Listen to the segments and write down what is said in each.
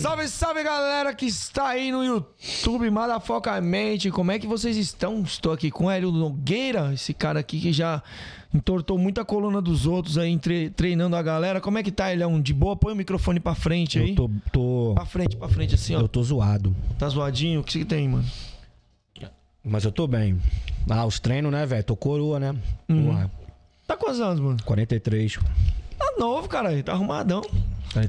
Salve, salve galera que está aí no YouTube, Madafocamente. Como é que vocês estão? Estou aqui com o Hélio Nogueira, esse cara aqui que já entortou muita coluna dos outros aí, treinando a galera. Como é que tá, Elião? De boa? Põe o microfone pra frente aí. Eu tô, tô- Pra frente, pra frente, assim, ó. eu tô zoado. Tá zoadinho? O que você tem, mano? Mas eu tô bem. Ah, os treinos, né, velho? Tô coroa, né? Porra, Tá quantos anos, mano? 43. Tá novo, caralho. Tá arrumadão.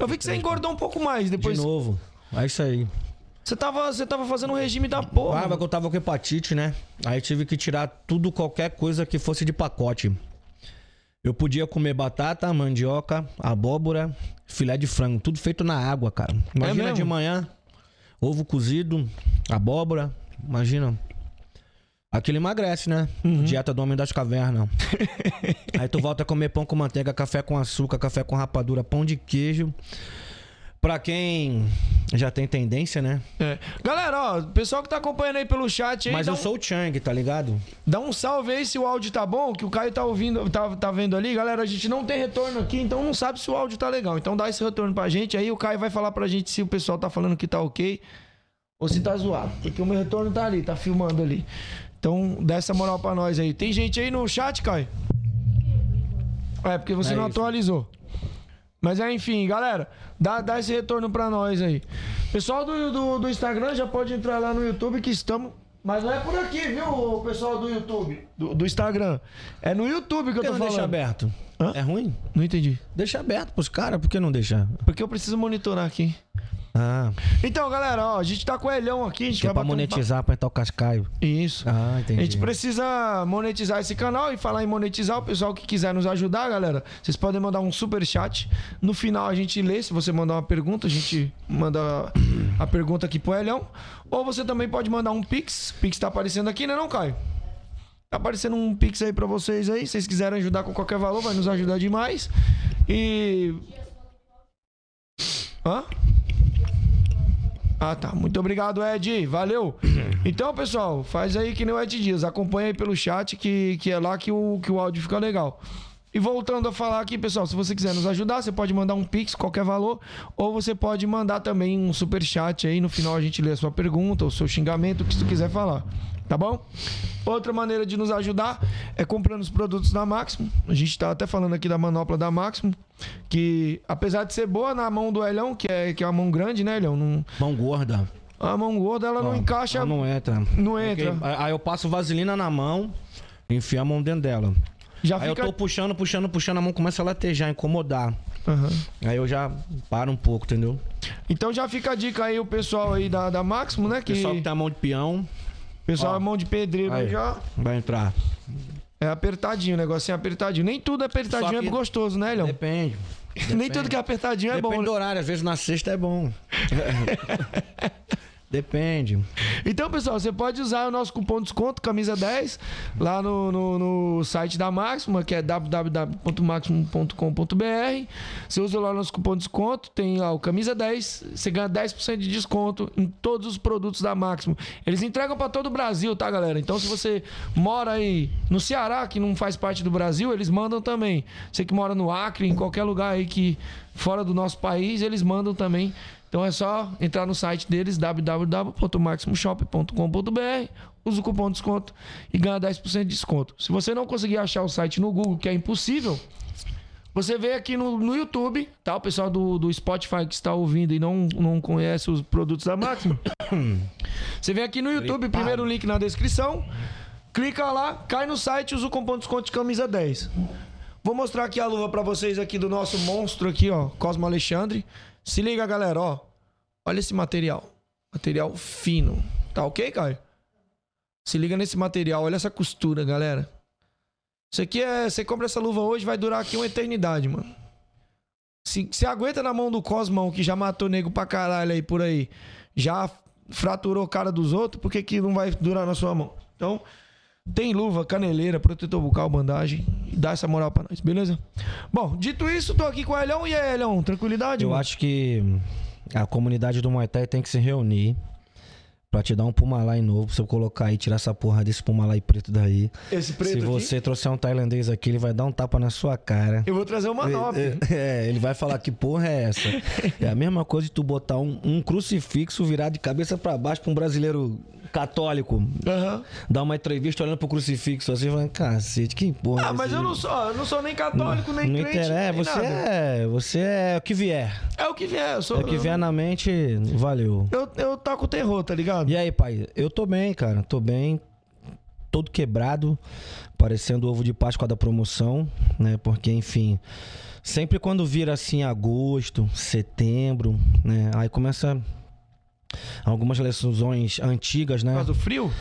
Eu vi que você engordou um pouco mais depois. De novo. É isso aí. Você tava, você tava fazendo um regime da porra. Ah, mas eu tava com hepatite, né? Aí tive que tirar tudo, qualquer coisa que fosse de pacote. Eu podia comer batata, mandioca, abóbora, filé de frango, tudo feito na água, cara. Imagina mesmo? de manhã, ovo cozido, abóbora, imagina. Aquilo emagrece, né? Uhum. Dieta do homem das cavernas. Aí tu volta a comer pão com manteiga, café com açúcar, café com rapadura, pão de queijo. Pra quem já tem tendência, né? É. Galera, ó, pessoal que tá acompanhando aí pelo chat aí. Mas eu um- sou o Chang, tá ligado? Dá um salve aí se o áudio tá bom, que o Caio tá ouvindo, tá, tá vendo ali. Galera, a gente não tem retorno aqui, então não sabe se o áudio tá legal. Então dá esse retorno pra gente, aí o Caio vai falar pra gente se o pessoal tá falando que tá ok ou se tá zoado. Porque o meu retorno tá ali, tá filmando ali. Então dá essa moral pra nós aí. Tem gente aí no chat, Caio? É, porque você É não isso. atualizou. Mas é, enfim, galera, dá, dá esse retorno pra nós aí. Pessoal do, do, do Instagram já pode entrar lá no YouTube que estamos. Mas não é por aqui, viu, pessoal do YouTube, do, do Instagram. É no YouTube que eu tô não falando. deixa aberto? Hã? É ruim? Não entendi. Deixa aberto pros caras, por que não deixar? Porque eu preciso monitorar aqui. Ah, Então, galera, ó, a gente tá com o Elhão aqui, a gente que é pra bater um monetizar, apertar o cascaio. Isso. Ah, entendi. A gente precisa monetizar esse canal e falar em monetizar. O pessoal que quiser nos ajudar, galera, vocês podem mandar um super chat. No final a gente lê. Se você mandar uma pergunta, a gente manda a pergunta aqui pro Elhão. Ou você também pode mandar um Pix. Pix tá aparecendo aqui, né, não, Caio? Tá aparecendo um Pix aí pra vocês aí. Se vocês quiserem ajudar com qualquer valor, vai nos ajudar demais. E. Hã? Ah, tá. Muito obrigado, Ed. Valeu. Então, pessoal, faz aí que nem o Ed Dias. Acompanha aí pelo chat, que, que é lá que o, que o áudio fica legal. E voltando a falar aqui, pessoal, se você quiser nos ajudar, você pode mandar um pix, qualquer valor, ou você pode mandar também um super chat aí. No final a gente lê a sua pergunta, o seu xingamento, o que você quiser falar. Tá bom? Outra maneira de nos ajudar é comprando os produtos da Máximo. A gente tá até falando aqui da manopla da Máximo, que apesar de ser boa na mão do Elhão, que é, que é uma mão grande, né, Elhão? Não, Mão gorda. a mão gorda, ela não Ó, encaixa. ela Não entra. Não entra. Porque- Aí eu passo vaselina na mão, enfio a mão dentro dela. Já Aí eu fica. tô puxando, puxando, puxando, a mão começa a latejar, incomodar. Aham. Aí eu já paro um pouco, entendeu? Então já fica a dica aí, o pessoal aí da, da Máximo, né? Que Pessoal que a mão de peão, pessoal Ó. é mão de pedreiro aí Aí. já. vai entrar. É apertadinho, o negocinho é apertadinho. Nem tudo apertadinho Só que- é gostoso, né, Leão? Depende. Nem tudo que é apertadinho é Depende bom. do né? horário, às vezes na sexta é bom. Depende. Então, pessoal, você pode usar o nosso cupom de desconto, camisa 10, lá no, no, no site da Máxima, que é www.maximum.com.br. Você usa lá o nosso cupom de desconto, tem lá o camisa 10, você ganha 10% de desconto em todos os produtos da Máximo. Eles entregam para todo o Brasil, tá, galera? Então, se você mora aí no Ceará, que não faz parte do Brasil, eles mandam também. Você que mora no Acre, em qualquer lugar aí que fora do nosso país, eles mandam também. Então é só entrar no site deles, www.maximoshop.com.br, usa o cupom de desconto e ganha 10% de desconto. Se você não conseguir achar o site no Google, que é impossível, você vê aqui no, no YouTube, tá? O pessoal do, do Spotify que está ouvindo e não, não conhece os produtos da Máxima. Você vem aqui no YouTube, primeiro link na descrição. Clica lá, cai no site, usa o cupom de desconto de camisa 10. Vou mostrar aqui a luva pra vocês aqui do nosso monstro aqui, ó, Cosmo Alexandre. Se liga, galera, ó. Olha esse material. Material fino. Tá ok, Caio? Se liga nesse material, olha essa costura, galera. Isso aqui é. Você compra essa luva hoje, vai durar aqui uma eternidade, mano. Se você aguenta na mão do Cosmão, que já matou nego pra caralho aí por aí, já fraturou a cara dos outros, por que, que não vai durar na sua mão? Então, Tem luva, caneleira, protetor bucal, bandagem. Dá essa moral pra nós, beleza? Bom, dito isso, tô aqui com o Elhão. E aí, Elhão, tranquilidade, Eu mano? acho que a comunidade do Muay Thai tem que se reunir pra te dar um Pumalai novo, pra você colocar aí, tirar essa porra desse Pumalai preto daí. Esse preto Se aqui. você trouxer um tailandês aqui, ele vai dar um tapa na sua cara. Eu vou trazer uma nova. É, ele vai falar que porra é essa. É a mesma coisa de tu botar um, um crucifixo virado de cabeça pra baixo pra um brasileiro católico. Aham. Dar uma entrevista olhando pro crucifixo assim, vai, cacete, que porra. Ah, é mas eu não sou, eu não sou nem católico, nem Não crente. interessa, nem você nada. é, você é o que vier. É o que vier, eu sou. É o que vier na mente, valeu. Eu, eu taco o terror, tá ligado? E aí, pai? Eu tô bem, cara. Tô bem. Todo quebrado, parecendo ovo de Páscoa da promoção, né? Porque, enfim, sempre quando vira assim agosto, setembro, né? Aí começa algumas lesões antigas, Por né? causa do frio?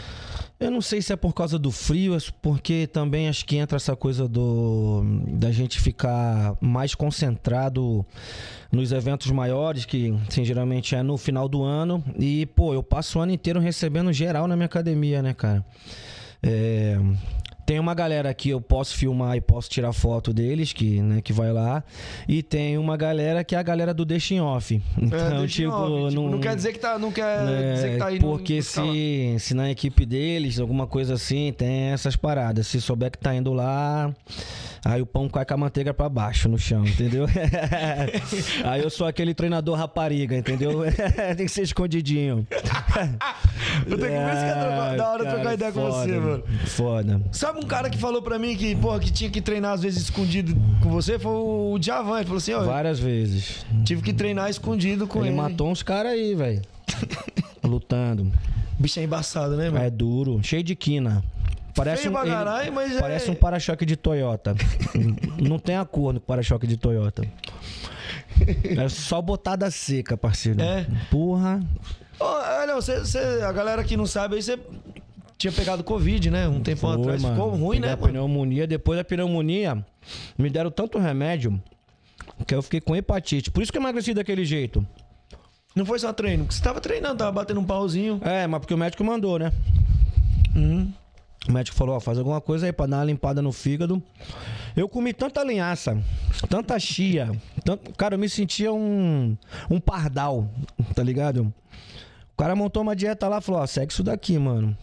Eu não sei se é por causa do frio, é porque também acho que entra essa coisa do da gente ficar mais concentrado nos eventos maiores, que assim, geralmente é no final do ano. E, pô, eu passo o ano inteiro recebendo geral na minha academia, né, cara? É, Tem uma galera que eu posso filmar e posso tirar foto deles, que, né, que vai lá. E tem uma galera que é a galera do Deixa em Off. Então, É, tipo, off, tipo, não, não quer dizer que tá, não quer é, dizer que tá indo porque lá. se, se na equipe deles, alguma coisa assim, tem essas paradas. Se souber que tá indo lá, aí o pão cai com a manteiga pra baixo no chão, entendeu? aí eu sou aquele treinador rapariga, entendeu? tem que ser escondidinho. Eu tenho que ver se que é trocar- da hora Cara, trocar ideia com foda, você, mano. Foda. Sabe um cara que falou pra mim que, porra, que tinha que treinar às vezes escondido com você? Foi o Djavan. Ele falou assim, ó, Várias vezes. tive que treinar escondido com ele. Ele matou uns caras aí, velho. Lutando. Bicho é embaçado, né, mano? É duro, cheio de quina. Parece Feio um, pra ele- mas é- parece um para-choque de Toyota. Não tem acordo com para-choque de Toyota. É só botada seca, parceiro. É? Porra. Ô, olha, você, você- a galera que não sabe aí, você tinha pegado Covid, né? Um tempão Foi, atrás. mano. Ficou ruim, Peguei né, a mano? pneumonia. Depois da pneumonia, me deram tanto remédio que eu fiquei com hepatite. Por isso que eu emagreci daquele jeito. Não foi só treino, porque você tava treinando, tava batendo um pauzinho. É, mas porque o médico mandou, né? Uhum. O médico falou, ó, faz alguma coisa aí pra dar uma limpada no fígado. Eu comi tanta linhaça, tanta chia, tanto... cara, eu me sentia um, um pardal, tá ligado? O cara montou uma dieta lá, falou, ó, segue isso daqui, mano.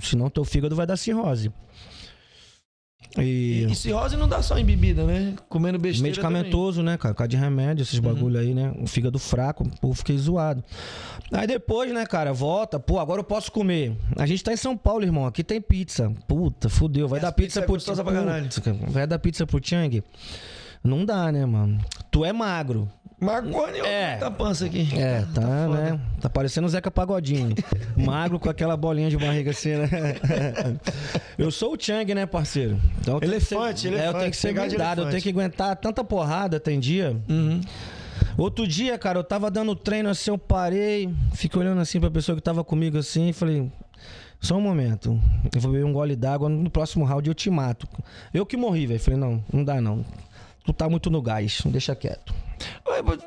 Senão teu fígado vai dar cirrose. E... E cirrose não dá só em bebida, né? Comendo besteira Medicamentoso, né, cara? Causa de remédio, esses bagulho aí, né? O fígado fraco, pô, fiquei zoado. Aí depois, né, cara, volta, pô, agora eu posso comer. A gente tá em São Paulo, irmão, aqui tem pizza. Puta, fudeu. Vai E dar pizza pizza é pro cara, Vai dar pizza pro Chang? Não dá, né, mano? Tu é magro. Marconi, É. é. tá pança aqui. É, tá, foda. né? Tá parecendo o Zeca Pagodinho. Magro com aquela bolinha de barriga assim, né? Eu sou o Chang, né, parceiro? Então que ser- Elefante, É, eu elefante, tenho que ser blindado, eu tenho elefante. que aguentar tanta porrada, tem dia. Uhum. Outro dia, cara, eu tava dando treino assim, eu parei, fiquei olhando assim pra pessoa que tava comigo assim e falei. Só um momento. Eu vou beber um gole d'água, no próximo round eu te mato. Eu que morri, velho. Falei, não, não dá não. Tu tá muito no gás, deixa quieto.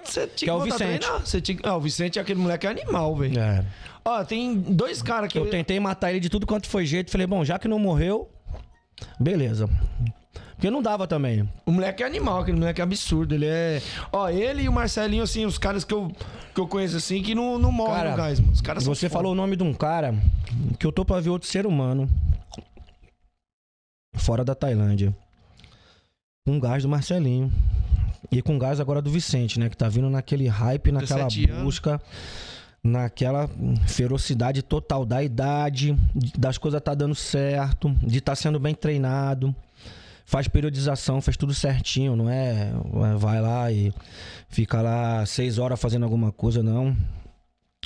Você tinha Que que é o Vicente. Você tinha... Ah, o Vicente é aquele moleque animal, velho. É. Ó, tem dois caras que... Eu tentei matar ele de tudo quanto foi jeito. Falei, bom, já que não morreu, beleza. Porque não dava também. O moleque é animal, aquele moleque é absurdo. Ele é. Ó, ele e o Marcelinho, assim, os caras que eu, que eu conheço assim, que não, não morrem Cara, no gás. mano. Os caras são Você foda. falou o nome de um cara que eu tô pra ver outro ser humano fora da Tailândia. Com gás do Marcelinho. E com gás agora do Vicente, né? Que tá vindo naquele hype, naquela 17 anos. busca, naquela ferocidade total da idade, das coisas tá dando certo, de tá sendo bem treinado. Faz periodização, faz tudo certinho, não é? Vai lá e fica lá seis horas fazendo alguma coisa, não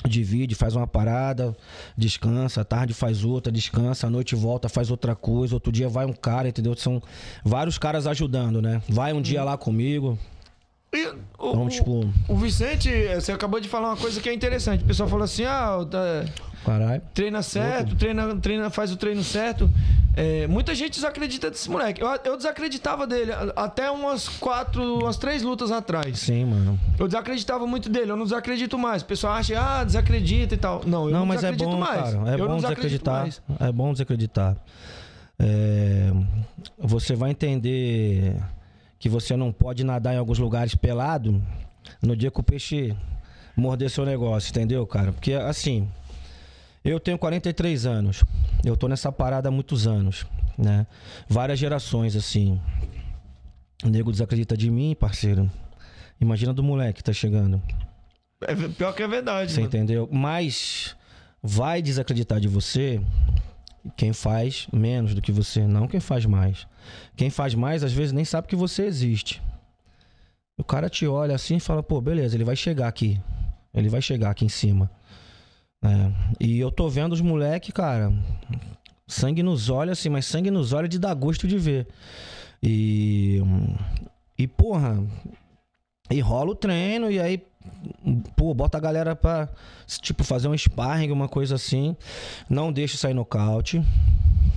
divide, faz uma parada, descansa, tarde faz outra, descansa, à noite volta, faz outra coisa, outro dia vai um cara, entendeu? São vários caras ajudando, né? Vai um dia lá comigo, E o, o- o Vicente, você acabou de falar uma coisa que é interessante. O pessoal falou assim: ah, tá- caralho. treina certo, treina, treina, faz o treino certo. É, muita gente desacredita desse moleque. Eu, eu desacreditava dele até umas quatro, umas três lutas atrás. Sim, mano. Eu desacreditava muito dele, eu não desacredito mais. O pessoal acha, ah, desacredita e tal. Não, eu não, Não, mas é bom, mais. cara. É eu bom desacreditar. É bom desacreditar. É, você vai entender que você não pode nadar em alguns lugares pelado no dia que o peixe morder seu negócio, entendeu, cara? Porque assim, eu tenho 43 anos. Eu tô nessa parada há muitos anos, né? Várias gerações, assim. O nego desacredita de mim, parceiro. Imagina do moleque que tá chegando. É pior que é verdade, Você mano. entendeu? Mas vai desacreditar de você quem faz menos do que você, não quem faz mais. Quem faz mais, às vezes, nem sabe que você existe. O cara te olha assim e fala, pô, beleza, ele vai chegar aqui. Ele vai chegar aqui em cima. É, E eu tô vendo os moleque, cara, sangue nos olhos, assim, mas sangue nos olhos de dar gosto de ver. E. E, porra. E rola o treino, e aí pô, bota a galera pra, tipo, fazer um sparring, uma coisa assim. Não deixa sair nocaute.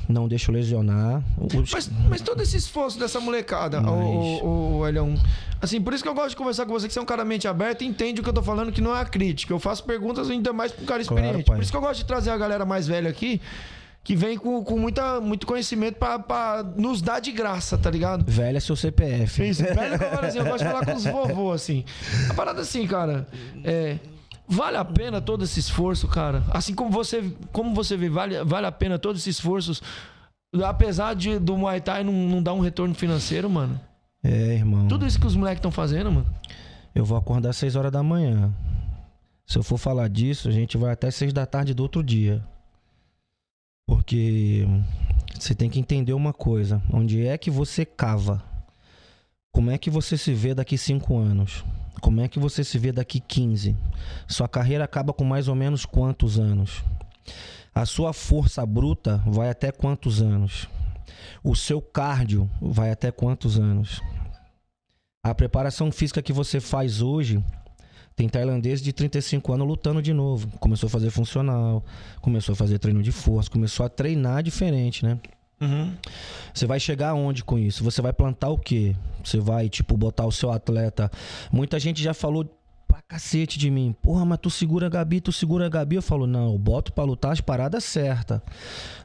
Não deixa lesionar. Mas, mas todo esse esforço dessa molecada, Mas- o, o, Elião, assim, por isso que eu gosto de conversar com você, que você é um cara mente aberta e entende o que eu tô falando, que não é a crítica. Eu faço perguntas ainda mais um cara Claro, experiente. pai. por isso que eu gosto de trazer a galera mais velha aqui, que vem com, com muita, muito conhecimento pra, pra nos dar de graça, tá ligado? Velha é seu CPF. Isso, velho falo assim, eu gosto de falar com os vovô, assim. A parada assim, cara, é. Vale a pena todo esse esforço, cara? Assim como você, como você vê, vale, vale a pena todos esses esforços, apesar de, do Muay Thai não, não dar um retorno financeiro, mano? É, irmão. Tudo isso que os moleques estão fazendo, mano. Eu vou acordar às 6 horas da manhã. Se eu for falar disso, a gente vai até 6 da tarde do outro dia. Porque você tem que entender uma coisa. Onde é que você cava? Como é que você se vê daqui 5 anos? Como é que você se vê daqui 15? Sua carreira acaba com mais ou menos quantos anos? A sua força bruta vai até quantos anos? O seu cardio vai até quantos anos? A preparação física que você faz hoje tem tailandês de 35 anos lutando de novo. Começou a fazer funcional, começou a fazer treino de força, começou a treinar diferente, né? Você vai chegar aonde com isso? Você vai plantar o quê? Você vai, tipo, botar o seu atleta. Muita gente já falou pra cacete de mim. Porra, mas tu segura a Gabi, tu segura a Gabi. Eu falo, não, eu boto pra lutar as paradas certas.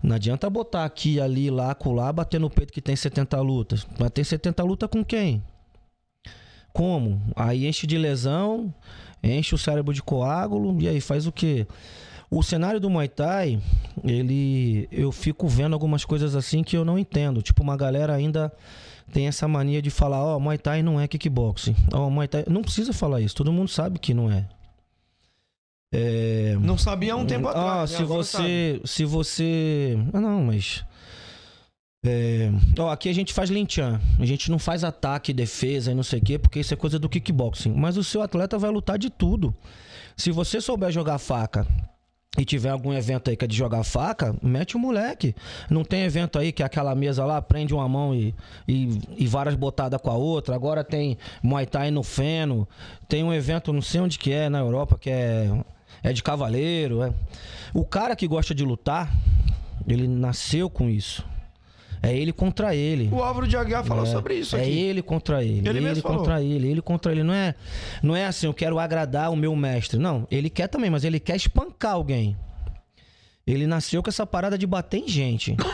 Não adianta botar aqui, ali, lá, colar, bater no peito que tem 70 lutas. Mas tem 70 lutas com quem? Como? Aí enche de lesão, enche o cérebro de coágulo, e aí faz o quê? O cenário do Muay Thai, ele. Eu fico vendo algumas coisas assim que eu não entendo. Tipo, uma galera ainda tem essa mania de falar: Ó, Muay Thai não é kickboxing. Ó, Muay Thai. Não precisa falar isso, todo mundo sabe que não é. É. Não sabia há um tempo Ah, atrás. né? se Agora sabe. você. Se você. Ah, não, mas. É, ó, aqui a gente faz linchan. A gente não faz ataque, defesa e não sei o quê, porque isso é coisa do kickboxing. Mas o seu atleta vai lutar de tudo. Se você souber jogar faca e tiver algum evento aí que é de jogar faca, mete o moleque. Não tem evento aí que é aquela mesa lá, prende uma mão e, e, e várias botadas com a outra. Agora tem Muay Thai no feno. Tem um evento, não sei onde que é, na Europa, que é, é de cavaleiro. É. O cara que gosta de lutar, ele nasceu com isso. É ele contra ele. O Álvaro de Aguiar falou É, sobre isso é aqui. ele contra ele. Ele Ele, mesmo falou. contra ele. Ele contra ele. Não é, não é assim, eu quero agradar o meu mestre. Não, ele quer também, mas ele quer espancar alguém. Ele nasceu com essa parada de bater em gente.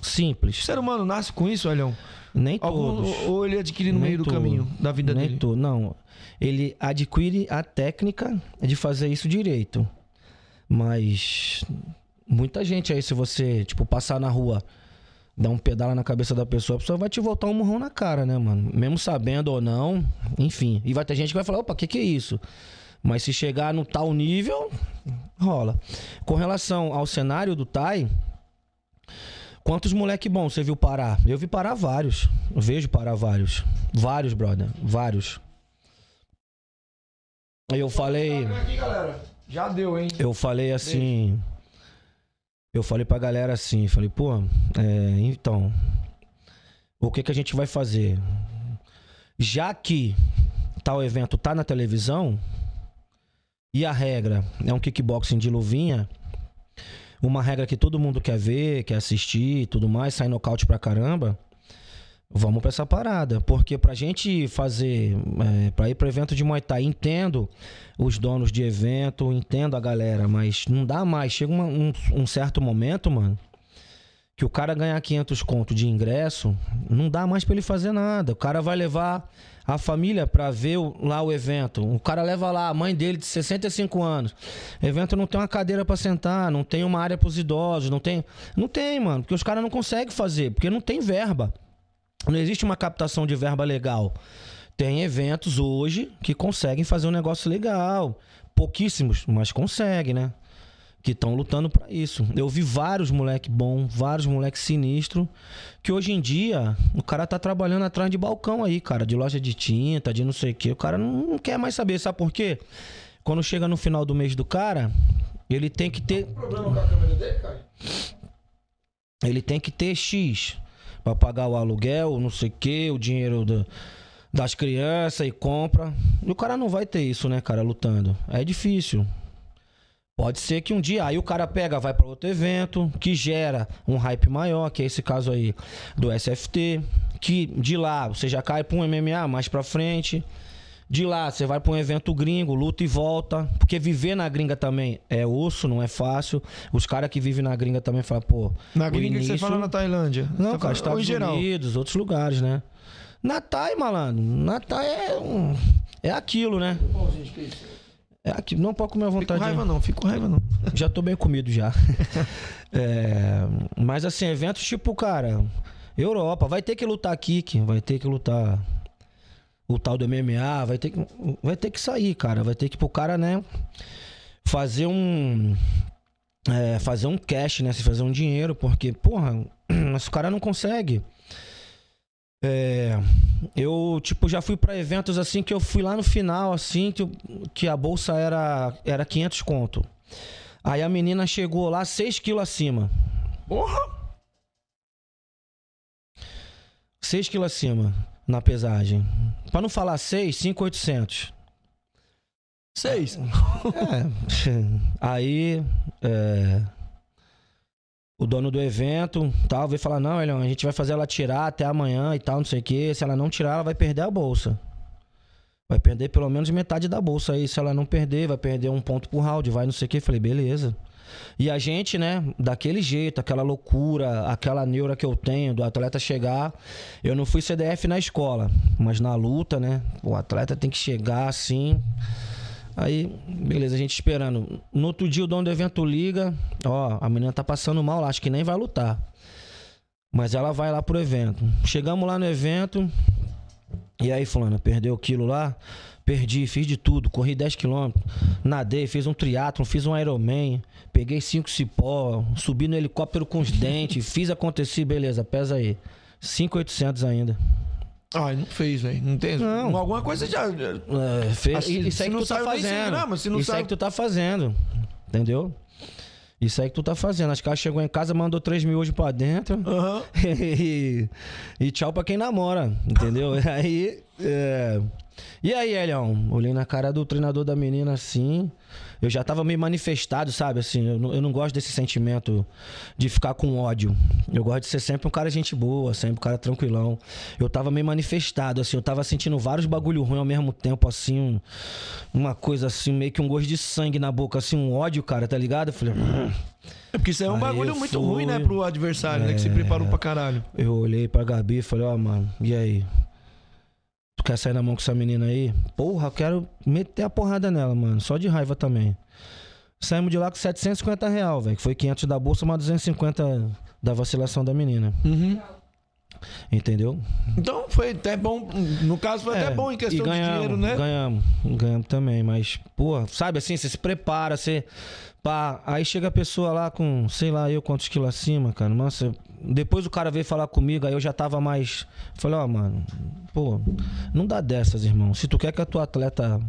O Simples. ser humano nasce com isso, Elião? Nem Algum, todos. ou ele adquire no Nem meio do todo. caminho da vida Nem dele? todo. Não. Ele adquire a técnica de fazer isso direito. Mas muita gente aí, se você, tipo, passar na rua, dar um pedala na cabeça da pessoa, a pessoa vai te voltar um murrão na cara, né, mano? Mesmo sabendo ou não, enfim. E vai ter gente que vai falar, opa, o que, que é isso? Mas se chegar no tal nível, rola. Com relação ao cenário do Tai, quantos moleque bom você viu parar? Eu vi parar vários. Eu vejo parar vários. Vários, brother. Vários. Eu falei. Galera. Já deu, hein? Eu falei assim. Eu falei pra galera assim, falei, pô, é, então, o que que a gente vai fazer? Já que tal evento tá na televisão e a regra é um kickboxing de luvinha, uma regra que todo mundo quer ver, quer assistir e tudo mais, sai nocaute pra caramba, vamos pra essa parada. Porque pra gente fazer, é, pra ir pro evento de Muay Thai, entendo os donos de evento, entendo a galera, mas não dá mais. Chega uma- um, um certo momento, mano, que o cara ganhar 500 conto de ingresso, não dá mais pra ele fazer nada. O cara vai levar a família pra ver o- lá o evento. O cara leva lá a mãe dele de 65 anos. O evento não tem uma cadeira pra sentar, não tem uma área pros idosos, não tem, não tem, mano, porque os caras não conseguem fazer, porque não tem verba. Não existe uma captação de verba legal. Tem eventos hoje que conseguem fazer um negócio legal. Pouquíssimos, mas conseguem, né? Que estão lutando pra isso. Eu vi vários moleque bom, vários moleque sinistro, que hoje em dia o cara tá trabalhando atrás de balcão aí, cara, de loja de tinta, de não sei o quê. O cara não, quer mais saber, sabe por quê? Quando chega no final do mês do cara, ele tem que ter problema com a câmera dele, cara? ele tem que ter X pra pagar o aluguel, não sei o que, o dinheiro do- das crianças e compra. E o cara não vai ter isso, né, cara, lutando. É difícil. Pode ser que um dia aí o cara pega, vai pra outro evento, que gera um hype maior, que é esse caso aí do SFT, que de lá você já cai pra um MMA mais pra frente. De lá você vai pra um evento gringo, luta e volta. Porque viver na gringa também é osso, não é fácil. Os caras que vivem na gringa também falam, pô. Na gringa que você início- fala na Tailândia. Não, Você cara, ou Estados. Unidos, outros lugares, né? Natai, malandro. Natai é um... É aquilo, né? É aquilo. Não pode comer à Fico com vontade. raiva não, fico com raiva não. Já tô bem comido já. É, mas assim, eventos tipo, cara, Europa, vai ter que lutar kick, vai ter que lutar o tal do MMA, vai ter que, vai ter que sair, cara. Vai ter que pro cara, né, fazer um. é, fazer um cash, né? Se fazer um dinheiro, porque, porra, mas o cara não consegue. É, eu, tipo, já fui pra eventos assim que eu fui lá no final, assim, que, que a bolsa era, era 500 conto. Aí a menina chegou lá 6 quilos acima. Porra! 6 quilos acima na pesagem. Pra não falar 6, 5,800. Seis. É. Aí, é, o dono do evento tal, veio falar: Não, Elion, a gente vai fazer ela tirar até amanhã e tal, não sei o que. Se ela não tirar, ela vai perder a bolsa. Vai perder pelo menos metade da bolsa aí. Se ela não perder, vai perder um ponto por round, vai não sei o que. Falei: Beleza. E a gente, né, daquele jeito, aquela loucura, aquela neura que eu tenho do atleta chegar. Eu não fui CDF na escola, mas na luta, né? O atleta tem que chegar assim. Aí, beleza, a gente esperando. No outro dia o dono do evento liga, ó, a menina tá passando mal lá, acho que nem vai lutar. Mas ela vai lá pro evento. Chegamos lá no evento. E aí, fulano, perdeu o quilo lá? Perdi, fiz de tudo, corri 10 km, nadei, fiz um triatlon, fiz um Ironman, peguei 5 cipó, subi no helicóptero com os dentes, fiz acontecer, beleza, pesa aí. 5,800 ainda. Ai, não fez, velho. Não tem. Não. Alguma coisa já. É, fez, Assim, isso aí que tu tá saiu nem 100 fazendo. se não isso aí que tu tá fazendo. Entendeu? Isso aí que tu tá fazendo. Que ela chegou em casa, mandou 3 mil hoje pra dentro. Aham. e, e tchau pra quem namora, entendeu? Aí. é, E aí, Elião? Olhei na cara do treinador da menina assim. Eu já tava meio manifestado, sabe? Assim, eu não, eu não gosto desse sentimento de ficar com ódio. Eu gosto de ser sempre um cara gente boa, sempre um cara tranquilão. Eu tava meio manifestado, assim, eu tava sentindo vários bagulho ruim ao mesmo tempo, assim, um- uma coisa assim, meio que um gosto de sangue na boca, assim, um ódio, cara, tá ligado? Eu falei, "Hum." É porque isso aí é um Aí bagulho muito fui. ruim, né, pro adversário, né? Que se preparou pra caralho. Eu olhei pra Gabi e falei, ó, mano, e aí? Tu quer sair na mão com essa menina aí? Porra, eu quero meter a porrada nela, mano. Só de raiva também. Saímos de lá com 750 real, velho. Que foi 500 da bolsa, mas 250 da vacilação da menina. Uhum. Entendeu? Então foi até bom. No caso, foi até É, bom em questão ganhamos, de dinheiro, né? Ganhamos, ganhamos também, mas, pô, sabe assim, você se prepara, você. Pá, aí chega a pessoa lá com, sei lá, eu quantos quilos acima, cara. Nossa, depois o cara veio falar comigo, aí eu já tava mais. Falei, ó, mano, pô, não dá dessas, irmão. Se tu quer que a tua atleta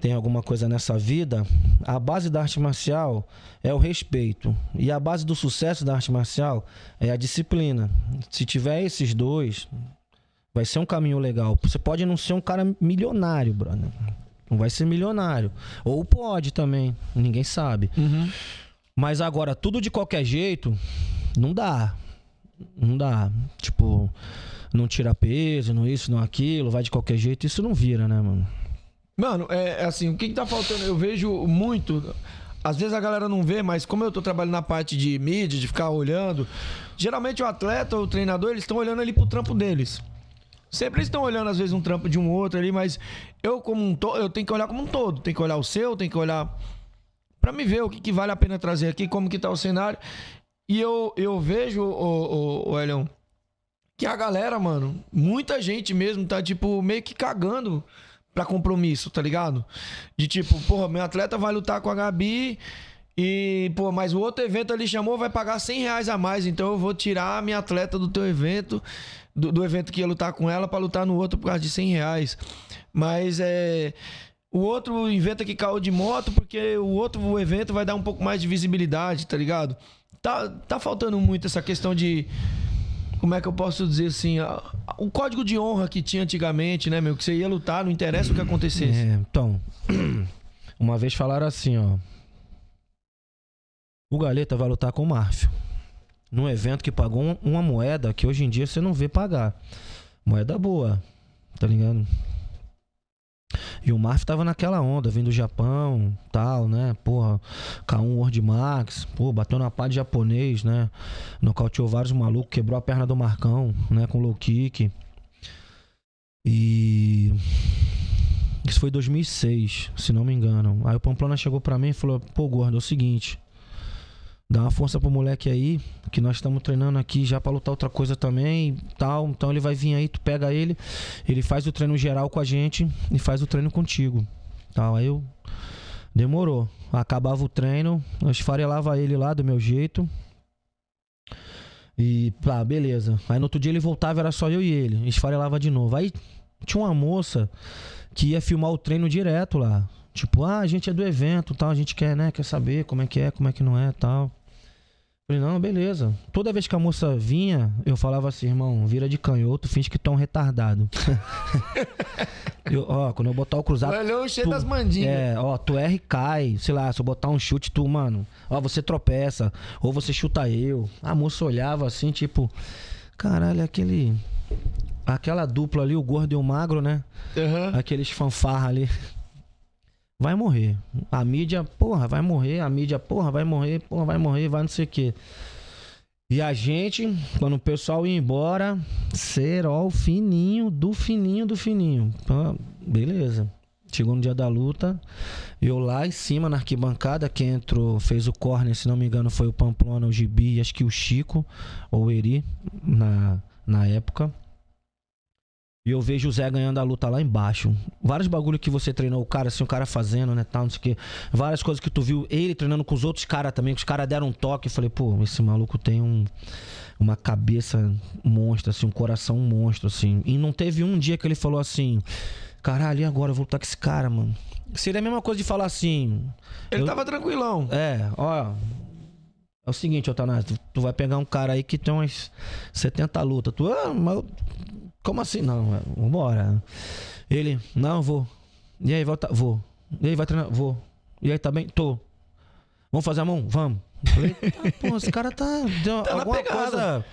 tenha alguma coisa nessa vida, a base da arte marcial é o respeito. E a base do sucesso da arte marcial é a disciplina. Se tiver esses dois, Vai ser um caminho legal. Você pode não ser um cara milionário, brother. Não vai ser milionário. Ou pode também. Ninguém sabe. Uhum. Mas agora, tudo de qualquer jeito, não dá. Não dá. Tipo, não tira peso, não isso, não aquilo, vai de qualquer jeito. Isso não vira, né, mano? Mano, é é assim, o que, que tá faltando? Eu vejo muito às vezes a galera não vê, mas como eu tô trabalhando na parte de mídia, de ficar olhando, geralmente o atleta ou o treinador, eles estão olhando ali pro trampo deles. Sempre eles estão olhando, às vezes, um trampo de um outro ali, mas eu, como um todo, eu tenho que olhar como um todo. Tem que olhar o seu, tem que olhar pra me ver o que, que vale a pena trazer aqui, como que tá o cenário. E eu, eu vejo, o, o, o Elion, que a galera, mano, muita gente mesmo tá, tipo, meio que cagando pra compromisso, tá ligado? De tipo, porra, meu atleta vai lutar com a Gabi e, pô, mas o outro evento ali chamou, vai pagar 100 reais a mais, então eu vou tirar a minha atleta do teu evento, do, do evento que ia lutar com ela, pra lutar no outro por causa de 100 reais. Mas é. O outro inventa que caiu de moto porque o outro evento vai dar um pouco mais de visibilidade, tá ligado? Tá, tá faltando muito essa questão de. Como é que eu posso dizer assim? a- O código de honra que tinha antigamente, né, meu? Que você ia lutar, não interessa o que acontecesse. É, então, uma vez falaram assim, ó. O Galeta vai lutar com o Marfio. Num evento que pagou um- uma moeda que hoje em dia você não vê pagar. Moeda boa, tá ligado? E o Marf tava naquela onda, vindo do Japão, tal, né? Porra, K1 World Max, pô, bateu na pá de japonês, né? Nocauteou vários malucos, quebrou a perna do Marcão, né? Com low kick. E. Isso foi em 2006, se não me engano. Aí o Pamplona chegou pra mim e falou: pô, gordo, é o seguinte. Dá uma força pro moleque aí, que nós estamos treinando aqui já pra lutar outra coisa também tal. Então ele vai vir aí, tu pega ele, ele faz o treino geral com a gente e faz o treino contigo. Tal. Aí eu. Demorou. Acabava o treino, eu esfarelava ele lá do meu jeito. E, pá, beleza. Aí no outro dia ele voltava, era só eu e ele. Esfarelava de novo. Aí tinha uma moça que ia filmar o treino direto lá. Tipo, ah, a gente é do evento, tal, a gente quer, né, quer saber como é que é, como é que não é, tal. Falei, não, beleza. Toda vez que a moça vinha, eu falava assim, irmão, vira de canhoto, finge que é um retardado. Eu, ó, quando eu botar o cruzado. Olhou cheio tu- das mandingas. É, ó, tu erra e cai. Sei lá, se eu botar um chute, tu, mano, ó, você tropeça. Ou você chuta eu. A moça olhava assim, tipo, caralho, aquele. Aquela dupla ali, o gordo e o magro, né? Aham. Aqueles fanfarra ali. Vai morrer. A mídia, porra, vai morrer. A mídia, porra, vai morrer, porra, vai morrer, vai não sei o quê. E a gente, quando o pessoal ia embora, ser ó, o fininho do fininho do fininho. Pô, beleza. Chegou no dia da luta, eu lá em cima na arquibancada, quem entrou, fez o corner, se não me engano, foi o Pamplona, o Gibi acho que o Chico, ou o Eri, na, na época. E eu vejo o Zé ganhando a luta lá embaixo. Vários bagulho que você treinou o cara, assim, o cara fazendo, né, tal, não sei o quê. Várias coisas que tu viu ele treinando com os outros caras também, que os caras deram um toque. Eu falei, pô, esse maluco tem um, uma cabeça monstro, assim, um coração monstro, assim. E não teve um dia que ele falou assim, caralho, e agora? Eu vou lutar com esse cara, mano. Seria a mesma coisa de falar assim... Ele eu- tava tranquilão. é, ó. É o seguinte, Otanás, tu, tu vai pegar um cara aí que tem umas 70 lutas. Tu, ah, mas como assim? Não, é, vambora. Ele, não, vou. E aí, volta, vou. E aí, vai treinar? Vou. E aí, tá bem? Tô. Vamos fazer a mão? Vamos. Eu Falei, ah, pô, esse cara tá. Deu Tá alguma coisa.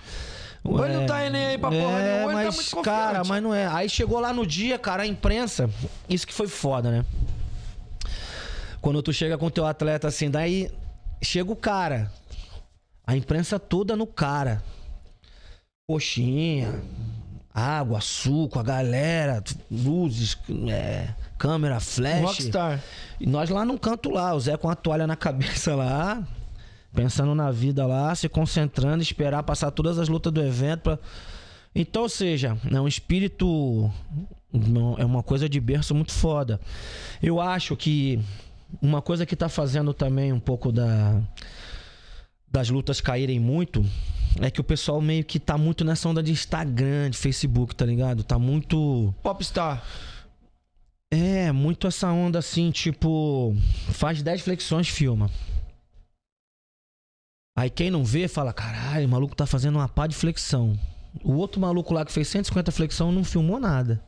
Ele não tá nem aí pra porra é, nenhuma, tá mas, muito cara, mas não é. Aí chegou lá no dia, cara, a imprensa. Isso que foi foda, né? Quando tu chega com teu atleta assim, daí chega o cara. A imprensa toda no cara. Coxinha, água, suco, a galera, luzes, é, câmera, flash. Rockstar. E nós lá num canto lá, o Zé com a toalha na cabeça lá, pensando na vida lá, se concentrando, esperar passar todas as lutas do evento. Pra... Então, ou seja, é um espírito. É uma coisa de berço muito foda. Eu acho que uma coisa que tá fazendo também um pouco da das lutas caírem muito é que o pessoal meio que tá muito nessa onda de Instagram, de Facebook, tá ligado? Tá muito Popstar. é, muito essa onda assim, tipo, faz 10 flexões, filma. Aí quem não vê fala, caralho, o maluco tá fazendo uma pá de flexão. O outro maluco lá que fez 150 flexão não filmou nada.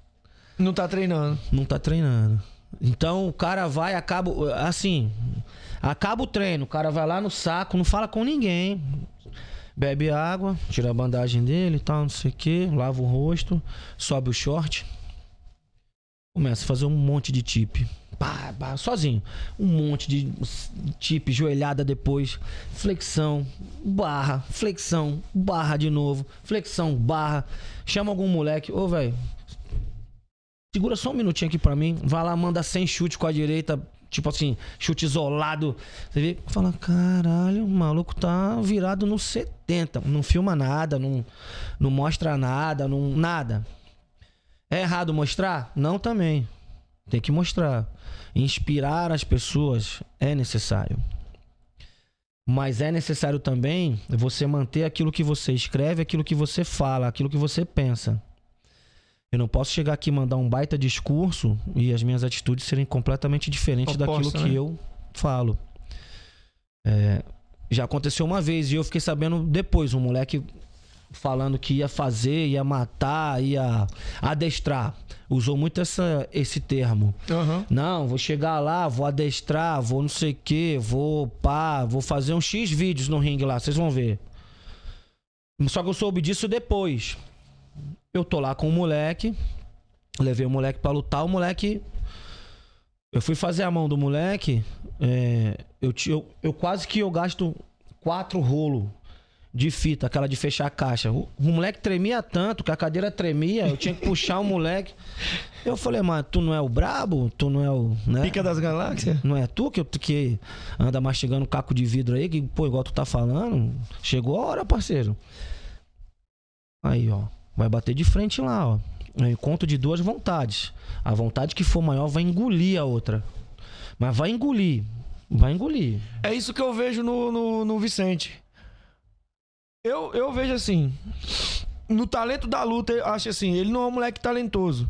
Não tá treinando. Não tá treinando. Então o cara vai, acaba. Assim, acaba o treino, o cara vai lá no saco, não fala com ninguém. Bebe água, tira a bandagem dele e tal, não sei o que, lava o rosto, sobe o short. Começa a fazer um monte de tip. Pá, pá, sozinho. Um monte de tip, joelhada depois, flexão, barra, flexão, barra de novo, flexão, barra. Chama algum moleque, ô, velho. Segura só um minutinho aqui pra mim. Vai lá, manda 100 chute com a direita, tipo assim, chute isolado. Você vê, fala, caralho, o maluco tá virado no 70. Não filma nada, não, não mostra nada, não, nada. É errado mostrar? Não também. Tem que mostrar. Inspirar as pessoas é necessário. Mas é necessário também você manter aquilo que você escreve, aquilo que você fala, aquilo que você pensa. Eu não posso chegar aqui e mandar um baita discurso e as minhas atitudes serem completamente diferentes daquilo que né? eu falo. É, já aconteceu uma vez e eu fiquei sabendo depois, um moleque falando que ia fazer, ia matar, ia adestrar. Usou muito essa, esse termo. Aham. Não, vou chegar lá, vou adestrar, vou não sei o que, vou pá, vou fazer uns X vídeos no ringue lá, vocês vão ver. Só que eu soube disso depois. Eu tô lá com o moleque, levei o moleque pra lutar, o moleque. Eu fui fazer a mão do moleque, é, eu, eu, eu quase que eu gasto quatro rolos de fita, aquela de fechar a caixa. O, o moleque tremia tanto que a cadeira tremia, eu tinha que puxar o moleque. Eu falei, mano, tu não é o brabo? Tu não é o. Né? Pica das galáxias? Não é tu que, que anda mastigando caco de vidro aí, que, pô, igual tu tá falando, chegou a hora, parceiro. Aí, ó, vai bater de frente lá, ó. É encontro de duas vontades. A vontade que for maior vai engolir a outra. Mas vai engolir. Vai engolir. É isso que eu vejo no, no, no Vicente. Eu, eu vejo assim. No talento da luta, eu acho assim, ele não é um moleque talentoso.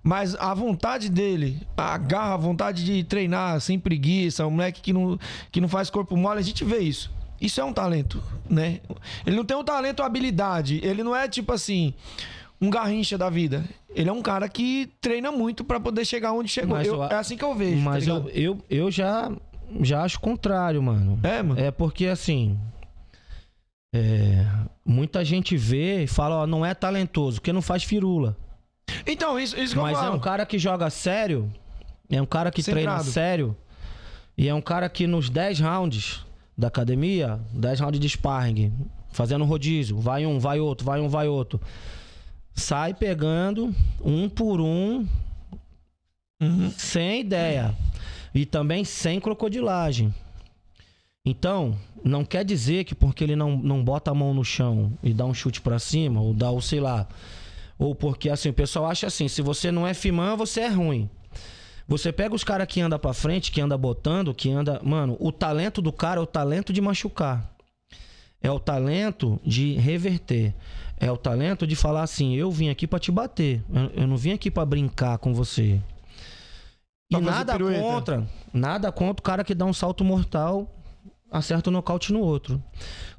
Mas a vontade dele, a garra, a vontade de treinar sem preguiça, um moleque que não, que não faz corpo mole, a gente vê isso. Isso é um talento, né? Ele não tem um talento ou habilidade. Ele não é tipo assim, um garrincha da vida. Ele é um cara que treina muito pra poder chegar onde chegou. Eu- eu é assim que eu vejo. Mas tá eu, eu, eu já, já acho o contrário, mano. É, mano. É porque assim. é, muita gente vê e fala, ó, não é talentoso, porque não faz firula. Então, isso, isso que eu Mas é falo. um cara que joga sério, é um cara que treina Centrado. sério, e é um cara que nos 10 rounds da academia, 10 rounds de sparring, fazendo rodízio, vai um, vai outro, vai um, vai outro. Sai pegando um por um, Uhum. sem ideia. E também sem crocodilagem. Então, não quer dizer que porque ele não, não bota a mão no chão e dá um chute pra cima, ou dá o sei lá. Ou porque assim, o pessoal acha assim, se você não é fimã, você é ruim. Você pega os caras que anda pra frente, que anda botando, que anda, mano, o talento do cara é o talento de machucar. É o talento de reverter. É o talento de falar assim, eu vim aqui pra te bater. Eu, não vim aqui pra brincar com você. E Pra nada pirueta. contra, nada contra o cara que dá um salto mortal, acerta o nocaute no outro.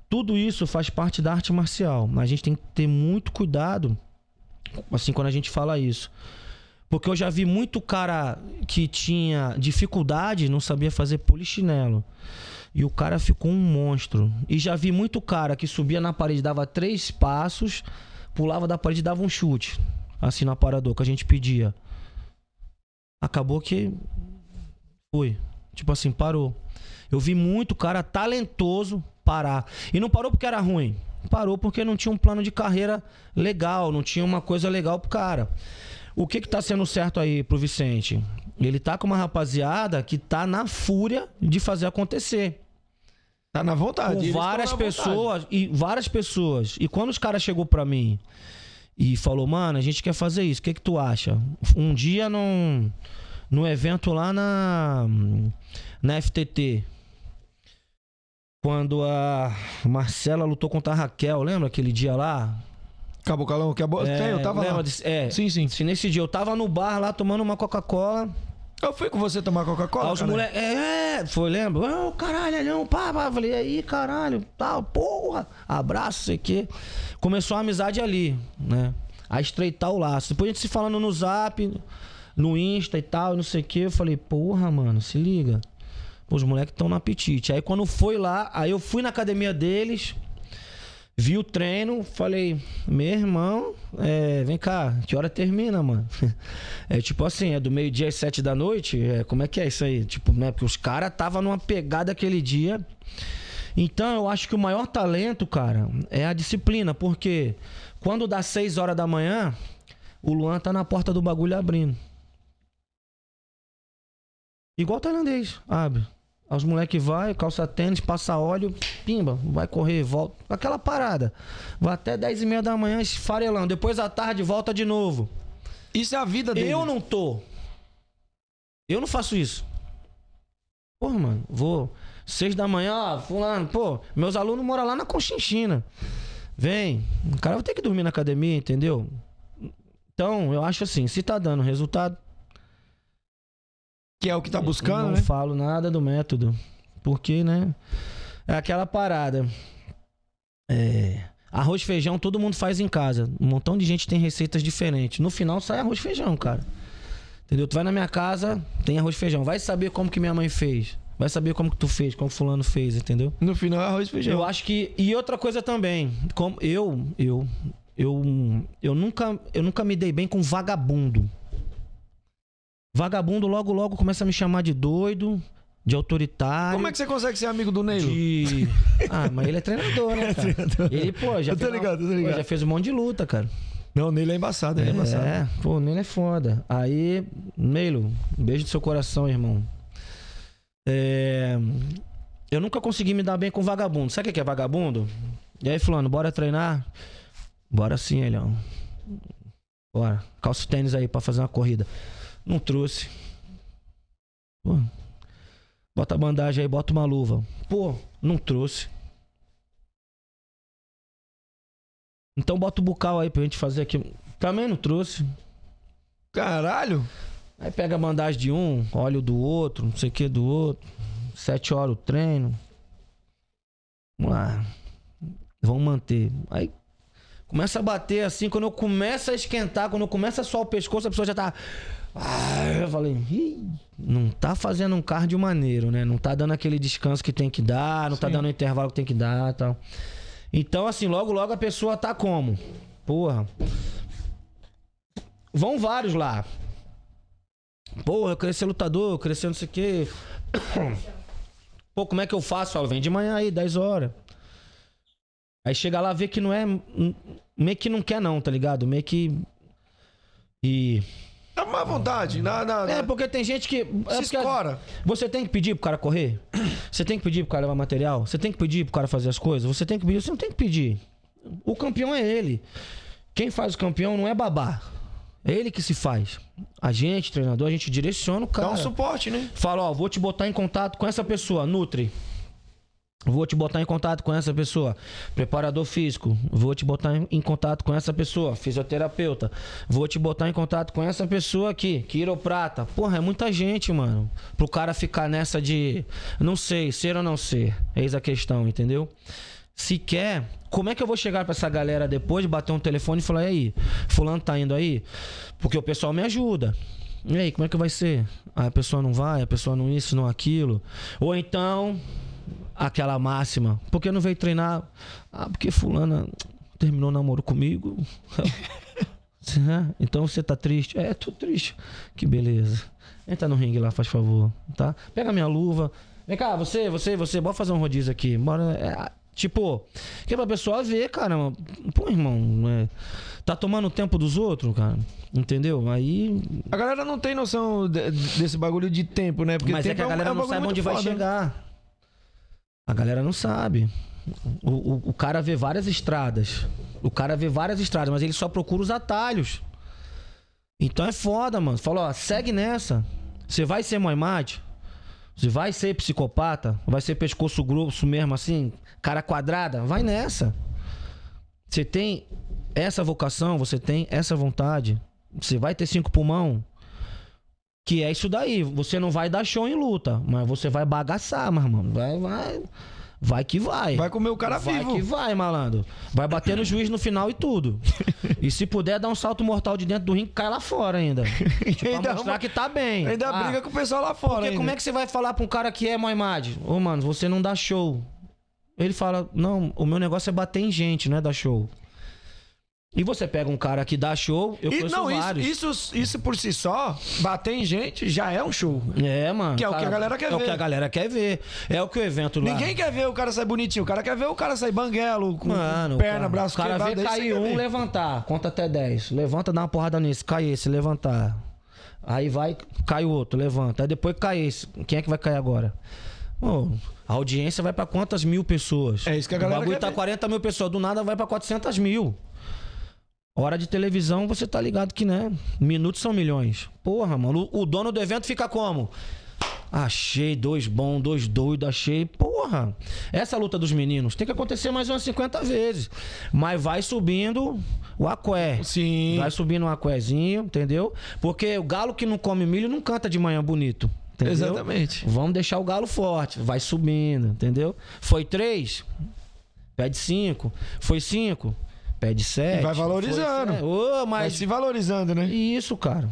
Tudo isso faz parte da arte marcial. Mas a gente tem que ter muito cuidado, assim, quando a gente fala isso. Porque eu já vi muito cara que tinha dificuldade, não sabia fazer polichinelo. E o cara ficou um monstro. E já vi muito cara que subia na parede, dava três passos, pulava da parede e dava um chute. Assim no aparador, que a gente pedia. Acabou que. Foi. Tipo assim, parou. Eu vi muito cara talentoso parar. E não parou porque era ruim. Parou porque não tinha um plano de carreira legal, não tinha uma coisa legal pro cara. O que que tá sendo certo aí pro Vicente? Ele tá com uma rapaziada que tá na fúria de fazer acontecer. Tá na vontade. Com várias na vontade. pessoas e várias pessoas. E quando os caras chegou pra mim e falou: "Mano, a gente quer fazer isso. O que que tu acha?" Um dia num no evento lá na na FTT, quando a Marcela lutou contra a Raquel, lembra aquele dia lá? Cabocalão, que a bola. É, Tem, eu tava lá. desse- é, Sim, sim. se nesse dia eu tava no bar lá tomando uma Coca-Cola. Eu fui com você tomar Coca-Cola. Os moleques. É, foi, lembra? Ô, caralho, não, pá, pá. Falei, aí, caralho, tal, porra. Abraço, sei o quê. Começou a amizade ali, né? A estreitar o laço. Depois a gente se falando no zap, no Insta e tal, não sei o quê. Eu falei, porra, mano, se liga. Pô, os moleques estão no apetite. Aí quando foi lá, aí eu fui na academia deles. Vi o treino, falei, meu irmão, é, vem cá, que hora termina, mano? É tipo assim, é do meio-dia às sete da noite? É, como é que é isso aí? Tipo, né? Porque os caras estavam numa pegada aquele dia. Então eu acho que o maior talento, cara, é a disciplina, porque quando dá seis horas da manhã, o Luan tá na porta do bagulho abrindo. Igual tailandês, abre. Os moleque vai, calça tênis, passa óleo, pimba, vai correr, volta. Aquela parada. Vai até 10 e meia da manhã esfarelando. Depois à tarde volta de novo. Isso é a vida dele. Eu não tô. Eu não faço isso. Porra, mano, vou. Seis da manhã, ó, fulano, pô, meus alunos moram lá na Conchinchina. Vem. O cara vai ter que dormir na academia, entendeu? Então, eu acho assim, se tá dando resultado, Que é o que tá eu buscando, não né? falo nada do método. Porque, né? É aquela parada. É. Arroz e feijão todo mundo faz em casa. Um montão de gente tem receitas diferentes. No final sai arroz e feijão, cara. Entendeu? Tu vai na minha casa, tem arroz e feijão. Vai saber como que minha mãe fez. Vai saber como que tu fez, como fulano fez, entendeu? No final é arroz e feijão. Eu acho que e outra coisa também, como eu eu eu eu nunca eu nunca me dei bem com vagabundo. Vagabundo logo logo começa a me chamar de doido, de autoritário. Como é que você consegue ser amigo do Neilo? de Ah, mas ele é treinador, né, cara? Ele, pô, já Eu tô fez ligado, tô pô, ligado. já fez um monte de luta, cara. Não, o Neilo é embaçado, ele é, embaçado. É, pô, Nele é foda. Aí, Neilo, um beijo do seu coração, irmão. É, Eu nunca consegui me dar bem com vagabundo. Sabe o que é vagabundo? E aí, fulano, bora treinar? Bora sim, Elhão. Bora. Calça o tênis aí pra fazer uma corrida. Não trouxe. Pô. Bota a bandagem aí, bota uma luva. Pô, não trouxe. Então bota o bucal aí pra gente fazer aqui. Também não trouxe. Caralho! Aí pega a bandagem de um, óleo do outro, não sei o que do outro. Sete horas o treino. Vamos lá. Vamos manter. Aí começa a bater assim, quando eu começo a esquentar, quando eu começo a suar o pescoço, a pessoa já tá. Ah, eu falei, não tá fazendo um cardio maneiro, né? Não tá dando aquele descanso que tem que dar, não tá Sim. dando o intervalo que tem que dar e tal. Então, assim, logo, logo a pessoa tá como? Porra. Vão vários lá. Porra, eu queria ser lutador, eu queria ser não sei o quê. Pô, como é que eu faço? Fala, vem de manhã aí, 10 horas. Aí chega lá, vê que não é. Meio que não quer, não, tá ligado? Meio que. E. Dá má vontade. Na, na, É, na- porque tem gente que. é Se escora. Você tem que pedir pro cara correr? Você tem que pedir pro cara levar material? Você tem que pedir pro cara fazer as coisas? Você tem que pedir? Você não tem que pedir. O campeão é ele. Quem faz o campeão não é babá. É ele que se faz. A gente, treinador, a gente direciona o cara. Dá um suporte, né? Fala, ó, vou te botar em contato com essa pessoa, Nutri. Vou te botar em contato com essa pessoa, preparador físico. Vou te botar em, contato com essa pessoa, fisioterapeuta. Vou te botar em contato com essa pessoa aqui, quiroprata. Porra, é muita gente, mano. Pro cara ficar nessa de não sei, ser ou não ser. Eis a questão, entendeu? Se quer, como é que eu vou chegar pra essa galera depois, bater um telefone e falar, e aí, fulano tá indo aí? Porque o pessoal me ajuda. E aí, como é que vai ser? Ah, a pessoa não vai, a pessoa não isso, não aquilo. Ou então, aquela máxima, por que não veio treinar? Ah, porque fulana terminou o namoro comigo. É, então você tá triste? É, tô triste. Que beleza. Entra no ringue lá, faz favor, tá? Pega minha luva. Vem cá, você, você, você, bora fazer um rodízio aqui. Bora. é, tipo, que é pra pessoa ver, cara. Pô, irmão, é, tá tomando o tempo dos outros, cara. Entendeu? Aí. A galera não tem noção de- desse bagulho de tempo, né? Porque Mas é que a um- galera um não sabe onde vai foda, né? chegar. A galera não sabe. O, o, o cara vê várias estradas. O cara vê várias estradas, mas ele só procura os atalhos. Então é foda, mano. Falou, ó, segue nessa. Você vai ser moimate? Você vai ser psicopata? Vai ser pescoço grosso mesmo assim? Cara quadrada? Vai nessa. Você tem essa vocação, você tem essa vontade. Você vai ter cinco pulmão. Que é isso daí. Você não vai dar show em luta, mas você vai bagaçar, meu irmão. Vai, vai. Vai que vai. Vai comer o cara vai vivo. que vai, malandro. Vai bater no juiz no final e tudo. E se puder dar um salto mortal de dentro do ringue, cai lá fora ainda. Tipo, pra Ainda mostrar uma- que tá bem. Ainda Ah, briga com o pessoal lá fora. Porque ainda. como é que você vai falar pra um cara que é Moimad? Ô, mano, você não dá show. Ele fala: Não, o meu negócio é bater em gente, não é dar show. E você pega um cara que dá show, eu E- conheço não, vários. isso, isso, isso por si só, bater em gente já é um show. É, mano. Que é o que a galera quer é o ver. que a galera quer ver. É o que o evento lá. Ninguém quer ver o cara sair bonitinho, o cara quer ver o cara sair banguelo, com Mano, perna, cara, braço O cara quebrado. vê cair um, levantar. Conta até 10. Levanta, dá uma porrada nesse. Cai esse, levantar. Aí vai, cai o outro, levanta. Aí depois cai esse. Quem é que vai cair agora? Pô, a audiência vai pra quantas mil pessoas? É isso que a galera O bagulho quer tá ver. 40 mil pessoas. Do nada vai pra 400 mil. Hora de televisão, você tá ligado que, né? Minutos são milhões. Porra, mano. O, o dono do evento fica como? Achei dois bons, dois doidos, achei. Porra! Essa luta dos meninos tem que acontecer mais umas 50 vezes. Mas vai subindo o aqué. Sim. Vai subindo um aquézinho, entendeu? Porque o galo que não come milho não canta de manhã bonito. Entendeu? Exatamente. Vamos deixar o galo forte. Vai subindo, entendeu? Foi três, pede cinco. Foi cinco, pede sete. vai valorizando. Foi sete. Ô, Vai mas se valorizando, né? isso, cara.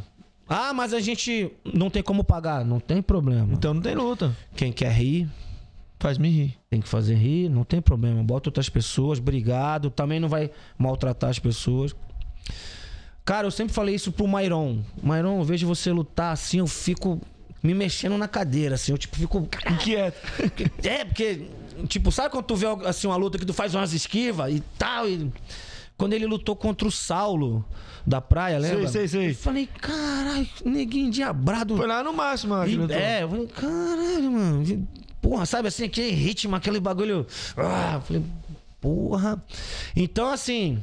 Ah, mas a gente não tem como pagar. Não tem problema. Então não tem luta. Quem quer rir, Faz me rir. tem que fazer rir, não tem problema. Bota outras pessoas, obrigado. Também não vai maltratar as pessoas. Cara, eu sempre falei isso pro Mairon. Mairon, eu vejo você lutar assim, eu fico me mexendo na cadeira, assim. Eu, tipo, fico. Inquieto. É, porque, tipo, sabe quando tu vê assim, uma luta que tu faz umas esquivas e tal? E... Quando ele lutou contra o Saulo da praia, lembra? sei, sei. Eu falei, caralho, neguinho diabrado. Foi lá no máximo, doutor. É, eu falei, caralho, mano. Porra, sabe assim, aquele ritmo, aquele bagulho. Ah, eu falei, porra. Então, assim,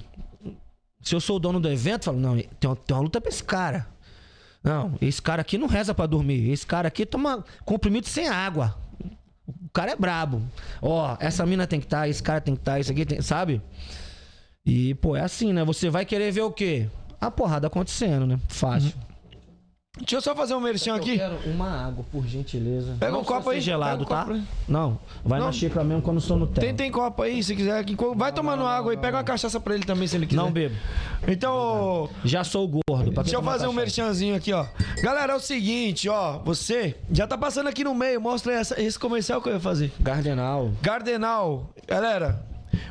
se eu sou o dono do evento, eu falo, não, tem uma, tem uma luta pra esse cara. Não, esse cara aqui não reza pra dormir. Esse cara aqui toma comprimido sem água. O cara é brabo. Ó, essa mina tem que estar, esse cara tem que estar, esse aqui tem, sabe? E, pô, é assim, né? Você vai querer ver o quê? A porrada acontecendo, né? Fácil. Deixa eu só fazer um merchan aqui. Eu quero uma água, por gentileza. Pega um copo precisa ser aí, gelado, tá? copo. Não, vai Não. na xícara mesmo quando sou no Tem, tempo. tem copo aí, se quiser. Aqui. Vai tomando água aí, pega uma cachaça pra ele também, se ele quiser. Não bebo. Então, Já sou gordo. pra Deixa eu fazer um merchanzinho aqui, ó. Galera, é o seguinte, ó. Você já tá passando aqui no meio. Mostra essa- esse comercial que eu ia fazer. Gardenal. Gardenal. Galera,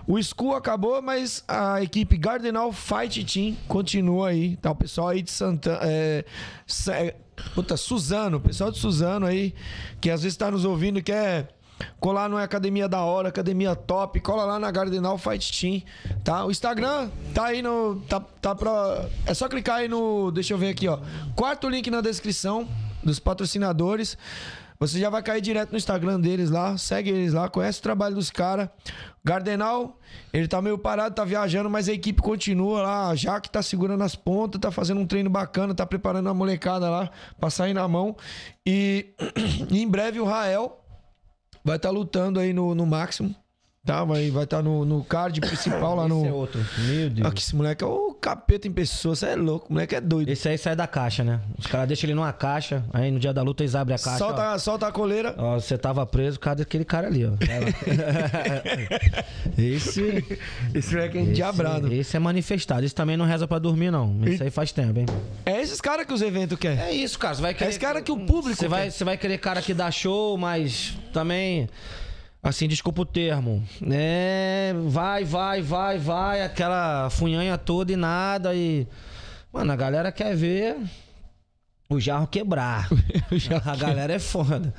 o School acabou, mas a equipe Gardenal Fight Team continua aí. Tá o pessoal aí de Santana. É, puta, Suzano. O pessoal de Suzano aí, que às vezes tá nos ouvindo e quer colar numa academia da hora, academia top, cola lá na Gardenal Fight Team, tá? O Instagram tá aí no. Tá, tá pra. É só clicar aí no. Deixa eu ver aqui, ó. Quarto link na descrição dos patrocinadores. Você já vai cair direto no Instagram deles lá, segue eles lá, conhece o trabalho dos caras. Gardenal, ele tá meio parado, tá viajando, mas a equipe continua lá. Já que tá segurando as pontas, tá fazendo um treino bacana, tá preparando a molecada lá pra sair na mão. E, e em breve o Rael vai estar lutando aí no, no máximo, tá? Vai estar vai tá no, no card principal lá no. Esse é outro. Meu Deus. Aqui, esse moleque é o capeta em pessoa, você é louco, o moleque é doido. Esse aí sai da caixa, né? Os caras deixam ele numa caixa, aí no dia da luta eles abrem a caixa. Solta, solta a coleira. Ó, você tava preso por causa daquele cara ali, ó. Esse. Esse moleque é endiabrado. esse é manifestado. Esse também não reza pra dormir, não. Isso aí faz tempo, hein? É esses caras que os eventos querem. É isso, cara. Você vai querer. esse cara que o público Você vai, você vai querer cara que dá show, mas também. Assim, desculpa o termo. É. Vai, vai, vai, vai. Aquela funhanha toda e nada. E. Mano, a galera quer ver. O jarro quebrar. a galera é foda.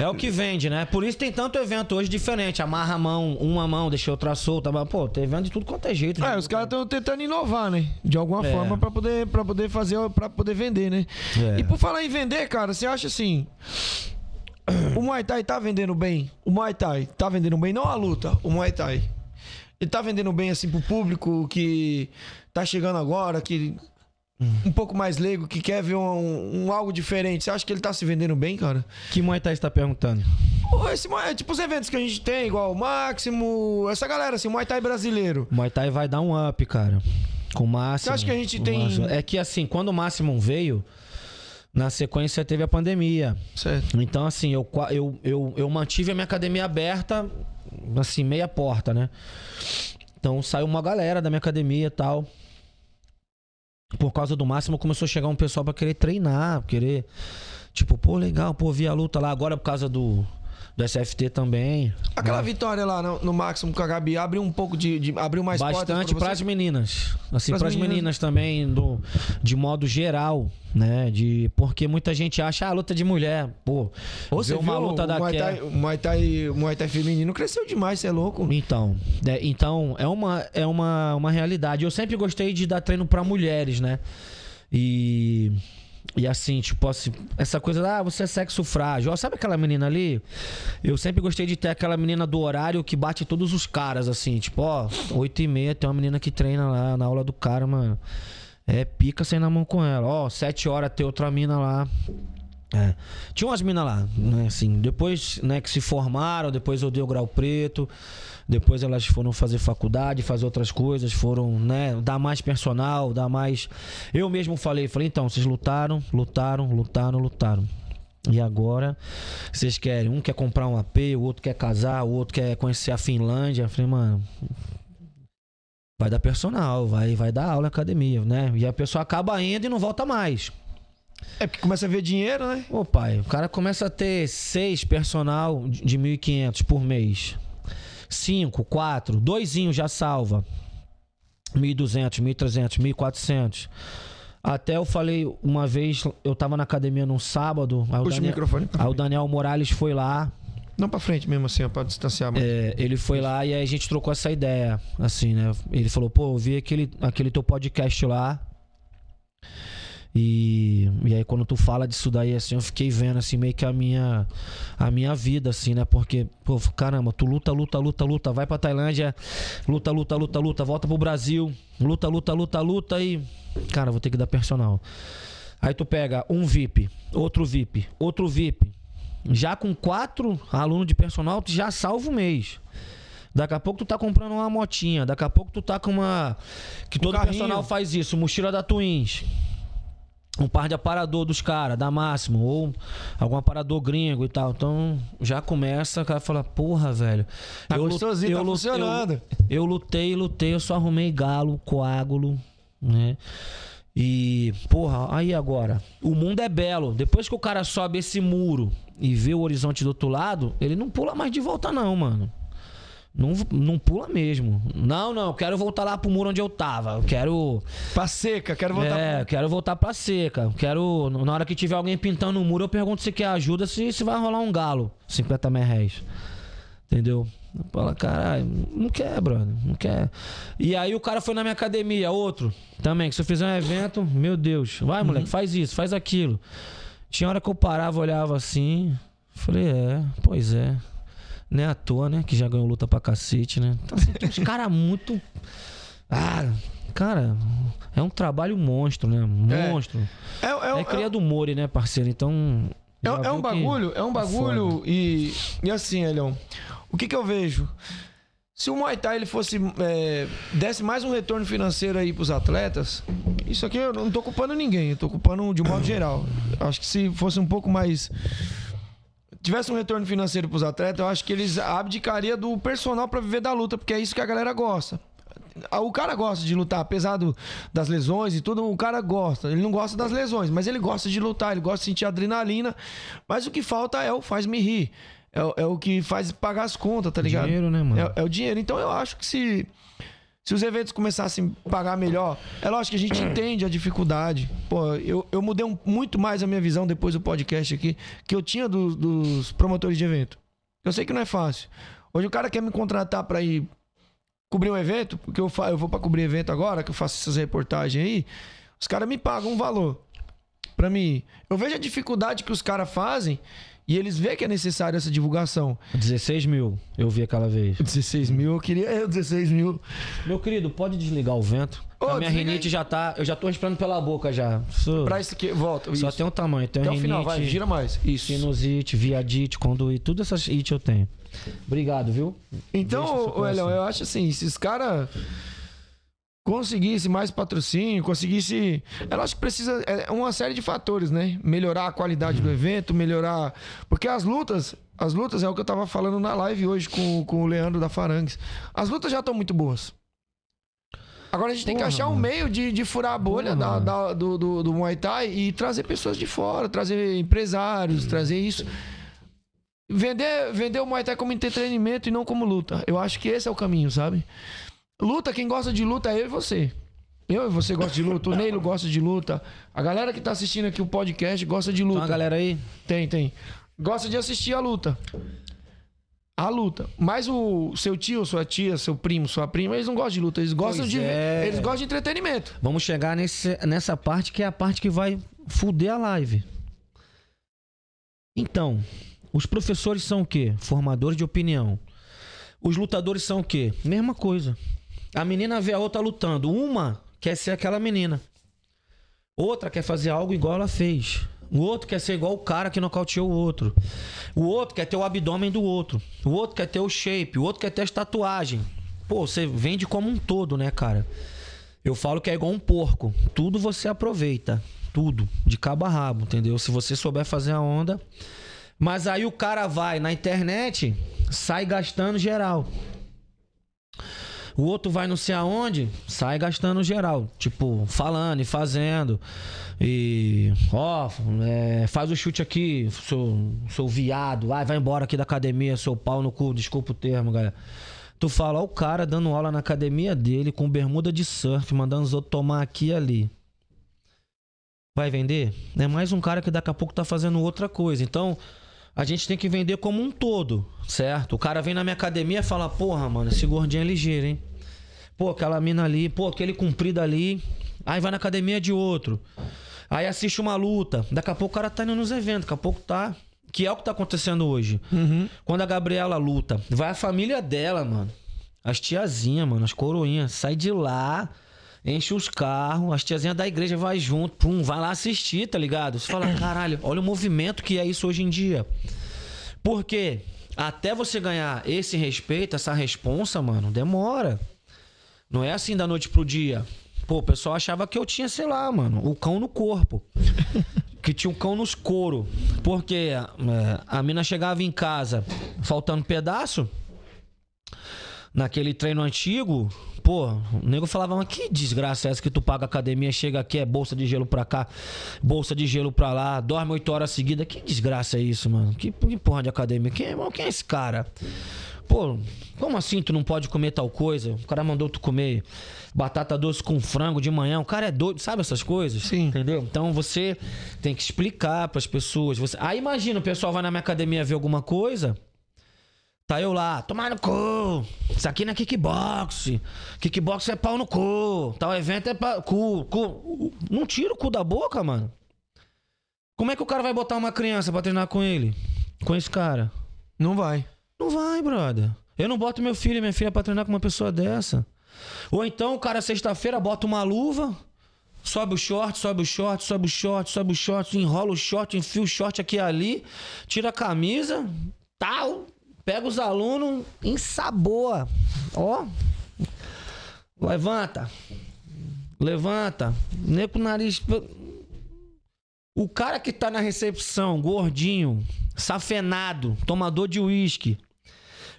É o que vende, né? Por isso tem tanto evento hoje diferente. Amarra a mão, uma mão, deixa outra solta. Mas, Pô, tem evento de tudo quanto é jeito. É, né? os caras estão tentando inovar, né? De alguma É. forma pra poder, pra poder fazer, para poder vender, né? É. E por falar em vender, cara, você acha assim. O Muay Thai tá vendendo bem? O Muay Thai tá vendendo bem? Não a luta, o Muay Thai. Ele tá vendendo bem, assim, pro público que tá chegando agora, que. Um pouco mais leigo, que quer ver um, um algo diferente. Você acha que ele tá se vendendo bem, cara? Que Muay Thai você tá perguntando? Pô, Esse, é tipo os eventos que a gente tem, igual o Máximo, essa galera, assim, o Muay Thai brasileiro. O Muay Thai vai dar um up, cara. Com o Máximo. Você acha que a gente tem- Máximo. É que assim, quando o Máximo veio, na sequência teve a pandemia. Certo. Então, assim, eu, eu, eu, eu mantive a minha academia aberta, assim, meia porta, né? Então saiu uma galera da minha academia e tal. Por causa do máximo, começou a chegar um pessoal pra querer treinar, querer. Tipo, pô, legal, pô, vi a luta lá agora por causa do. Do SFT também. Aquela né? vitória lá no, no Máximo com a Gabi abriu um pouco de. de abriu mais Bastante para as meninas. Assim, para as meninas. meninas também, do, de modo geral, né? De, porque muita gente acha, ah, luta de mulher. Pô, ver você uma luta o Muay. Thai, o Muay Thai, Muay Thai feminino cresceu demais, você é louco. Então, é, então é, uma, é uma, uma realidade. Eu sempre gostei de dar treino pra mulheres, né? E. E assim, tipo assim, essa coisa, ah, você é sexo frágil. Ó, sabe aquela menina ali? Eu sempre gostei de ter aquela menina do horário que bate todos os caras, assim. Tipo, ó, 8 e meia tem uma menina que treina lá na aula do cara, mano. É pica sem na mão com ela. Ó, 7 horas tem outra mina lá. É. Tinha umas minas lá, né, assim, depois, né, que se formaram, depois eu dei o grau preto, depois elas foram fazer faculdade, fazer outras coisas, foram, né, dar mais personal, dar mais... Eu mesmo falei, falei, então, vocês lutaram, lutaram, lutaram, lutaram. E agora, vocês querem, um quer comprar um AP, o outro quer casar, o outro quer conhecer a Finlândia. Eu falei, mano, vai dar personal, vai, vai dar aula na academia, né? E a pessoa acaba indo e não volta mais. É porque começa a ver dinheiro, né? Ô pai, o cara começa a ter seis personal de de 1.500 por mês. Cinco, quatro, doisinho já salva. 1.200, 1.300, 1.400. Até eu falei uma vez, eu tava na academia num sábado. Aí o, Puxa o Daniel, microfone aí o Daniel Morales foi lá. Não pra frente mesmo, assim, ó, pra distanciar. é, ele foi lá e aí a gente trocou essa ideia, assim, né? Ele falou, pô, eu vi aquele, aquele teu podcast lá. E, e aí quando tu fala disso daí, assim, eu fiquei vendo, assim, meio que a minha, a minha vida, assim, né? Porque, pô, caramba, tu luta, luta, luta, luta, vai pra Tailândia, luta, luta, luta, luta, volta pro Brasil, luta, luta, luta, luta e, cara, vou ter que dar personal. Aí tu pega um VIP, outro VIP, outro VIP. Já com quatro alunos de personal, tu já salva o mês. Daqui a pouco tu tá comprando uma motinha, daqui a pouco tu tá com uma. Que todo carrinho. personal faz isso, mochila da Twins. Um par de aparador dos caras, da Máximo, ou algum aparador gringo e tal. Então já começa, o cara fala, porra, velho. Tá lu- gostosinho, tá lu- funcionando. Eu, eu lutei, lutei, eu só arrumei galo, coágulo, né? E, porra, aí agora, o mundo é belo. Depois que o cara sobe esse muro e vê o horizonte do outro lado, ele não pula mais de volta, não, mano. Não, não pula mesmo. Não, não, eu quero voltar lá pro muro onde eu tava. Eu quero. Pra seca, quero voltar. É, eu quero voltar pra seca. Quero. Na hora que tiver alguém pintando o muro, eu pergunto se quer ajuda, se, se vai rolar um galo. 50 merréis. Entendeu? Fala, caralho, não quer, brother. Não quer. E aí o cara foi na minha academia, outro também, que se eu fizer um evento, meu Deus, vai, moleque, faz isso, faz aquilo. Tinha hora que eu parava, olhava assim. Falei, é, pois é. Não é à toa, né? Que já ganhou luta pra cacete, né? Então, assim, tem uns caras muito. Ah, cara, é um trabalho monstro, né? Monstro. É, é, É, é, cria do Mori, né, parceiro? Então. É, é um bagulho, é um bagulho e, e assim, Elião, o que que eu vejo? Se o Muay Thai ele fosse é, desse mais um retorno financeiro aí pros atletas, isso aqui eu não tô culpando ninguém, eu tô culpando de um modo geral. Acho que se fosse um pouco mais tivesse um retorno financeiro pros atletas, eu acho que eles abdicariam do personal pra viver da luta, porque é isso que a galera gosta. O cara gosta de lutar, apesar do- das lesões e tudo, o cara gosta. Ele não gosta das lesões, mas ele gosta de lutar, ele gosta de sentir adrenalina. Mas o que falta é o faz-me rir. É, o- é o que faz pagar as contas, tá ligado? Dinheiro, né, mano? É, é o dinheiro. Então eu acho que se, se os eventos começassem a pagar melhor, é lógico que a gente entende a dificuldade. Pô, eu, eu mudei um- muito mais a minha visão depois do podcast aqui, que eu tinha dos- dos promotores de evento. Eu sei que não é fácil. Hoje o cara quer me contratar pra ir cobrir um evento, porque eu, fa- eu vou pra cobrir evento agora, que eu faço essas reportagens aí, os caras me pagam um valor pra mim. Eu vejo a dificuldade que os caras fazem e eles veem que é necessário essa divulgação. 16 mil, eu vi aquela vez. 16 mil, eu queria eu 16 mil. Meu querido, pode desligar o vento? Ô, a minha rinite já tá. Eu já tô respirando pela boca já. Pra isso aqui, volta. Só isso. tem um tamanho. Tem rinite, final, vai, gira mais. Isso. sinusite, viadite, conduite, tudo essas it eu tenho. Obrigado, viu? Então, Elão, coração. eu acho assim, se os caras conseguissem mais patrocínio, conseguisse. Eu acho que precisa. É uma série de fatores, né? Melhorar a qualidade do evento, melhorar. Porque as lutas. As lutas é o que eu tava falando na live hoje com, com o Leandro da Farangues. As lutas já estão muito boas. Agora a gente tem que achar um meio de, de furar a bolha da- da- do, do, do Muay Thai e trazer pessoas de fora, trazer empresários, trazer isso. vender, vender o Muay Thai como entretenimento e não como luta. Eu acho que esse é o caminho, sabe? Luta, quem gosta de luta é eu e você. Eu e você gosta de luta, o Neilo gosta de luta. A galera que tá assistindo aqui o podcast gosta de luta. a galera aí. Tem, tem. Gosta de assistir a luta. A luta. Mas o seu tio, sua tia, seu primo, sua prima, eles não gostam de luta. Eles gostam Pois de. é. Eles gostam de entretenimento. Vamos chegar nesse, nessa parte que é a parte que vai fuder a live. Então, os professores são o quê? Formadores de opinião. Os lutadores são o quê? Mesma coisa. A menina vê a outra lutando. Uma quer ser aquela menina. Outra quer fazer algo igual ela fez. O outro quer ser igual o cara que nocauteou o outro. O outro quer ter o abdômen do outro. O outro quer ter o shape. O outro quer ter as tatuagens. Pô, você vende como um todo, né, cara? Eu falo que é igual um porco. Tudo você aproveita. Tudo. De cabo a rabo, entendeu? Se você souber fazer a onda. Mas aí o cara vai na internet, sai gastando geral. O outro vai não sei aonde, sai gastando geral. Tipo, falando e fazendo. E. Ó, é, faz o chute aqui, seu, seu viado. Vai, vai embora aqui da academia, seu pau no cu. Desculpa o termo, galera. Tu fala, ó, o cara dando aula na academia dele com bermuda de surf, mandando os outros tomar aqui e ali. Vai vender? É mais um cara que daqui a pouco tá fazendo outra coisa. Então, a gente tem que vender como um todo, certo? O cara vem na minha academia e fala, porra, mano, esse gordinho é ligeiro, hein? Pô, aquela mina ali, pô, aquele comprido ali. Aí vai na academia de outro. Aí assiste uma luta. Daqui a pouco o cara tá indo nos eventos, daqui a pouco tá. Que é o que tá acontecendo hoje. Quando a Gabriela luta, vai a família dela, mano. As tiazinhas, mano, as coroinhas. Sai de lá, enche os carros, as tiazinhas da igreja vai junto, pum, vai lá assistir, tá ligado? Você fala, caralho, olha o movimento que é isso hoje em dia. Porque até você ganhar esse respeito, essa responsa, mano, demora. Não é assim da noite pro dia. Pô, o pessoal achava que eu tinha, sei lá, mano, o cão no corpo. que tinha um cão nos couro. Porque é, a mina chegava em casa faltando pedaço. Naquele treino antigo, pô, o nego falava, mas que desgraça é essa que tu paga academia, chega aqui, é bolsa de gelo pra cá, bolsa de gelo pra lá, dorme oito horas seguidas. Que desgraça é isso, mano? Que, que porra de academia? Quem, é- quem é esse cara? Pô, como assim tu não pode comer tal coisa? O cara mandou tu comer batata doce com frango de manhã. O cara é doido, sabe essas coisas? Sim. Entendeu? Então você tem que explicar pras pessoas. Você... Aí imagina, o pessoal vai na minha academia ver alguma coisa. Tá eu lá, tomar no cu. Isso aqui não é kickbox. Kickbox é pau no cu. Tal evento é pa... cu, cu. Não tira o cu da boca, mano. Como é que o cara vai botar uma criança pra treinar com ele? Com esse cara? Não vai. Não vai, brother. Eu não boto meu filho e minha filha pra treinar com uma pessoa dessa. Ou então o cara, sexta-feira, bota uma luva, sobe o short, sobe o short, sobe o short, sobe o short, enrola o short, enfia o short aqui e ali, tira a camisa, tal, pega os alunos, ensaboa. Ó. Levanta. Levanta. Nem com o nariz. O cara que tá na recepção, gordinho, safenado, tomador de uísque,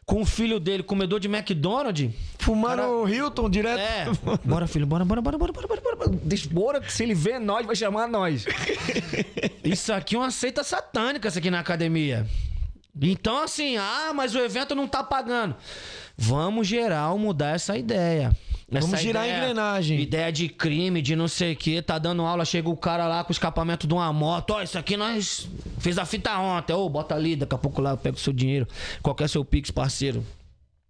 com o filho dele, comedor de McDonald's. Fumando Cara- o Hilton direto. É. Bora, filho, bora, bora, bora, bora, bora, bora, Bora, que se ele vê nós, vai chamar nós. Isso aqui é uma seita satânica, isso aqui na academia. Então, assim, ah, mas o evento não tá pagando. Vamos, geral, mudar essa ideia. Essa Vamos girar a engrenagem. Ideia de crime, de não sei o que, tá dando aula, chega o cara lá com o escapamento de uma moto. Ó, isso aqui nós fez a fita ontem. Ô, bota ali, daqui a pouco lá eu pego o seu dinheiro. Qual é seu Pix, parceiro?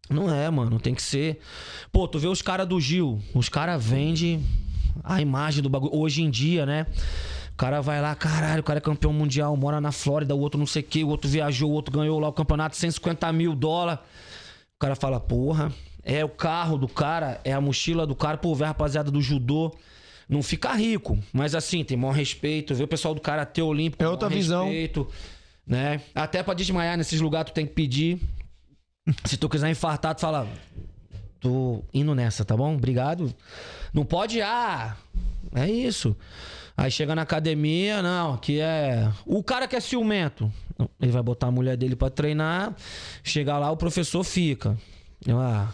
Não é, mano, tem que ser. Pô, tu vê os caras do Gil, os caras vendem a imagem do bagulho. Hoje em dia, né? O cara vai lá, caralho, o cara é campeão mundial, mora na Flórida, o outro não sei o que, o outro viajou, o outro ganhou lá o campeonato, 150 mil dólares. O cara fala, porra, é o carro do cara, é a mochila do cara, pô, vê a rapaziada do judô. Não fica rico, mas assim, tem maior respeito. Vê o pessoal do Karatê Olímpico. É outra visão. Respeito, né? Até pra desmaiar nesses lugares, tu tem que pedir. Se tu quiser infartar, tu fala. Tô indo nessa, tá bom? Obrigado. Não pode, ah. É isso. Aí chega na academia, não, que é. O cara que é ciumento. Ele vai botar a mulher dele pra treinar. Chegar lá, o professor fica. Eu, ah,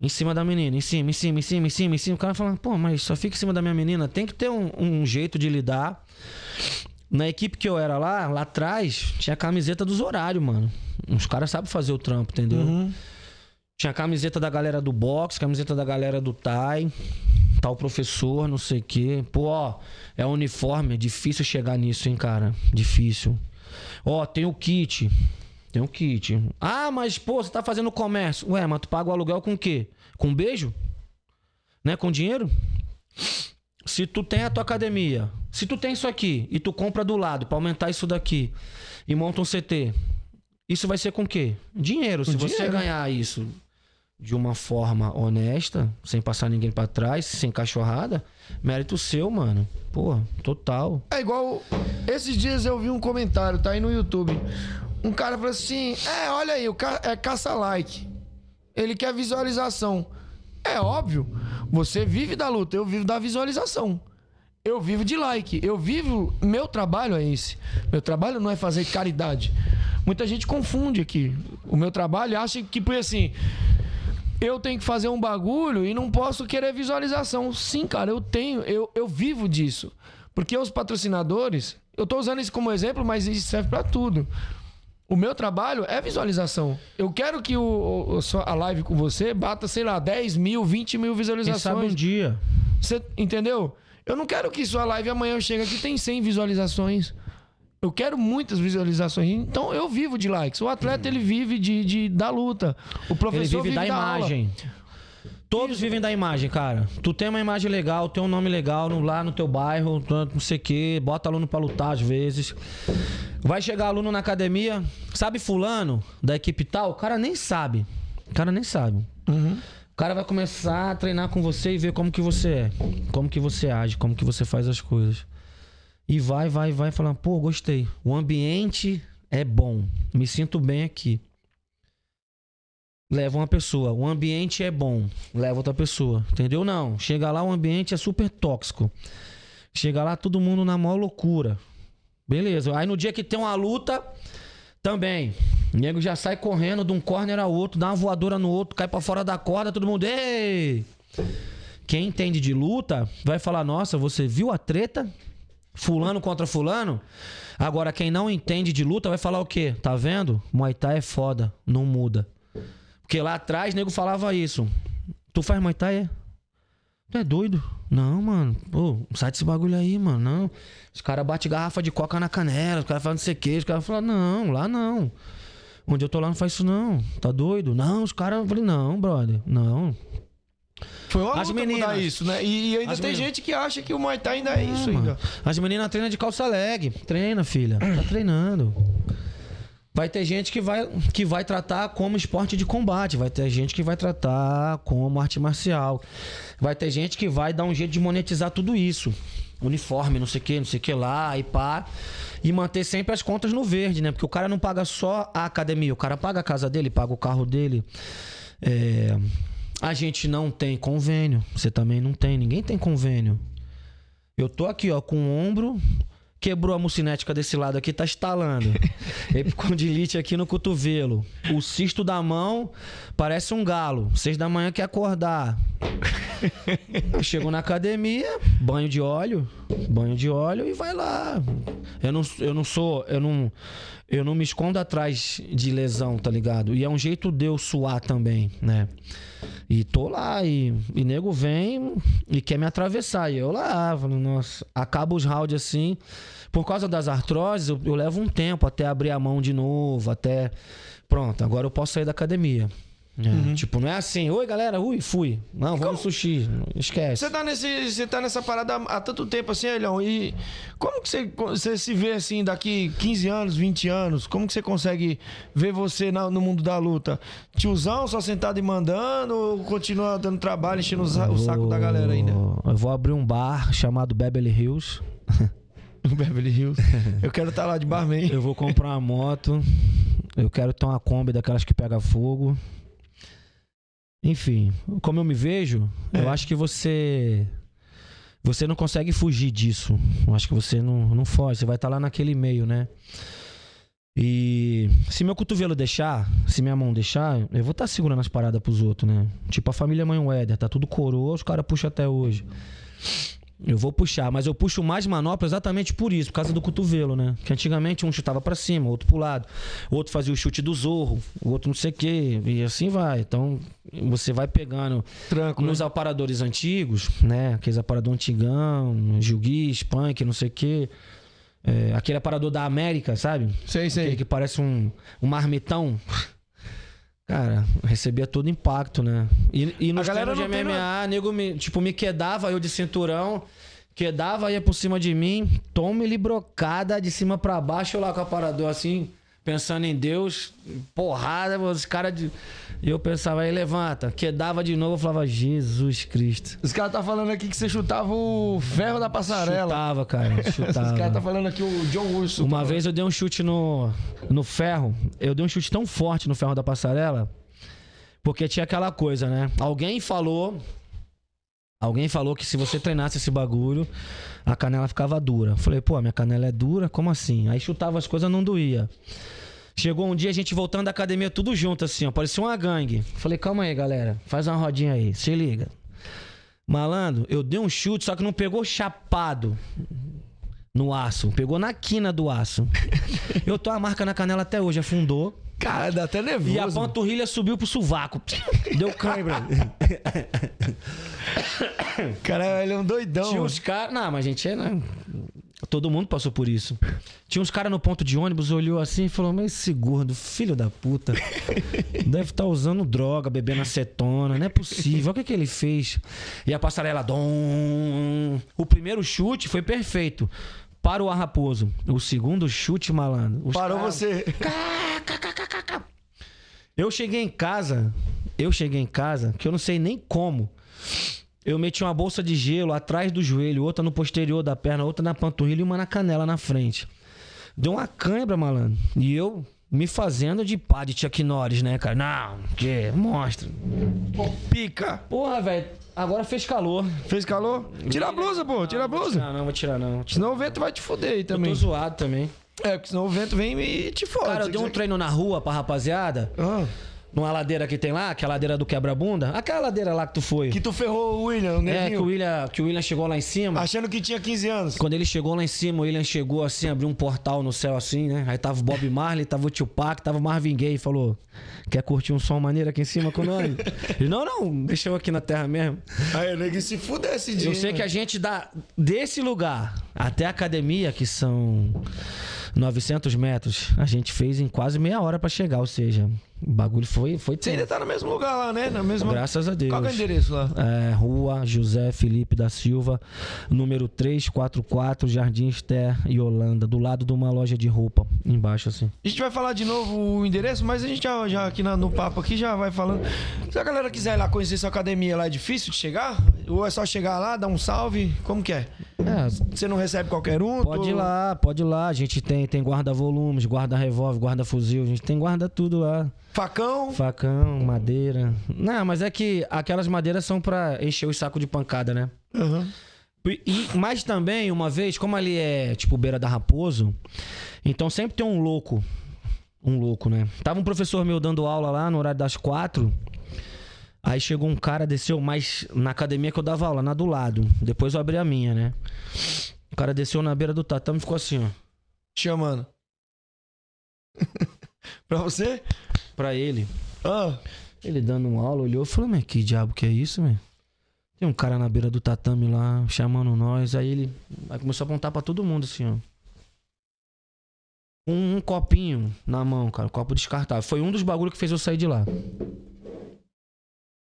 em cima da menina, em cima, em cima, em cima, em cima, em cima. O cara fala, pô, mas só fica em cima da minha menina. Tem que ter um, um jeito de lidar. Na equipe que eu era lá, lá atrás, tinha a camiseta dos horários, mano. Os caras sabem fazer o trampo, entendeu? Uhum. Tinha camiseta da galera do box, camiseta da galera do Thai, tal professor, não sei o quê. Pô, ó, é uniforme, é difícil chegar nisso, hein, cara? Difícil. Ó, tem o kit. Tem o kit. Ah, mas, pô, você tá fazendo comércio. Ué, mas tu paga o aluguel com o quê? Com beijo? Né? Com dinheiro? Se tu tem a tua academia, se tu tem isso aqui e tu compra do lado pra aumentar isso daqui e monta um CT, isso vai ser com o quê? Dinheiro. Se você dinheiro. ganhar isso de uma forma honesta, sem passar ninguém pra trás, sem cachorrada, mérito seu, mano. Pô, total. É igual. Esses dias eu vi um comentário, tá aí no YouTube. Um cara falou assim: É, olha aí, o ca... é caça-like. Ele quer visualização. É óbvio. Você vive da luta, eu vivo da visualização. Eu vivo de like. Eu vivo. Meu trabalho é esse. Meu trabalho não é fazer caridade. Muita gente confunde aqui. O meu trabalho acha que, por assim. Eu tenho que fazer um bagulho e não posso querer visualização. Sim, cara, eu tenho. Eu, eu vivo disso. Porque os patrocinadores. Eu tô usando isso como exemplo, mas isso serve pra tudo. O meu trabalho é visualização. Eu quero que o, o- a live com você bata, sei lá, 10 mil, 20 mil Quem visualizações. sabe um dia. Você entendeu? Eu não quero que sua live amanhã chegue aqui tem 100 visualizações. Eu quero muitas visualizações. Então eu vivo de likes. O atleta ele vive de, de- da luta. O Ele professor vive da aula. imagem. Todos vivem da imagem, cara. Tu tem uma imagem legal, tem um nome legal no- lá no teu bairro, não sei o quê, bota aluno pra lutar às vezes. Vai chegar aluno na academia, sabe fulano da equipe tal? O cara nem sabe. O cara nem sabe. O cara vai começar a treinar com você e ver como que você é, como que você age, como que você faz as coisas. E vai, vai, vai falando, pô, gostei. O ambiente é bom. Me sinto bem aqui. Leva uma pessoa. O ambiente é bom. Leva outra pessoa. Entendeu? Não. Chega lá, o ambiente é super tóxico. Chega lá, todo mundo na maior loucura. Beleza. Aí no dia que tem uma luta, também. O nego já sai correndo de um corner a outro, dá uma voadora no outro, cai pra fora da corda, todo mundo. Ei! Quem entende de luta vai falar: Nossa, você viu a treta? Fulano contra Fulano? Agora, quem não entende de luta vai falar o quê? Tá vendo? Muay Thai é foda, não muda. Porque lá atrás, nego falava isso. Tu faz Muay Thai, é? Tu é doido? Não, mano. Pô, sai desse bagulho aí, mano. Não. Os caras batem garrafa de coca na canela, os caras falam não sei o quê. Os caras falam, não, lá não. Onde eu tô lá não faz isso, não. Tá doido? Não, os caras. Eu falei, não, brother. Não. Foi uma As meninas. isso, né? E, e ainda As tem meninas. gente que acha que o Muay Thai ainda é isso mano. ainda. As meninas treinam de calça leg. Treina, filha. Tá treinando. Vai ter gente que vai, que vai tratar como esporte de combate. Vai ter gente que vai tratar como arte marcial. Vai ter gente que vai dar um jeito de monetizar tudo isso. Uniforme, não sei o que, não sei o que lá, e pá. E manter sempre as contas no verde, né? Porque o cara não paga só a academia, o cara paga a casa dele, paga o carro dele. É, A gente não tem convênio. Você também não tem. Ninguém tem convênio. Eu tô aqui, ó, com o ombro. Quebrou a mucinética desse lado aqui, tá estalando. Epicondilite aqui no cotovelo. O cisto da mão parece um galo. Seis da manhã quer acordar. Chegou na academia, banho de óleo, banho de óleo e vai lá. Eu não, eu não sou, eu não, eu não me escondo atrás de lesão, tá ligado? E é um jeito de eu suar também, né? E tô lá, e, e nego vem e quer me atravessar. E eu lá, falo, nossa, acaba os rounds assim. Por causa das artroses, eu, eu levo um tempo até abrir a mão de novo, até. Pronto, agora eu posso sair da academia. É, Tipo, não é assim, oi galera, ui, fui. Não, vamos no sushi. Esquece. Você tá, nesse, você tá nessa parada há tanto tempo assim, Elião, e como que você, você se vê assim daqui 15 anos, 20 anos? Como que você consegue ver você na- no mundo da luta? Tiozão, só sentado e mandando, ou continua dando trabalho, enchendo o, o saco da galera ainda? Eu vou abrir um bar chamado Beverly Hills. Beverly Hills. Eu quero estar lá de barman. Eu vou comprar uma moto. Eu quero ter uma Kombi daquelas que pega fogo. Enfim, como eu me vejo, eu É. acho que você. Você não consegue fugir disso. Eu acho que você não, não foge. Você vai estar lá naquele meio, né? E se meu cotovelo deixar, se minha mão deixar, eu vou estar segurando as paradas pros outros, né? Tipo a família Mãe Weather, tá tudo coroa, os caras puxam até hoje. Eu vou puxar, mas eu puxo mais manopla exatamente por isso, por causa do cotovelo, né? Que antigamente um chutava pra cima, outro pro lado, outro fazia o chute do zorro, o outro não sei o quê, e assim vai. Então, você vai pegando Tranco, nos né? aparadores antigos, né? Aqueles aparador antigão, Gilguis, Punk, não sei o quê. É, aquele aparador da América, sabe? Sei, sei. Aquele que parece um, um marmitão. Cara, recebia todo impacto, né? E, e nos treinos de MMA, nego me, tipo, me quedava, eu de cinturão, quedava, ia por cima de mim, tome-lhe brocada de cima pra baixo, eu lá com o aparador assim, pensando em Deus, porrada, os caras de. E eu pensava, aí levanta, quedava de novo, eu falava, Jesus Cristo. Os caras tá falando aqui que você chutava o ferro da passarela. Chutava, cara, Os chutava. caras tá falando aqui o John Urso. Uma vez eu dei um chute no, no ferro. Eu dei um chute tão forte no ferro da passarela. Porque tinha aquela coisa, né? Alguém falou. Alguém falou que se você treinasse esse bagulho, a canela ficava dura. Falei, pô, minha canela é dura? Como assim? Aí chutava as coisas, não doía. Chegou um dia a gente voltando da academia tudo junto, assim, ó. Parecia uma gangue. Falei, calma aí, galera. Faz uma rodinha aí. Se liga. Malandro, eu dei um chute, só que não pegou chapado no aço. Pegou na quina do aço. Eu tô a marca na canela até hoje, afundou. Cara, dá até nervoso. E a panturrilha subiu pro sovaco. Deu cãibra. Cara, ele é um doidão. Tinha uns caras. Não, mas a gente é. Né? Todo mundo passou por isso. Tinha uns caras no ponto de ônibus, olhou assim e falou: Mas esse gordo, filho da puta, deve estar usando droga, bebendo acetona, não é possível. Olha o que, que ele fez. E a passarela, dom. O primeiro chute foi perfeito. Para o Raposo. O segundo chute, malandro. os Parou caras- você. Eu cheguei em casa, eu cheguei em casa, que eu não sei nem como. Eu meti uma bolsa de gelo atrás do joelho, outra no posterior da perna, outra na panturrilha e uma na canela na frente. Deu uma cãibra, malandro. E eu me fazendo de pá de Chuck Norris, né, cara? Não, que monstro. Pica. Porra, velho, agora fez calor. Fez calor? Tira a blusa, pô. Tira a blusa. Não, não, vou tirar não. Senão o vento vai te foder aí Eu também. tô zoado também. É, porque senão o vento vem e te fode. Cara, eu dei um treino na rua pra rapaziada, Ah, numa ladeira que tem lá, que é a ladeira do quebra-bunda. Aquela ladeira lá que tu foi. que tu ferrou o William, o É, que o. William, que o William chegou lá em cima. Achando que tinha 15 anos. Quando ele chegou lá em cima, o William chegou assim, abriu um portal no céu assim, né? Aí tava o Bob Marley, tava o Tupac, tava o Marvin Gaye. Falou, quer curtir um som maneiro aqui em cima com nós? Ele, não, não, deixa eu aqui na terra mesmo. Aí o neguinho se fuder esse dia. Eu sei que a gente dá desse lugar até a academia, que são 900 metros, a gente fez em quase meia hora pra chegar, ou seja, o bagulho foi, foi Você ainda tá no mesmo lugar lá, né? Na mesma... Graças a Deus. Qual que é o endereço lá? É, Rua José Felipe da Silva, número 344, Jardim Esther e Holanda, do lado de uma loja de roupa, embaixo assim. A gente vai falar de novo o endereço, mas a gente já, já aqui na- no papo aqui já vai falando. Se a galera quiser ir lá conhecer sua academia lá, é difícil de chegar? Ou é só chegar lá, dar um salve? Como que é? É, Você não recebe qualquer um? pode ir lá, pode ir lá. A gente tem, tem guarda-volumes, guarda-revólver, guarda-fuzil, a gente tem guarda tudo lá. Facão? Facão, madeira. Não, mas é que aquelas madeiras são pra encher o saco de pancada, né? Aham. E, mas também, uma vez, como ali é tipo beira da Raposo, então sempre tem um louco. Um louco, né? Tava um professor meu dando aula lá no horário das quatro. Aí chegou um cara, desceu mais na academia que eu dava aula, na do lado. Depois eu abri a minha, né? O cara desceu na beira do tatame e ficou assim, ó. Te chamando. pra você? Pra ele. Ah, Ele dando uma aula, olhou e falou, mas que diabo que é isso, meu? Tem um cara na beira do tatame lá, chamando nós. Aí ele aí começou a apontar pra todo mundo, assim, ó. Um, um copinho na mão, cara. Um copo descartável. Foi um dos bagulhos que fez eu sair de lá.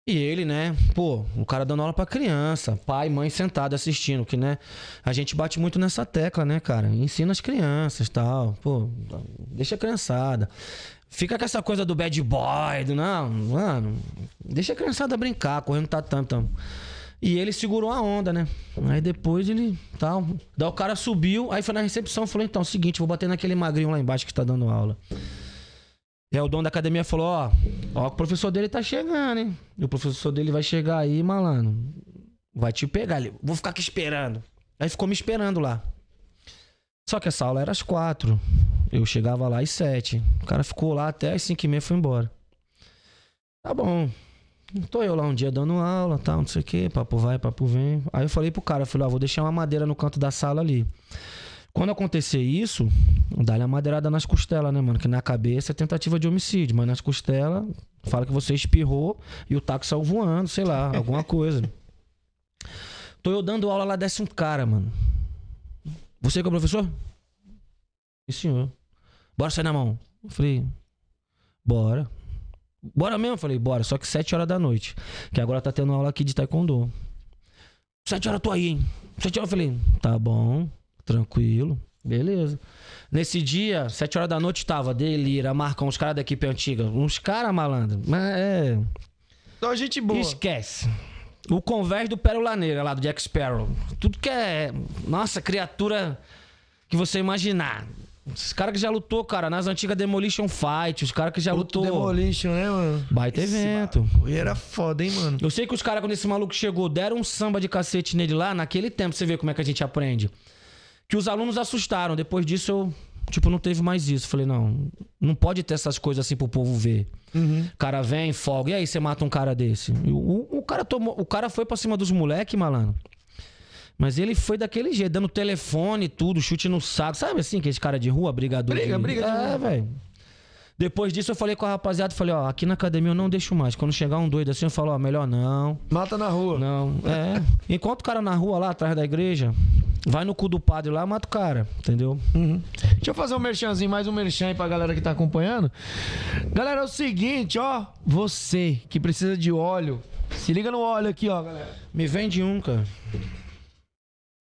E ele, né? Pô, o cara dando aula pra criança. Pai, mãe sentado assistindo. Que, né? A gente bate muito nessa tecla, né, cara? Ensina as crianças tal. Pô, deixa a criançada. Fica com essa coisa do bad boy, do não, mano. Deixa a criançada brincar, correndo tatame. Tam. E ele segurou a onda, né? Aí depois ele tal. Daí o cara subiu, aí foi na recepção falou: então, é seguinte, vou bater naquele magrinho lá embaixo que tá dando aula. E aí o dono da academia falou: ó, ó, o professor dele tá chegando, hein? E o professor dele vai chegar aí, malandro. Vai te pegar. Ele, vou ficar aqui esperando. Aí ficou me esperando lá. Só que essa aula era às quatro. Eu chegava lá às sete. O cara ficou lá até às cinco e meia foi embora. Tá bom. Tô eu lá um dia dando aula, tal, não sei o que, papo vai, papo vem. Aí eu falei pro cara, eu falei, ó, vou deixar uma madeira no canto da sala ali. Quando acontecer isso, dá-lhe uma madeirada nas costelas, né, mano? Que na cabeça é tentativa de homicídio, mas nas costelas, fala que você espirrou e o taco saiu voando, sei lá, alguma coisa. Tô eu dando aula lá, desce um cara, mano. Você que é o professor? Sim, senhor. Bora sair na mão. Eu falei, bora. Bora mesmo? Eu falei, bora. Só que 7 horas da noite. Que agora tá tendo aula aqui de taekwondo. 7 horas eu tô aí, hein? 7 horas eu falei, tá bom, tranquilo, beleza. Nesse dia, 7 horas da noite, tava Delira, Marcão, uns caras da equipe antiga. Uns caras malandro. Mas é. Então, gente boa. Esquece. O convés do Pérola Negra lá do Jack Sparrow. Tudo que é. Nossa, criatura que você imaginar. Os caras que já lutou, cara, nas antigas Demolition Fight, os caras que já Outro lutou. Demolition, né, mano? Baita Esse evento. bagulho era foda, hein, mano? Eu sei que os caras, quando esse maluco chegou, deram um samba de cacete nele lá, naquele tempo, você vê como é que a gente aprende. Que os alunos assustaram. Depois disso, eu, tipo, não teve mais isso. Falei, não, não pode ter essas coisas assim pro povo ver. Uhum. O cara vem, folga. E aí, você mata um cara desse? O, o, cara tomou, o cara foi pra cima dos moleque, malandro. Mas ele foi daquele jeito, dando telefone, tudo, chute no saco. Sabe assim, aqueles cara de rua, brigador Briga, de... briga de É, velho. Depois disso, eu falei com a rapaziada, falei, ó, aqui na academia eu não deixo mais. Quando chegar um doido assim, eu falo, ó, melhor não. Mata na rua. Não, é. Enquanto o cara na rua lá, atrás da igreja, vai no cu do padre lá, mata o cara, entendeu? Uhum. Deixa eu fazer um merchanzinho, mais um merchan aí pra galera que tá acompanhando. Galera, é o seguinte, ó. Você que precisa de óleo, se liga no óleo aqui, ó, galera. Me vende um, cara.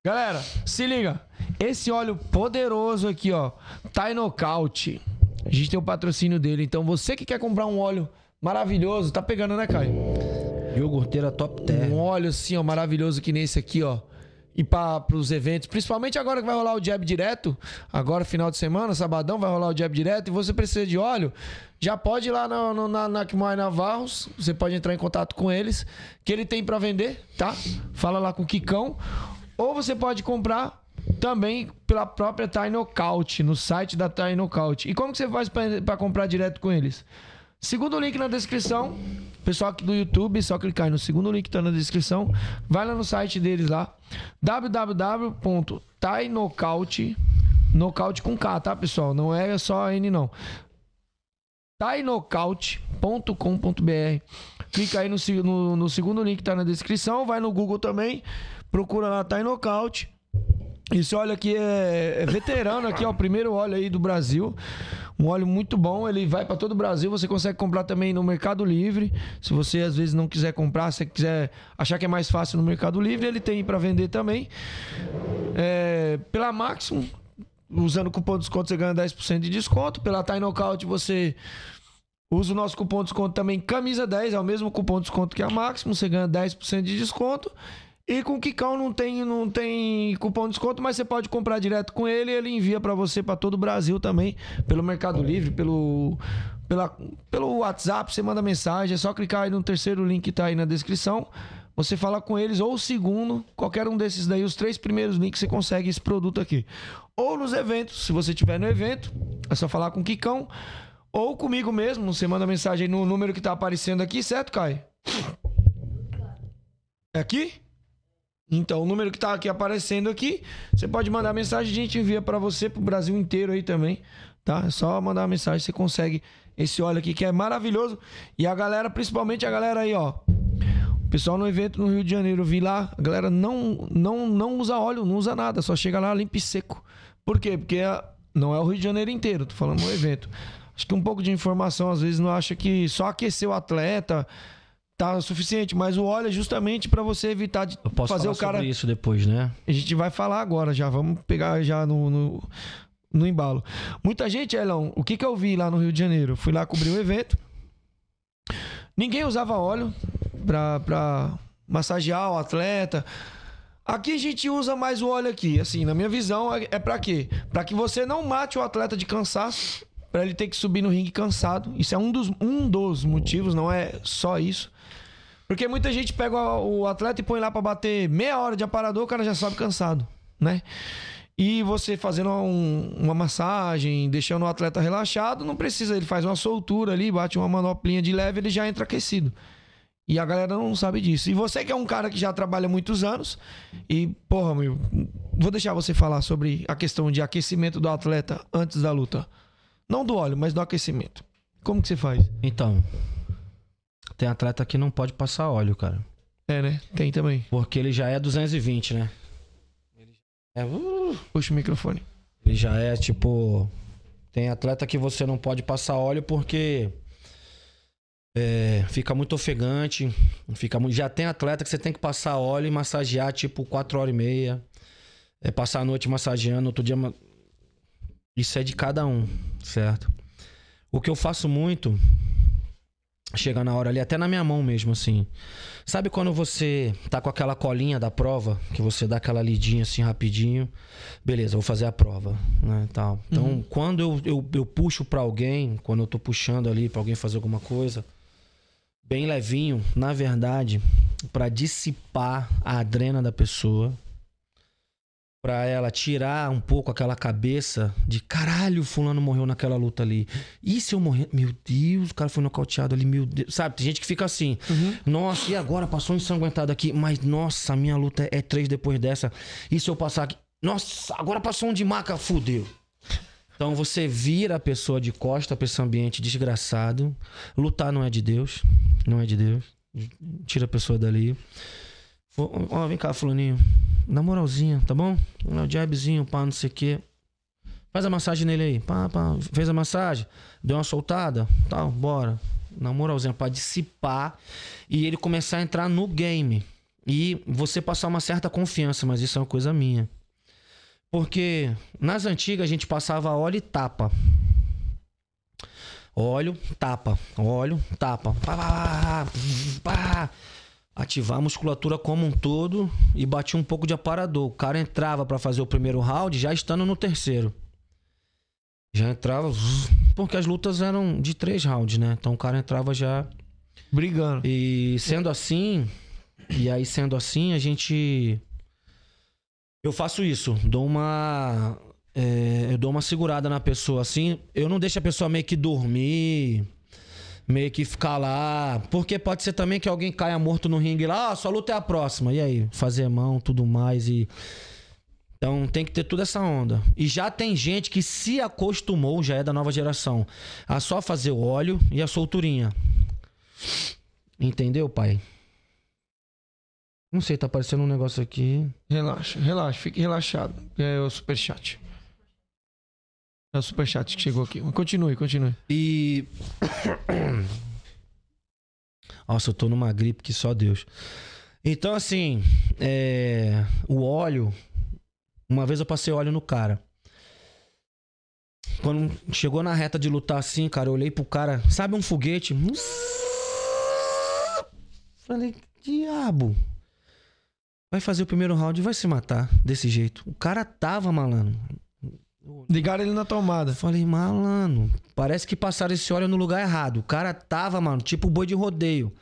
Galera, se liga. Esse óleo poderoso aqui, ó. Thai Knockout. A gente tem o patrocínio dele. Então, você que quer comprar um óleo maravilhoso, tá pegando, né, Caio? Iogurteira top terra. Um óleo assim, ó, maravilhoso que nem esse aqui, ó. E para os eventos, principalmente agora que vai rolar o jab direto, agora final de semana, sabadão, vai rolar o jab direto, e você precisa de óleo, já pode ir lá no, no, na, na Kimai Navarros, você pode entrar em contato com eles, que ele tem para vender, tá? Fala lá com o Kikão. Ou você pode comprar também pela própria Thai Knockout, no site da Thai Knockout. E como que você faz para comprar direto com eles? Segundo link na descrição. Pessoal aqui do YouTube, só clicar aí no segundo link que tá na descrição. Vai lá no site deles lá. www.tainockout Knockout com K, tá, pessoal? Não é só N, não. tainockout.com.br Clica aí no, no, no segundo link que tá na descrição. Vai no Google também. Procura lá Thai Knockout. Esse óleo aqui é, é veterano aqui, o primeiro óleo aí do Brasil. Um óleo muito bom, ele vai para todo o Brasil. Você consegue comprar também no Mercado Livre. Se você às vezes não quiser comprar, se quiser achar que é mais fácil no Mercado Livre, ele tem para vender também. É, pela Maximum, usando o cupom de desconto você ganha 10% de desconto. Pela Thai Knockout você usa o nosso cupom de desconto também, camisa 10, é o mesmo cupom de desconto que a Maximum, você ganha 10% de desconto. E com o Kikão não tem, não tem cupom de desconto, mas você pode comprar direto com ele ele envia para você para todo o Brasil também, pelo Mercado Livre, pelo, pela, pelo WhatsApp, você manda mensagem, é só clicar aí no terceiro link que tá aí na descrição. Você fala com eles, ou o segundo, qualquer um desses daí, os três primeiros links você consegue esse produto aqui. Ou nos eventos, se você estiver no evento, é só falar com o Kikão, ou comigo mesmo, você manda mensagem no número que tá aparecendo aqui, certo, Kai? É aqui? Então, o número que tá aqui aparecendo aqui, você pode mandar mensagem, a gente envia para você pro Brasil inteiro aí também, tá? É só mandar uma mensagem, você consegue esse óleo aqui que é maravilhoso. E a galera, principalmente a galera aí, ó. O pessoal no evento no Rio de Janeiro, vi lá, a galera não não não usa óleo, não usa nada, só chega lá limpo e seco. Por quê? Porque é- não é o Rio de Janeiro inteiro, tô falando no evento. Acho que um pouco de informação às vezes não acha que só aquecer o atleta tá suficiente, mas o óleo é justamente para você evitar de Eu posso fazer falar o cara sobre isso depois, né? a gente vai falar agora já, vamos pegar já no, no, no embalo. Muita gente, Elão, o que, que eu vi lá no Rio de Janeiro? Fui lá cobrir o evento. Ninguém usava óleo pra, pra massagear o atleta. Aqui a gente usa mais o óleo aqui, assim, na minha visão é, é para quê? Para que você não mate o atleta de cansaço, para ele ter que subir no ringue cansado. Isso é um dos, um dos motivos, não é só isso. Porque muita gente pega o atleta e põe lá pra bater meia hora de aparador, o cara já sobe cansado, né? E você fazendo um- uma massagem, deixando o atleta relaxado, não precisa, ele faz uma soltura ali, bate uma manoplinha de leve, ele já entra aquecido. E a galera não sabe disso. E você que é um cara que já trabalha muitos anos, e, porra, meu, vou deixar você falar sobre a questão de aquecimento do atleta antes da luta. Não do óleo, mas do aquecimento. Como que você faz? Então, tem atleta que não pode passar óleo, cara. É, né? Tem também. Porque ele já é 220, né? É, uh, Puxa o microfone. ele já é tipo. Tem atleta que você não pode passar óleo porque. é, fica muito ofegante. Fica, mu- já tem atleta que você tem que passar óleo e massagear tipo 4 horas e meia. É, passar a noite massageando, outro dia. Isso é de cada um, certo? O que eu faço muito. Chega na hora ali, até na minha mão mesmo, assim. Sabe quando você tá com aquela colinha da prova, que você dá aquela lidinha assim rapidinho? Beleza, vou fazer a prova, né, tal. Então, quando eu, eu, eu puxo pra alguém, quando eu tô puxando ali pra alguém fazer alguma coisa, bem levinho, na verdade, pra dissipar a adrena da pessoa, pra ela tirar um pouco aquela cabeça de caralho, fulano morreu naquela luta ali. E se eu morrer? Meu Deus, o cara foi nocauteado ali, meu Deus. Sabe, tem gente que fica assim, nossa, e agora? Passou ensanguentado aqui, mas nossa, a minha luta é três depois dessa. E se eu passar aqui? Nossa, agora passou um de maca, fudeu. Então você vira a pessoa de costa pra esse ambiente desgraçado. Lutar não é de Deus. Não é de Deus. Tira a pessoa dali. Ó, vem cá, fulaninho. Na moralzinha, tá bom? Um jabzinho, pá, não sei o quê. Faz a massagem nele aí. Pá, pá. Fez a massagem. Deu uma soltada. Tal, bora. Na moralzinha, pra dissipar. E ele começar a entrar no game. E você passar uma certa confiança, mas isso é uma coisa minha. Porque nas antigas a gente passava óleo e tapa. Óleo, tapa. Óleo, tapa. Pá, pá, pá, pá. Ativar a musculatura como um todo e batia um pouco de aparador. O cara entrava pra fazer o primeiro round já estando no terceiro. Já entrava. Porque as lutas eram de três rounds, né? Então o cara entrava já. Brigando. E sendo assim, e aí sendo assim, a gente. Eu faço isso, dou uma. é, eu dou uma segurada na pessoa assim. Eu não deixo a pessoa meio que dormir, meio que ficar lá. Porque pode ser também que alguém caia morto no ringue lá, ah, sua luta é a próxima. E aí? Fazer mão, tudo mais e. Então tem que ter toda essa onda. E já tem gente que se acostumou, já é da nova geração, a só fazer o óleo e a solturinha. Entendeu, pai? Não sei, tá aparecendo um negócio aqui. Relaxa, relaxa, fique relaxado. É o superchat. É o superchat que chegou aqui. Continue, continue. E. Nossa, eu tô numa gripe que só Deus. Então, assim, é, o óleo. Uma vez eu passei óleo no cara. Quando chegou na reta de lutar assim, cara, eu olhei pro cara, sabe um foguete? Falei, diabo. Vai fazer o primeiro round e vai se matar desse jeito. O cara tava malandro. Ligaram ele na tomada. Falei, malandro, parece que passaram esse óleo no lugar errado. O cara tava, mano, tipo boi de rodeio.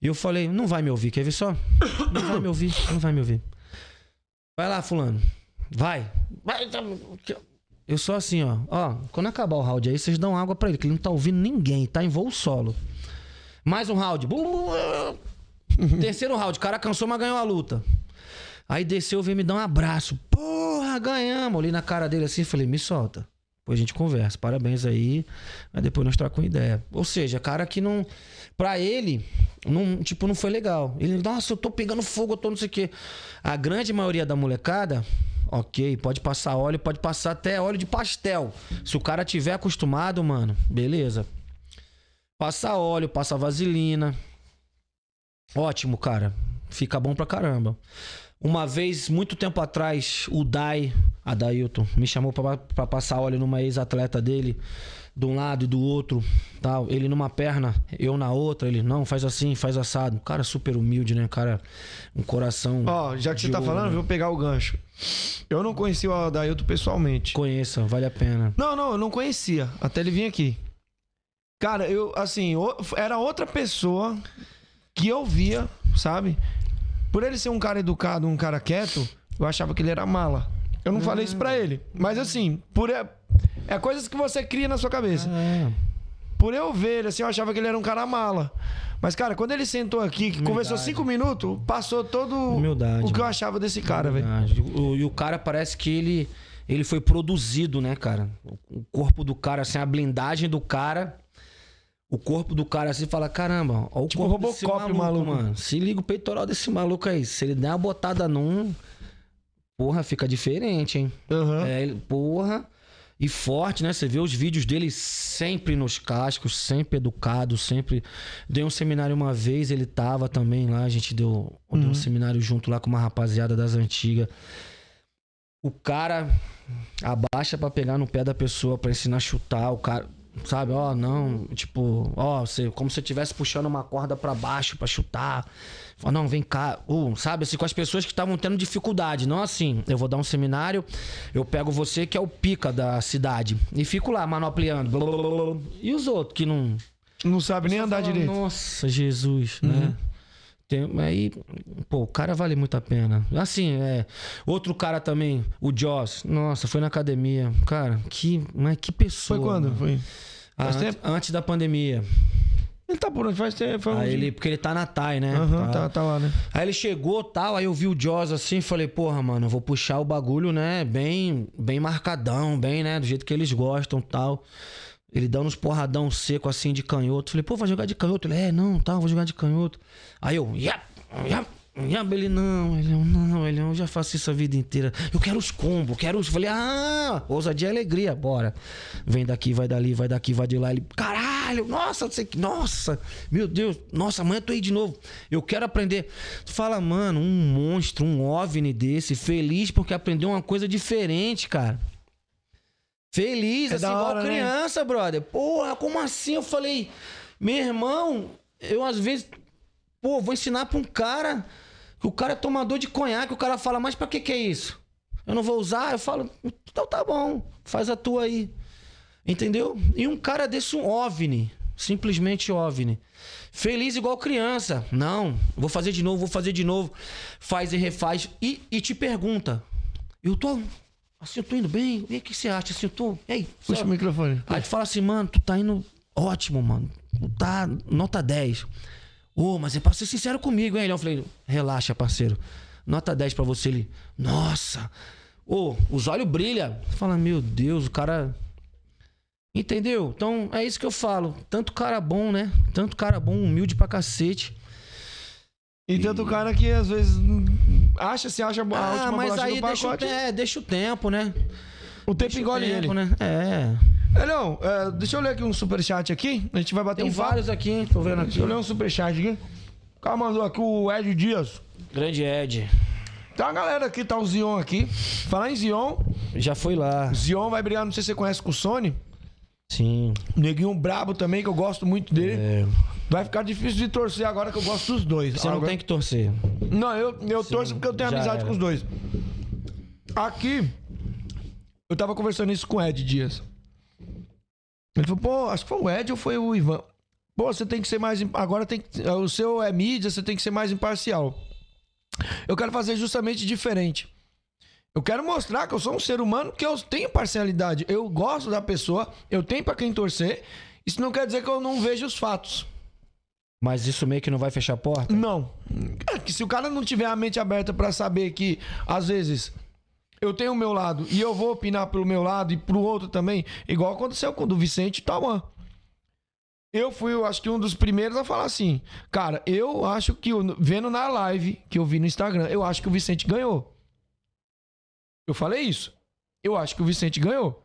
E eu falei, não vai me ouvir, quer ver só? Não vai me ouvir, não vai me ouvir. Vai lá, fulano. Vai. Vai. tá- Eu sou assim, ó. Ó, quando acabar o round aí, vocês dão água pra ele, que ele não tá ouvindo ninguém, tá em voo solo. Mais um round. Terceiro round, o cara cansou, mas ganhou a luta. Aí desceu, veio me dar um abraço. Porra, ganhamos. Olhei na cara dele assim falei, me solta. Depois a gente conversa. Parabéns aí. Aí depois nós trocamos ideia. Ou seja, cara que não. Pra ele, não, tipo, não foi legal. Ele, nossa, eu tô pegando fogo, eu tô não sei o quê. A grande maioria da molecada, ok, pode passar óleo, pode passar até óleo de pastel. Se o cara tiver acostumado, mano, beleza. Passa óleo, passa vaselina. Ótimo, cara. Fica bom pra caramba. Uma vez, muito tempo atrás, o Dai, a Dailton, me chamou pra, pra passar óleo numa ex-atleta dele, de um lado e do outro, tal. Ele numa perna, eu na outra. Ele, não, faz assim, faz assado. Cara super humilde, né? Cara, um coração. Ó, já que você tá ouro, falando, né? eu vou pegar o gancho. Eu não conheci o Adailton pessoalmente. Conheça, vale a pena. Não, não, eu não conhecia. Até ele vir aqui. Cara, eu, assim, era outra pessoa que eu via, sabe? Por ele ser um cara educado, um cara quieto, eu achava que ele era mala. Eu não falei isso pra ele. Mas assim, por é, é coisas que você cria na sua cabeça. É. por eu ver ele, assim, eu achava que ele era um cara mala. Mas, cara, quando ele sentou aqui, que conversou cinco minutos, passou todo Humildade, o que eu achava desse cara, velho. E o cara parece que ele, ele foi produzido, né, cara? O corpo do cara, assim, a blindagem do cara. O corpo do cara assim fala: caramba, ó, o Tipo corpo desse maluco, maluco. mano. Se liga o peitoral desse maluco aí. Se ele der uma botada num. Porra, fica diferente, hein? Aham. É, ele- porra. E forte, né? Você vê os vídeos dele sempre nos cascos, sempre educado, sempre. Dei um seminário uma vez, ele tava também lá, a gente deu, deu um seminário junto lá com uma rapaziada das antigas. O cara abaixa pra pegar no pé da pessoa pra ensinar a chutar, o cara, sabe? Ó, não, tipo, ó, você, como se você estivesse puxando uma corda pra baixo pra chutar. Fala, não, vem cá, uh, sabe? Assim, com as pessoas que estavam tendo dificuldade. Não assim, eu vou dar um seminário, eu pego você que é o pica da cidade e fico lá manopliando. blá, blá, blá. E os outros que não. Não sabe nem andar Fala, direito. Nossa, Jesus, né? Tem, aí, pô, o cara vale muito a pena. Assim, é. Outro cara também, o Joss. Nossa, foi na academia. Cara, que, mas que pessoa. Foi quando? mano. Foi. Faz Antes, tempo? antes da pandemia. Ele tá por onde? Faz tempo. Aí ele, porque ele tá na TAI, né? Aham, Tá. tá, tá lá, né? Aí ele chegou tal, aí eu vi o Jaws assim, falei, porra, mano, eu vou puxar o bagulho, né, bem, bem marcadão, bem, né, do jeito que eles gostam tal. Ele dando uns porradão seco assim de canhoto. Falei, pô, vai jogar de canhoto? Ele, é, não, tá, vou jogar de canhoto. Aí eu, yap, yap, yap. Ele, não, ele, não, ele, eu já faço isso a vida inteira. Eu quero os combos, quero os. Falei, ah, ousadia e alegria, bora. Vem daqui, vai dali, vai daqui, vai de lá. Ele, caralho, nossa, não sei que, nossa, meu Deus, nossa, amanhã eu tô aí de novo. Eu quero aprender. Tu fala, mano, um monstro, um OVNI desse, feliz porque aprendeu uma coisa diferente, cara. Feliz, É assim, igual hora, né? criança, brother. Porra, como assim? Eu falei, meu irmão, eu às vezes, pô, vou ensinar pra um cara que o cara é tomador de conhaque, o cara fala, mas pra que que é isso? Eu não vou usar? Eu falo, então tá bom, faz a tua aí. Entendeu? E um cara desse, um OVNI, simplesmente OVNI. Feliz igual criança. Não, vou fazer de novo, vou fazer de novo. Faz e refaz. E, e te pergunta, eu tô, assim, eu tô indo bem? E o que você acha? Assim, eu tô, ei, Puxa só- o microfone. Aí tu fala assim, mano, tu tá indo ótimo, mano. Tu tá nota 10. Ô, mas é pra ser sincero comigo, hein? Eu falei, relaxa, parceiro. Nota 10 pra você. Ele, nossa. Ô, os olhos brilham. Fala, meu Deus, o cara... Entendeu? Então, é isso que eu falo. Tanto cara bom, né? Tanto cara bom, humilde pra cacete. E tanto cara que às vezes acha, se acha a Ah, última mas bolacha aí do deixa o, é, deixa o tempo, né? O tempo Deixa o engole tempo, ele. né? É. É, não, é, deixa eu ler aqui um superchat aqui. A gente vai bater Tem um papo. vários aqui, hein? Tô vendo aqui. Deixa eu ler um superchat aqui. O cara mandou aqui o Ed Dias. Grande Ed. Tem uma galera aqui, tá o Zion aqui. Falar em Zion, Já foi lá. Zion vai brigar, não sei se você conhece com o Sony. Sim. Neguinho brabo também, que eu gosto muito dele. É. Vai ficar difícil de torcer agora que eu gosto dos dois. Você não Agora- tem que torcer. Não, eu, eu torço porque eu tenho amizade era. com os dois. Aqui, eu tava conversando isso com o Ed Dias. Ele falou, pô, acho que foi o Ed ou foi o Ivan. Pô, você tem que ser mais. Agora tem que. O seu é mídia, você tem que ser mais imparcial. Eu quero fazer justamente diferente. Eu quero mostrar que eu sou um ser humano que eu tenho parcialidade. Eu gosto da pessoa, eu tenho pra quem torcer. Isso não quer dizer que eu não vejo os fatos. Mas isso meio que não vai fechar a porta? Não. É que se o cara não tiver a mente aberta pra saber que, às vezes, eu tenho o meu lado e eu vou opinar pelo meu lado e pro outro também, igual aconteceu com o do Vicente Tauan. Eu fui, eu acho que um dos primeiros a falar assim, cara, eu acho que, vendo na live que eu vi no Instagram, eu acho que o Vicente ganhou. Eu falei isso. Eu acho que o Vicente ganhou.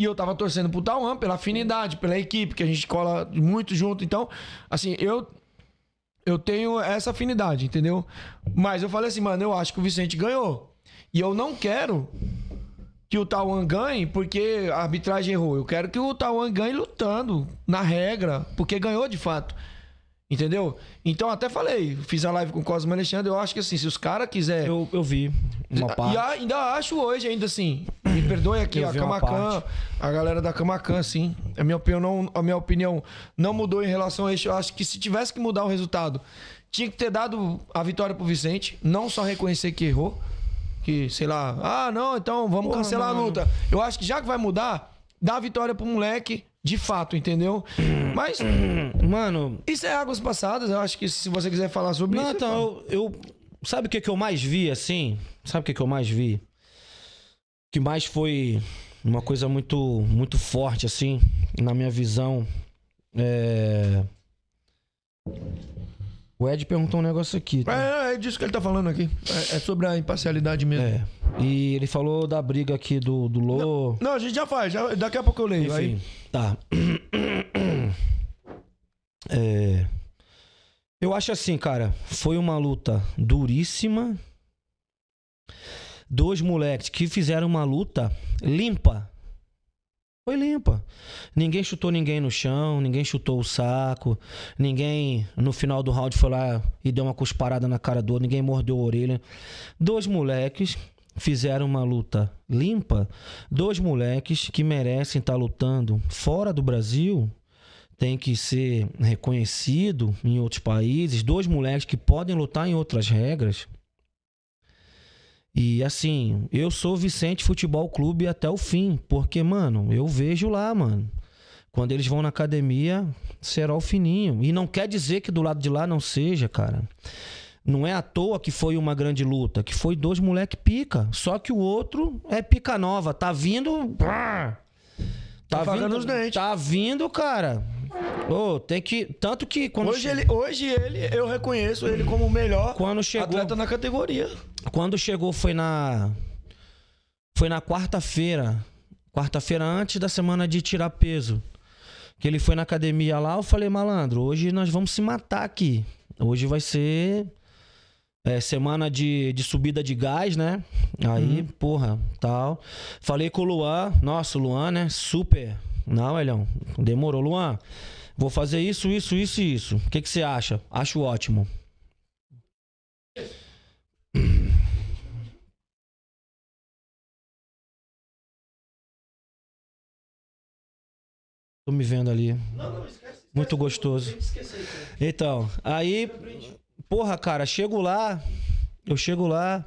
E eu tava torcendo pro Tauan pela afinidade, pela equipe, que a gente cola muito junto. Então, assim, eu eu tenho essa afinidade, entendeu? Mas eu falei assim, mano, eu acho que o Vicente ganhou. E eu não quero que o Tauan ganhe porque a arbitragem errou. Eu quero que o Tauan ganhe lutando, na regra, porque ganhou de fato. Entendeu? Então até falei, fiz a live com o Cosmo Alexandre, eu acho que assim, se os caras quiserem Eu, eu vi uma parte. e ainda acho hoje, ainda assim. Me perdoe aqui, Eu a Camacan, a galera da Camacan, sim. A minha, opinião não, a minha opinião não mudou em relação a isso. Eu acho que se tivesse que mudar o resultado, tinha que ter dado a vitória pro Vicente. Não só reconhecer que errou. Que, sei lá, ah, não, então vamos Porra, cancelar mano. a luta. Eu acho que já que vai mudar, dá a vitória pro moleque. De fato, entendeu? Mas Mano, isso é águas passadas. Eu acho que se você quiser falar sobre não, isso. então, eu, eu- Sabe o que, que eu mais vi, assim? Sabe o que, que eu mais vi? Que mais foi uma coisa muito, muito forte, assim, na minha visão. É... O Ed perguntou um negócio aqui. tá? É, é disso que ele tá falando aqui. É, é sobre a imparcialidade mesmo. É. E ele falou da briga aqui do, do Lô. Não, a gente já faz. já- daqui a pouco eu leio. Enfim, Aí, tá. É, eu acho assim, cara, foi uma luta duríssima. Dois moleques que fizeram uma luta limpa. Foi limpa. Ninguém chutou ninguém no chão, ninguém chutou o saco, ninguém no final do round foi lá e deu uma cusparada na cara do outro, ninguém mordeu a orelha. Dois moleques fizeram uma luta limpa. Dois moleques que merecem estar lutando fora do Brasil, tem que ser reconhecido em outros países. Dois moleques que podem lutar em outras regras. E assim, eu sou Vicente Futebol Clube até o fim, porque, mano, eu vejo lá, mano. Quando eles vão na academia, será o fininho. E não quer dizer que do lado de lá não seja, cara. Não é à toa que foi uma grande luta, que foi dois moleque pica. Só que o outro é pica nova, tá vindo. Tá, Tá vindo, os dentes. Tá vindo, cara. Ô, tem que. Tanto que quando, hoje, che- ele, hoje ele, eu reconheço ele como o melhor quando chegou. atleta na categoria. Quando chegou foi na. Foi na quarta-feira. Quarta-feira antes da semana de tirar peso. Que ele foi na academia lá, eu falei, malandro, hoje nós vamos se matar aqui. Hoje vai ser. é, semana de, de subida de gás, né? Aí, porra, tal. Falei com o Luan. Nossa, o Luan, né? Super. Não, Elhão, demorou. Luan, vou fazer isso, isso, isso e isso. O que, que você acha? Acho ótimo. Tô me vendo ali. Muito gostoso. Então, aí, porra, cara, chego lá, eu chego lá,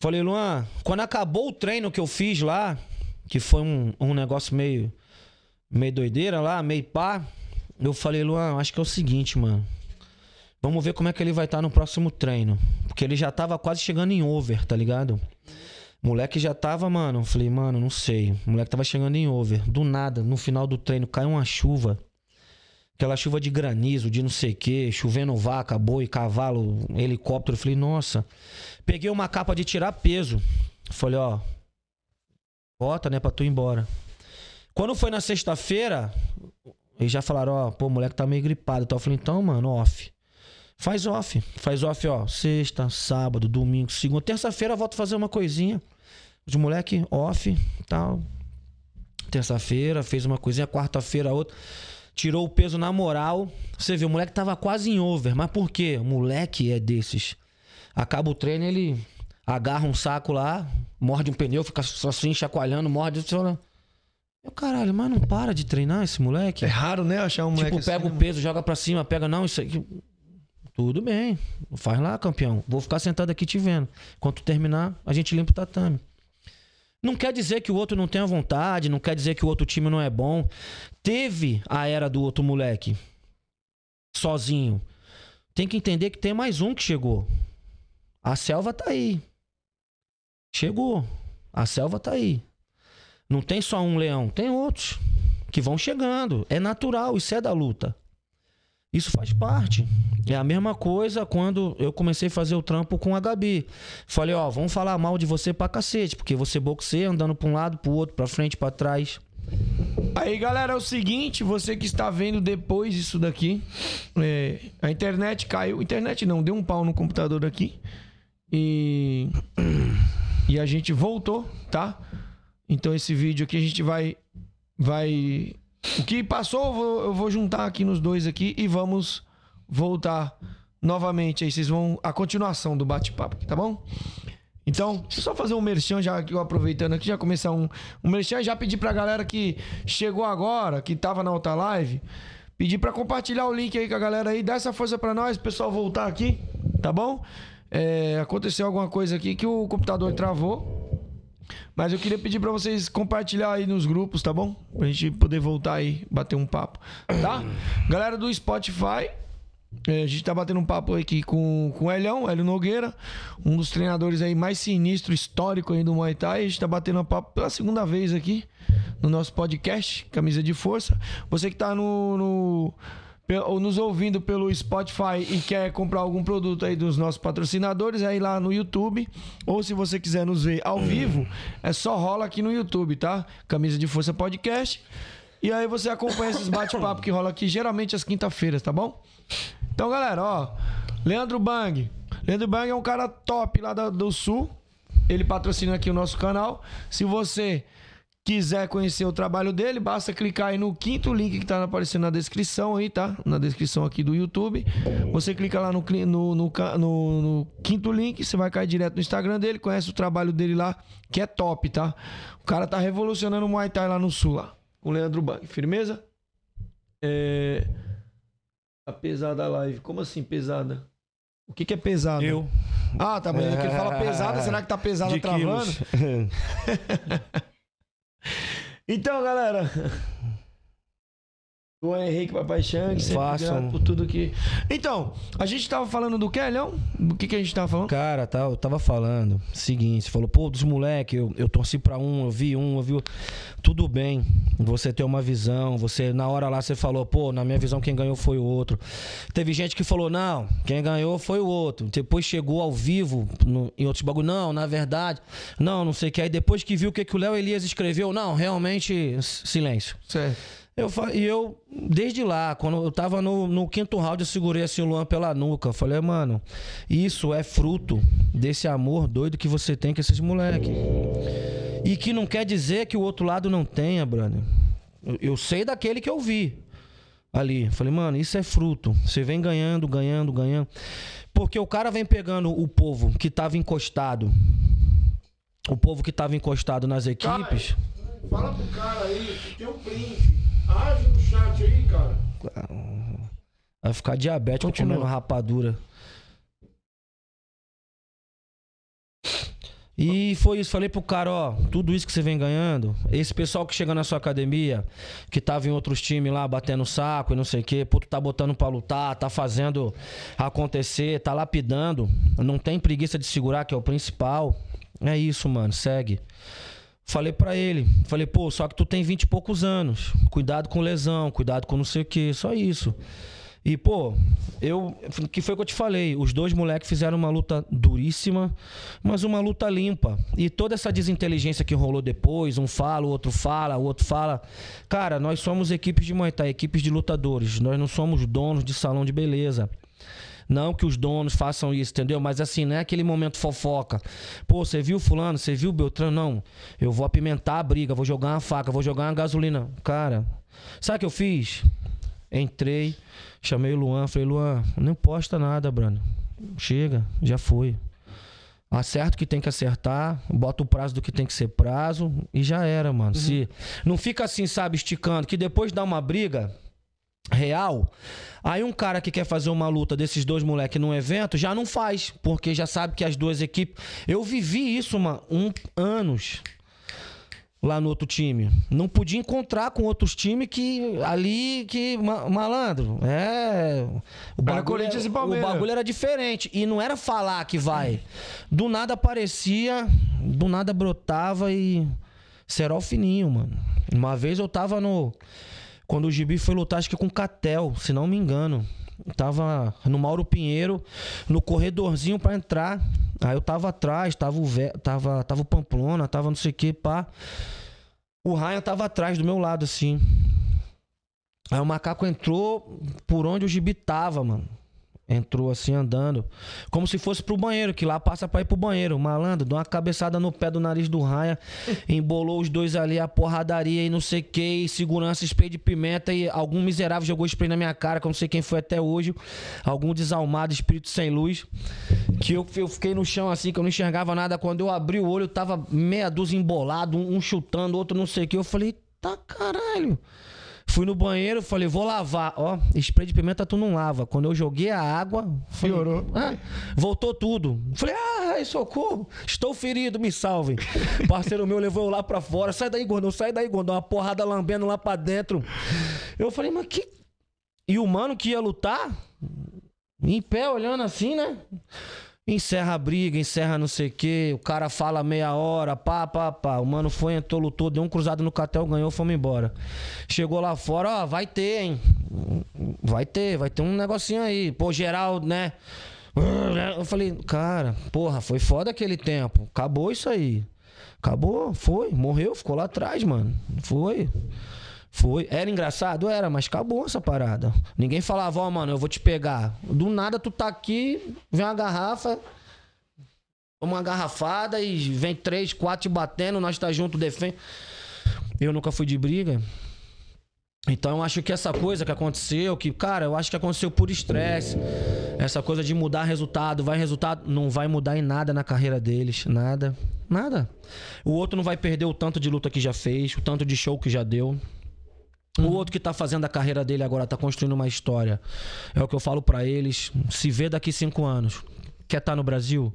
falei, Luan, quando acabou o treino que eu fiz lá, que foi um, um negócio meio, meio doideira lá, meio pá, eu falei, Luan, acho que é o seguinte, mano. Vamos ver como é que ele vai estar no próximo treino. Porque ele já tava quase chegando em over, tá ligado? Moleque já tava, mano. Falei, mano, não sei. Moleque tava chegando em over. Do nada, no final do treino, caiu uma chuva. Aquela chuva de granizo, de não sei o quê, chovendo vaca, boi, cavalo, helicóptero. Falei, nossa. Peguei uma capa de tirar peso. Falei, ó. Bota, né, pra tu ir embora. Quando foi na sexta-feira, eles já falaram, ó, pô, o moleque tá meio gripado. Então eu falei, então, mano, off. Faz off. Faz off, ó. Sexta, sábado, domingo, segunda. Terça-feira eu volto a fazer uma coisinha. Os moleque off, tal. Terça-feira fez uma coisinha, quarta-feira outra. Tirou o peso na moral. Você vê, o moleque tava quase em over. Mas por quê? O moleque é desses. Acaba o treino, ele agarra um saco lá, morde um pneu, fica assim chacoalhando, morde. Fala, caralho, mas não para de treinar esse moleque? É raro, né, achar um moleque Tipo, pega assim, o peso, joga pra cima, pega, não, isso aqui. Tudo bem. Faz lá, campeão. Vou ficar sentado aqui te vendo. Quando terminar, a gente limpa o tatame. Não quer dizer que o outro não tenha vontade, não quer dizer que o outro time não é bom. Teve a era do outro moleque. Sozinho. Tem que entender que tem mais um que chegou. A selva tá aí. Chegou. A selva tá aí. Não tem só um leão, tem outros que vão chegando. É natural, isso é da luta. Isso faz parte. É a mesma coisa quando eu comecei a fazer o trampo com a Gabi. Falei, ó, vamos falar mal de você pra cacete, porque você boxeia andando pra um lado, pro outro, pra frente, pra trás. Aí, galera, é o seguinte, você que está vendo depois isso daqui, é, a internet caiu, internet não, deu um pau no computador aqui e e a gente voltou, tá? Então esse vídeo aqui a gente vai vai o que passou eu vou, eu vou juntar aqui nos dois aqui e vamos voltar novamente aí vocês vão a continuação do bate-papo, tá bom? Então, deixa eu só fazer um merchan já aqui, aproveitando aqui, já começar um, um merchan, já pedir pra galera que chegou agora, que tava na outra live, pedir pra compartilhar o link aí com a galera aí, dá essa força pra nós, pessoal voltar aqui, tá bom? É, aconteceu alguma coisa aqui que o computador travou, Mas eu queria pedir pra vocês compartilhar aí nos grupos, tá bom? Pra gente poder voltar aí, bater um papo, tá? Galera do Spotify, é, a gente tá batendo um papo aqui com, com o Elhão, Hélio Nogueira, um dos treinadores aí mais sinistro, histórico aí do Muay Thai. A gente tá batendo um papo pela segunda vez aqui no nosso podcast, Camisa de Força. Você que tá no, no ou nos ouvindo pelo Spotify e quer comprar algum produto aí dos nossos patrocinadores, é ir lá no YouTube. Ou se você quiser nos ver ao vivo, é só rola aqui no YouTube, tá? Camisa de Força Podcast. E aí você acompanha esses bate-papo que rola aqui geralmente às quinta-feiras, tá bom? Então, galera, ó, Leandro Bang. Leandro Bang é um cara top lá do Sul. Ele patrocina aqui o nosso canal. Se você quiser conhecer o trabalho dele, basta clicar aí no quinto link que tá aparecendo na descrição aí, tá? Na descrição aqui do YouTube. Você clica lá no, no, no no- no quinto link, você vai cair direto no Instagram dele, conhece o trabalho dele lá, que é top, tá? O cara tá revolucionando o Muay Thai lá no Sul, lá. Com o Leandro Bang. Firmeza? É... A pesada live. Como assim pesada? O que, que é pesada? Eu. Ah, tá, mas é ele fala pesada. Será que tá pesada travando? Então, galera. O Henrique Papai Chang, Façam. por tudo que. Então, a gente tava falando do que, Leão? Do que, que a gente tava falando? Cara, tá, eu tava falando, seguinte, você falou, pô, dos moleques, eu, eu torci pra um, eu vi um, eu vi outro. Tudo bem, você ter uma visão, você, na hora lá você falou, pô, na minha visão quem ganhou foi o outro. Teve gente que falou, não, quem ganhou foi o outro. Depois chegou ao vivo, no- em outros bagulho, não, na verdade, não, não sei o que. Aí depois que viu o que, que o Léo Elias escreveu, não, realmente, silêncio. Certo. Eu, e eu, desde lá, quando eu tava no, no quinto round, eu segurei assim o Luan pela nuca. Eu falei, mano, isso é fruto desse amor doido que você tem com esses moleques. E que não quer dizer que o outro lado não tenha, brother. Eu, eu sei daquele que eu vi ali. Eu Falei, mano, isso é fruto. Você vem ganhando, ganhando, ganhando. Porque o cara vem pegando o povo que tava encostado. O povo que tava encostado nas equipes. Fala pro cara aí que tem um print. Age no chat aí, cara. Vai ficar diabético Continua. comendo rapadura. E foi isso, falei pro cara, ó, tudo isso que você vem ganhando, esse pessoal que chega na sua academia, que tava em outros times lá, batendo saco e não sei o quê, pô, tu tá botando pra lutar, tá fazendo acontecer, tá lapidando, não tem preguiça de segurar, que é o principal. É isso, mano, segue. Falei pra ele, falei, pô, só que tu tem 20 e poucos anos. Cuidado com lesão, cuidado com não sei o que, só isso. E, pô, eu. Que foi o que eu te falei. Os dois moleques fizeram uma luta duríssima, mas uma luta limpa. E toda essa desinteligência que rolou depois, um fala, o outro fala, o outro fala. Cara, nós somos equipes de Muay Thai, equipes de lutadores. Nós não somos donos de salão de beleza. Não que os donos façam isso, entendeu? Mas assim, não é aquele momento fofoca. Pô, você viu fulano, você viu Beltrano? Não. Eu vou apimentar a briga, vou jogar uma faca, vou jogar uma gasolina. Cara, sabe o que eu fiz? Entrei, chamei o Luan, falei, Luan, não posta nada, Bruno. Chega, já foi. Acerta o que tem que acertar, bota o prazo do que tem que ser prazo e já era, mano. Se não fica assim, sabe, esticando, que depois dá uma briga real, aí um cara que quer fazer uma luta desses dois moleques num evento já não faz, porque já sabe que as duas equipes. Eu vivi isso, mano, um anos lá no outro time. Não podia encontrar com outros times que ali que ma- malandro, é o bagulho, Corinthians e o Palmeiras. bagulho era diferente e não era falar que vai. Do nada aparecia, do nada brotava e Serol fininho, mano. Uma vez eu tava no quando o Gibi foi lutar, acho que com Catel, se não me engano. Tava no Mauro Pinheiro, no corredorzinho pra entrar. Aí eu tava atrás, tava o, Vé- tava, tava o Pamplona, tava não sei o que, pá. O Ryan tava atrás do meu lado, assim. Aí o macaco entrou por onde o Gibi tava, mano. Entrou assim andando. Como se fosse pro banheiro, que lá passa pra ir pro banheiro. Malandro, deu uma cabeçada no pé do nariz do Ryan. embolou os dois ali, a porradaria e não sei o que. Segurança, spray de pimenta. E algum miserável jogou spray na minha cara, que eu não sei quem foi até hoje. Algum desalmado, espírito sem luz. Que eu, eu fiquei no chão assim, que eu não enxergava nada. Quando eu abri o olho, tava meia dúzia embolado, um, um chutando, outro não sei o que. Eu falei, tá caralho. Fui no banheiro, falei, vou lavar. Ó, spray de pimenta tu não lava. Quando eu joguei a água, falei, Piorou. ah, voltou tudo. Falei, ah, ai, socorro, estou ferido, me salvem. Parceiro meu levou eu lá pra fora. Sai daí, gordão, sai daí, gordão. Uma porrada lambendo lá pra dentro. Eu falei, mas que. E o mano que ia lutar, em pé, olhando assim, né? Encerra a briga, encerra não sei o quê. O cara fala meia hora, pá, pá, pá. O mano foi, entrou, lutou, deu um cruzado no catel, ganhou, fomos embora. Chegou lá fora, ó, vai ter, hein? Vai ter, vai ter um negocinho aí. Pô, geral, né? Eu falei, cara, porra, foi foda aquele tempo. Acabou isso aí. Acabou, foi, morreu, ficou lá atrás, mano. Foi. Foi. Era engraçado? Era, mas acabou essa parada. Ninguém falava, ó, mano, eu vou te pegar. Do nada tu tá aqui, vem uma garrafa, uma garrafada e vem três, quatro te batendo, nós tá junto, defende. Eu nunca fui de briga. Então eu acho que essa coisa que aconteceu, que, cara, eu acho que aconteceu por estresse. Essa coisa de mudar resultado, vai resultado, não vai mudar em nada na carreira deles, nada. Nada. O outro não vai perder o tanto de luta que já fez, o tanto de show que já deu. O outro que tá fazendo a carreira dele agora, tá construindo uma história. É o que eu falo pra eles. Se vê daqui cinco anos. Quer estar no Brasil?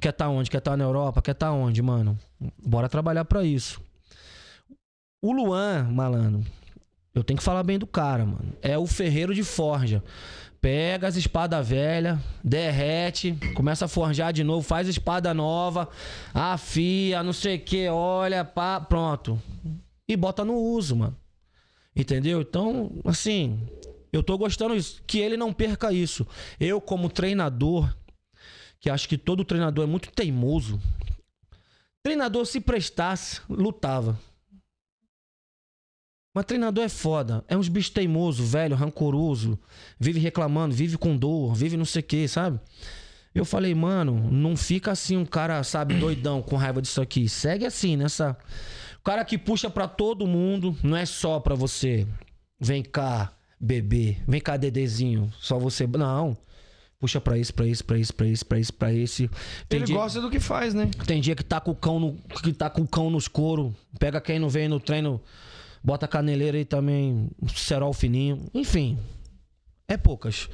Quer estar onde? Quer estar na Europa? Quer estar onde, mano? Bora trabalhar pra isso. O Luan, malandro, eu tenho que falar bem do cara, mano. É o ferreiro de forja. Pega as espadas velhas, derrete, começa a forjar de novo, faz espada nova, afia, não sei o que, olha, pá, pronto. E bota no uso, mano. Entendeu? Então, assim, eu tô gostando disso. Que ele não perca isso. Eu, como treinador, que acho que todo treinador é muito teimoso. Treinador, se prestasse, lutava. Mas treinador é foda. É uns bichos teimoso, velho, rancoroso. Vive reclamando, vive com dor, vive não sei o que, sabe? Eu falei, mano, não fica assim um cara, sabe, doidão, com raiva disso aqui. Segue assim, nessa. O cara que puxa pra todo mundo, não é só pra você. Vem cá, bebê. Vem cá, dedezinho. Só você. Não. Puxa pra isso, pra isso, pra isso, pra isso, pra isso, pra esse. Tem Ele dia- gosta do que faz, né? tem dia que tá com o cão no, que tá com o cão nos couro. Pega quem não vem no treino, bota a caneleira aí também, um cerol fininho. Enfim, é poucas.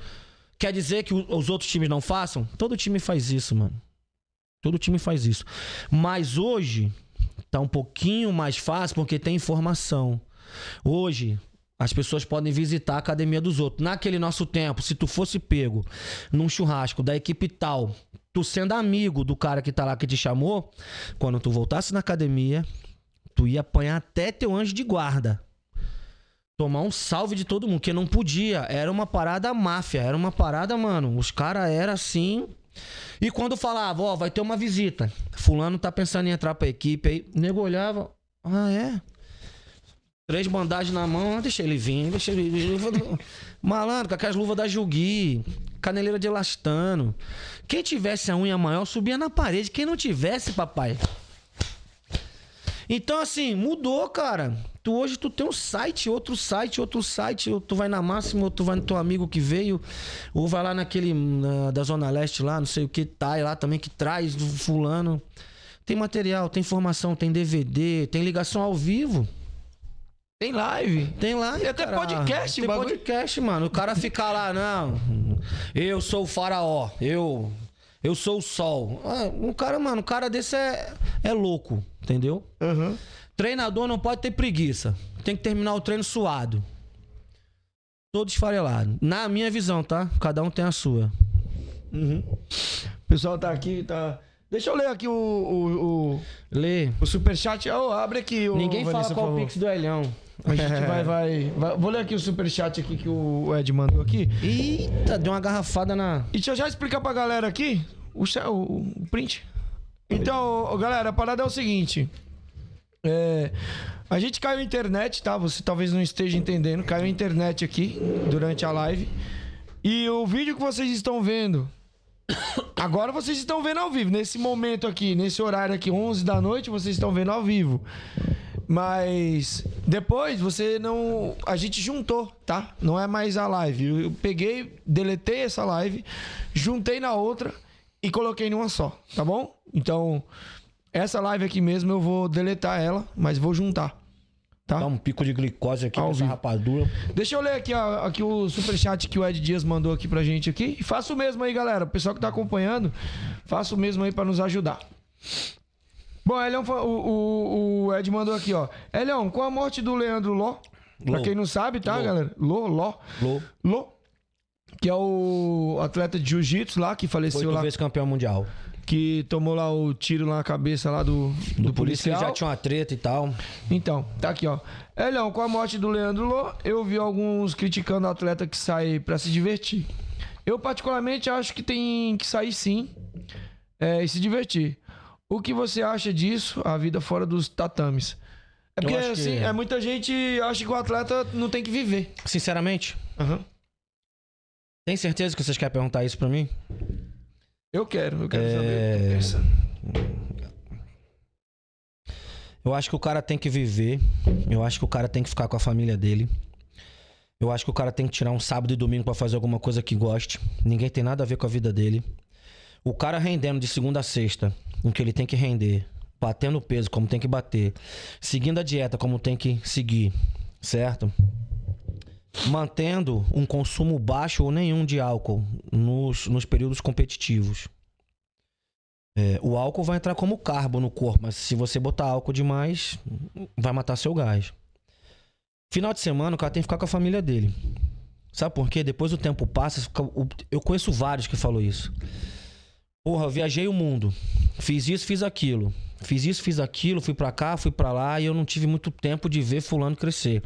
Quer dizer que os outros times não façam? Todo time faz isso, mano. Todo time faz isso. Mas hoje tá um pouquinho mais fácil porque tem informação. Hoje as pessoas podem visitar a academia dos outros. Naquele nosso tempo, se tu fosse pego num churrasco da equipe tal, tu sendo amigo do cara que tá lá que te chamou, quando tu voltasse na academia, tu ia apanhar até teu anjo de guarda. Tomar um salve de todo mundo, que não podia. Era uma parada máfia, era uma parada, mano. Os caras eram assim. E quando falava, ó, vai ter uma visita. Fulano tá pensando em entrar pra equipe aí. O nego olhava, ah, é? Três bandagens na mão, deixa ele vir, deixa ele vir. Malandro, com aquelas luvas da Jugi, caneleira de elastano. Quem tivesse a unha maior subia na parede. Quem não tivesse, papai. Então, assim, mudou, cara. Tu hoje tu tem um site, outro site, outro site. Ou tu vai na máxima, ou tu vai no teu amigo que veio, ou vai lá naquele na- da Zona Leste lá, não sei o que, tá lá também, que traz do fulano. Tem material, tem informação, tem DVD, tem ligação ao vivo. Tem live. Tem lá. Tem até podcast, Tem podcast, mano. O cara fica lá, não. Eu sou o faraó. Eu. Eu sou o sol. Ah, um cara, mano, um cara desse é, é louco, entendeu? Aham. Treinador não pode ter preguiça. Tem que terminar o treino suado. Todo esfarelado. Na minha visão, tá? Cada um tem a sua. O pessoal tá aqui, tá. Deixa eu ler aqui o, o, o, Lê. o superchat. Ô, abre aqui o. Ninguém fala Vanessa, qual por o pix do Elhão. A gente vai, vai, vai- Vou ler aqui o superchat aqui que o Ed mandou aqui. Eita, deu uma garrafada na. E deixa eu já explicar pra galera aqui o, o, o print. Então, galera, a parada é o seguinte. É, a gente caiu a internet, tá? Você talvez não esteja entendendo. Caiu a internet aqui durante a live. E o vídeo que vocês estão vendo. Agora vocês estão vendo ao vivo. Nesse momento aqui, nesse horário aqui, 11 da noite, vocês estão vendo ao vivo. Mas depois você não. A gente juntou, tá? Não é mais a live. Eu peguei, deletei essa live, juntei na outra e coloquei numa só, tá bom? Então, essa live aqui mesmo eu vou deletar ela, mas vou juntar. tá? Dá um pico de glicose aqui Ao com essa vivo. rapadura. Deixa eu ler aqui, ó, aqui o superchat que o Ed Dias mandou aqui pra gente aqui. E faça o mesmo aí, galera. O pessoal que tá acompanhando, faça o mesmo aí pra nos ajudar. Bom, Elião, fa- o, o, o Ed mandou aqui, ó. Elião, com a morte do Leandro Ló, pra Lô. quem não sabe, tá, Lô. galera? Ló, Ló, Lô, Ló, que é o atleta de jiu-jitsu lá, que faleceu oito lá, vezes campeão mundial. que tomou lá o tiro lá na cabeça lá do, do, Do policial. já tinha uma treta e tal. Então, tá aqui, ó. Elião, com a morte do Leandro Lô, eu vi alguns criticando o atleta que sai pra se divertir. Eu, particularmente, acho que tem que sair sim é, e se divertir. O que você acha disso, a vida fora dos tatames? É porque, que- assim, é, muita gente acha que o atleta não tem que viver. Sinceramente, tem certeza que vocês querem perguntar isso pra mim? Eu quero, eu quero É. saber. o que tu pensa. Eu acho que o cara tem que viver. Eu acho que o cara tem que ficar com a família dele. Eu acho que o cara tem que tirar um sábado e domingo pra fazer alguma coisa que goste. Ninguém tem nada a ver com a vida dele. O cara rendendo de segunda a sexta, em que ele tem que render, batendo peso como tem que bater, seguindo a dieta como tem que seguir, certo? Mantendo um consumo baixo ou nenhum de álcool nos, nos períodos competitivos. É, o álcool vai entrar como carbo no corpo, mas se você botar álcool demais, vai matar seu gás. Final de semana, o cara tem que ficar com a família dele. Sabe por quê? Depois o tempo passa, o- eu conheço vários que falou isso. Porra, viajei o mundo. Fiz isso, fiz aquilo. Fiz isso, fiz aquilo, fui pra cá, fui pra lá e eu não tive muito tempo de ver fulano crescer.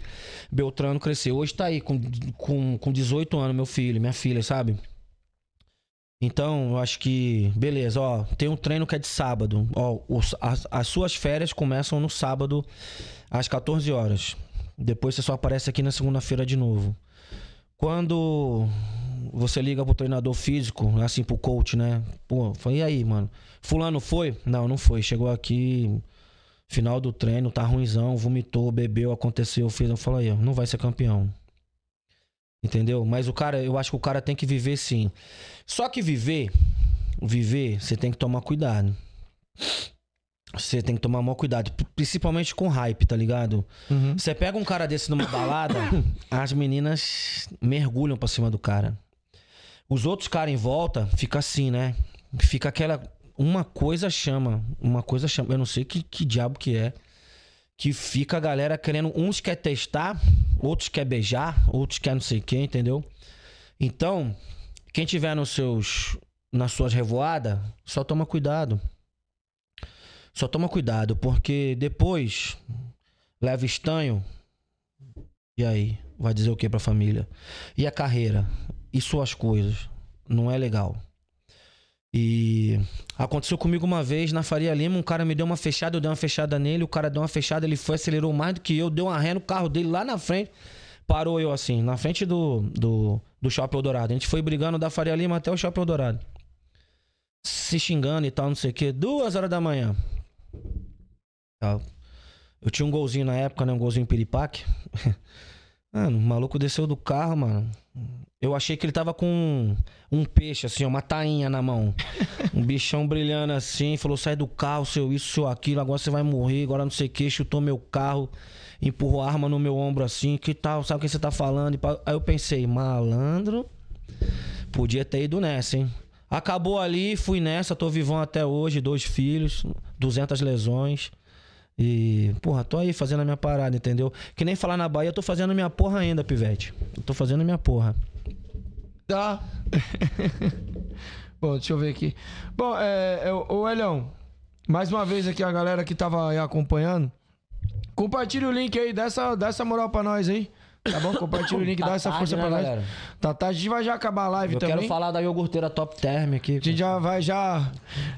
Beltrano crescer. Hoje tá aí com, com, com 18 anos, meu filho, minha filha, sabe? Então, eu acho que, beleza, ó, tem um treino que é de sábado. Ó, os- as, as suas férias começam no sábado às 14 horas. Depois você só aparece aqui na segunda-feira de novo. Quando você liga pro treinador físico, assim, pro coach, né? Pô, foi e aí, mano? Fulano foi? Não, não foi. Chegou aqui, final do treino, tá ruimzão, vomitou, bebeu, aconteceu, fez. Eu ó, não vai ser campeão. Entendeu? Mas o cara, eu acho que o cara tem que viver sim. Só que viver, viver, você tem que tomar cuidado. Você tem que tomar maior cuidado, principalmente com hype, tá ligado? Uhum. Você pega um cara desse numa balada, as meninas mergulham pra cima do cara. Os outros caras em volta fica assim, né? Fica aquela uma coisa chama, uma coisa chama, eu não sei que, que diabo que é. Que fica a galera querendo, uns quer testar, outros quer beijar, outros quer não sei quem, entendeu? Então, quem tiver nos seus nas suas revoadas, só toma cuidado. Só toma cuidado, porque depois leva estanho. E aí? Vai dizer o que pra família? E a carreira? E suas coisas? Não é legal. E aconteceu comigo uma vez na Faria Lima, um cara me deu uma fechada, eu dei uma fechada nele, o cara deu uma fechada, ele foi, acelerou mais do que eu, deu uma ré no carro dele lá na frente. Parou eu assim, na frente do, do, do Shopping Eldorado. A gente foi brigando da Faria Lima até o Shopping Eldorado. Se xingando e tal, não sei o que. Duas horas da manhã. Eu tinha um golzinho na época, né? Um golzinho piripaque. Mano, o maluco desceu do carro, mano. Eu achei que ele tava com um peixe, assim, uma tainha na mão. Um bichão brilhando assim. Falou: sai do carro, seu isso, seu aquilo. Agora você vai morrer. Agora não sei o que. Chutou meu carro. Empurrou a arma no meu ombro assim. Que tal? Sabe o que você tá falando? Aí eu pensei: malandro. Podia ter ido nessa, hein? Acabou ali, fui nessa, tô vivão até hoje, dois filhos, 200 lesões. E, porra, tô aí fazendo a minha parada, entendeu? Que nem falar na Bahia, eu tô fazendo a minha porra ainda, pivete. Eu tô fazendo a minha porra. Tá. Bom, deixa eu ver aqui. Bom, é, é, ô Elhão, mais uma vez aqui a galera que tava aí acompanhando. Compartilha o link aí, dá essa, dá essa moral pra nós aí. Tá bom? Compartilha o link, dá essa Tá força tarde, pra né, nós. galera? Tá, tá, a gente vai já acabar a live Eu também. quero falar da iogurteira Top Term aqui. A gente já vai já.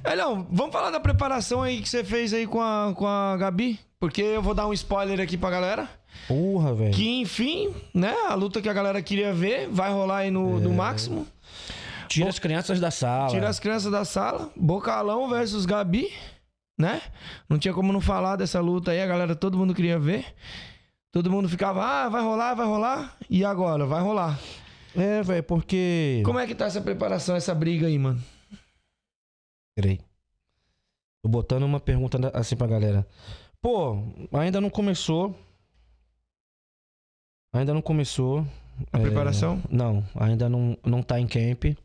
Elhão, vamos falar da preparação aí que você fez aí com a, com a Gabi? Porque eu vou dar um spoiler aqui pra galera. Porra, velho. Que enfim, né? A luta que a galera queria ver vai rolar aí no, É. no máximo. Tira as crianças da sala. Tira as crianças da sala. Bocalão versus Gabi, né? Não tinha como não falar dessa luta aí, a galera, todo mundo queria ver. Todo mundo ficava, ah, vai rolar, vai rolar. E agora? Vai rolar. É, velho, porque. Como é que tá essa preparação, essa briga aí, mano? Peraí. Tô botando uma pergunta assim pra galera. Pô, ainda não começou. Ainda não começou. A É, preparação? Não, ainda não, não tá em camp.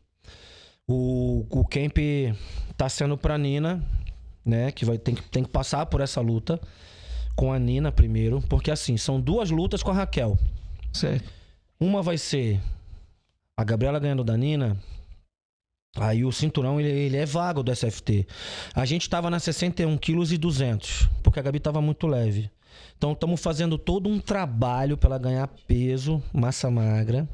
O, o camp tá sendo pra Nina, né? Que vai, tem, que, tem que passar por essa luta com a Nina primeiro. Porque assim, são duas lutas com a Raquel. Certo. Uma vai ser a Gabriela ganhando da Nina. Aí o cinturão ele, ele é vago do SFT. A gente tava na 61 quilos e 200, porque a Gabi tava muito leve. Então estamos fazendo todo um trabalho para ela ganhar peso, massa magra,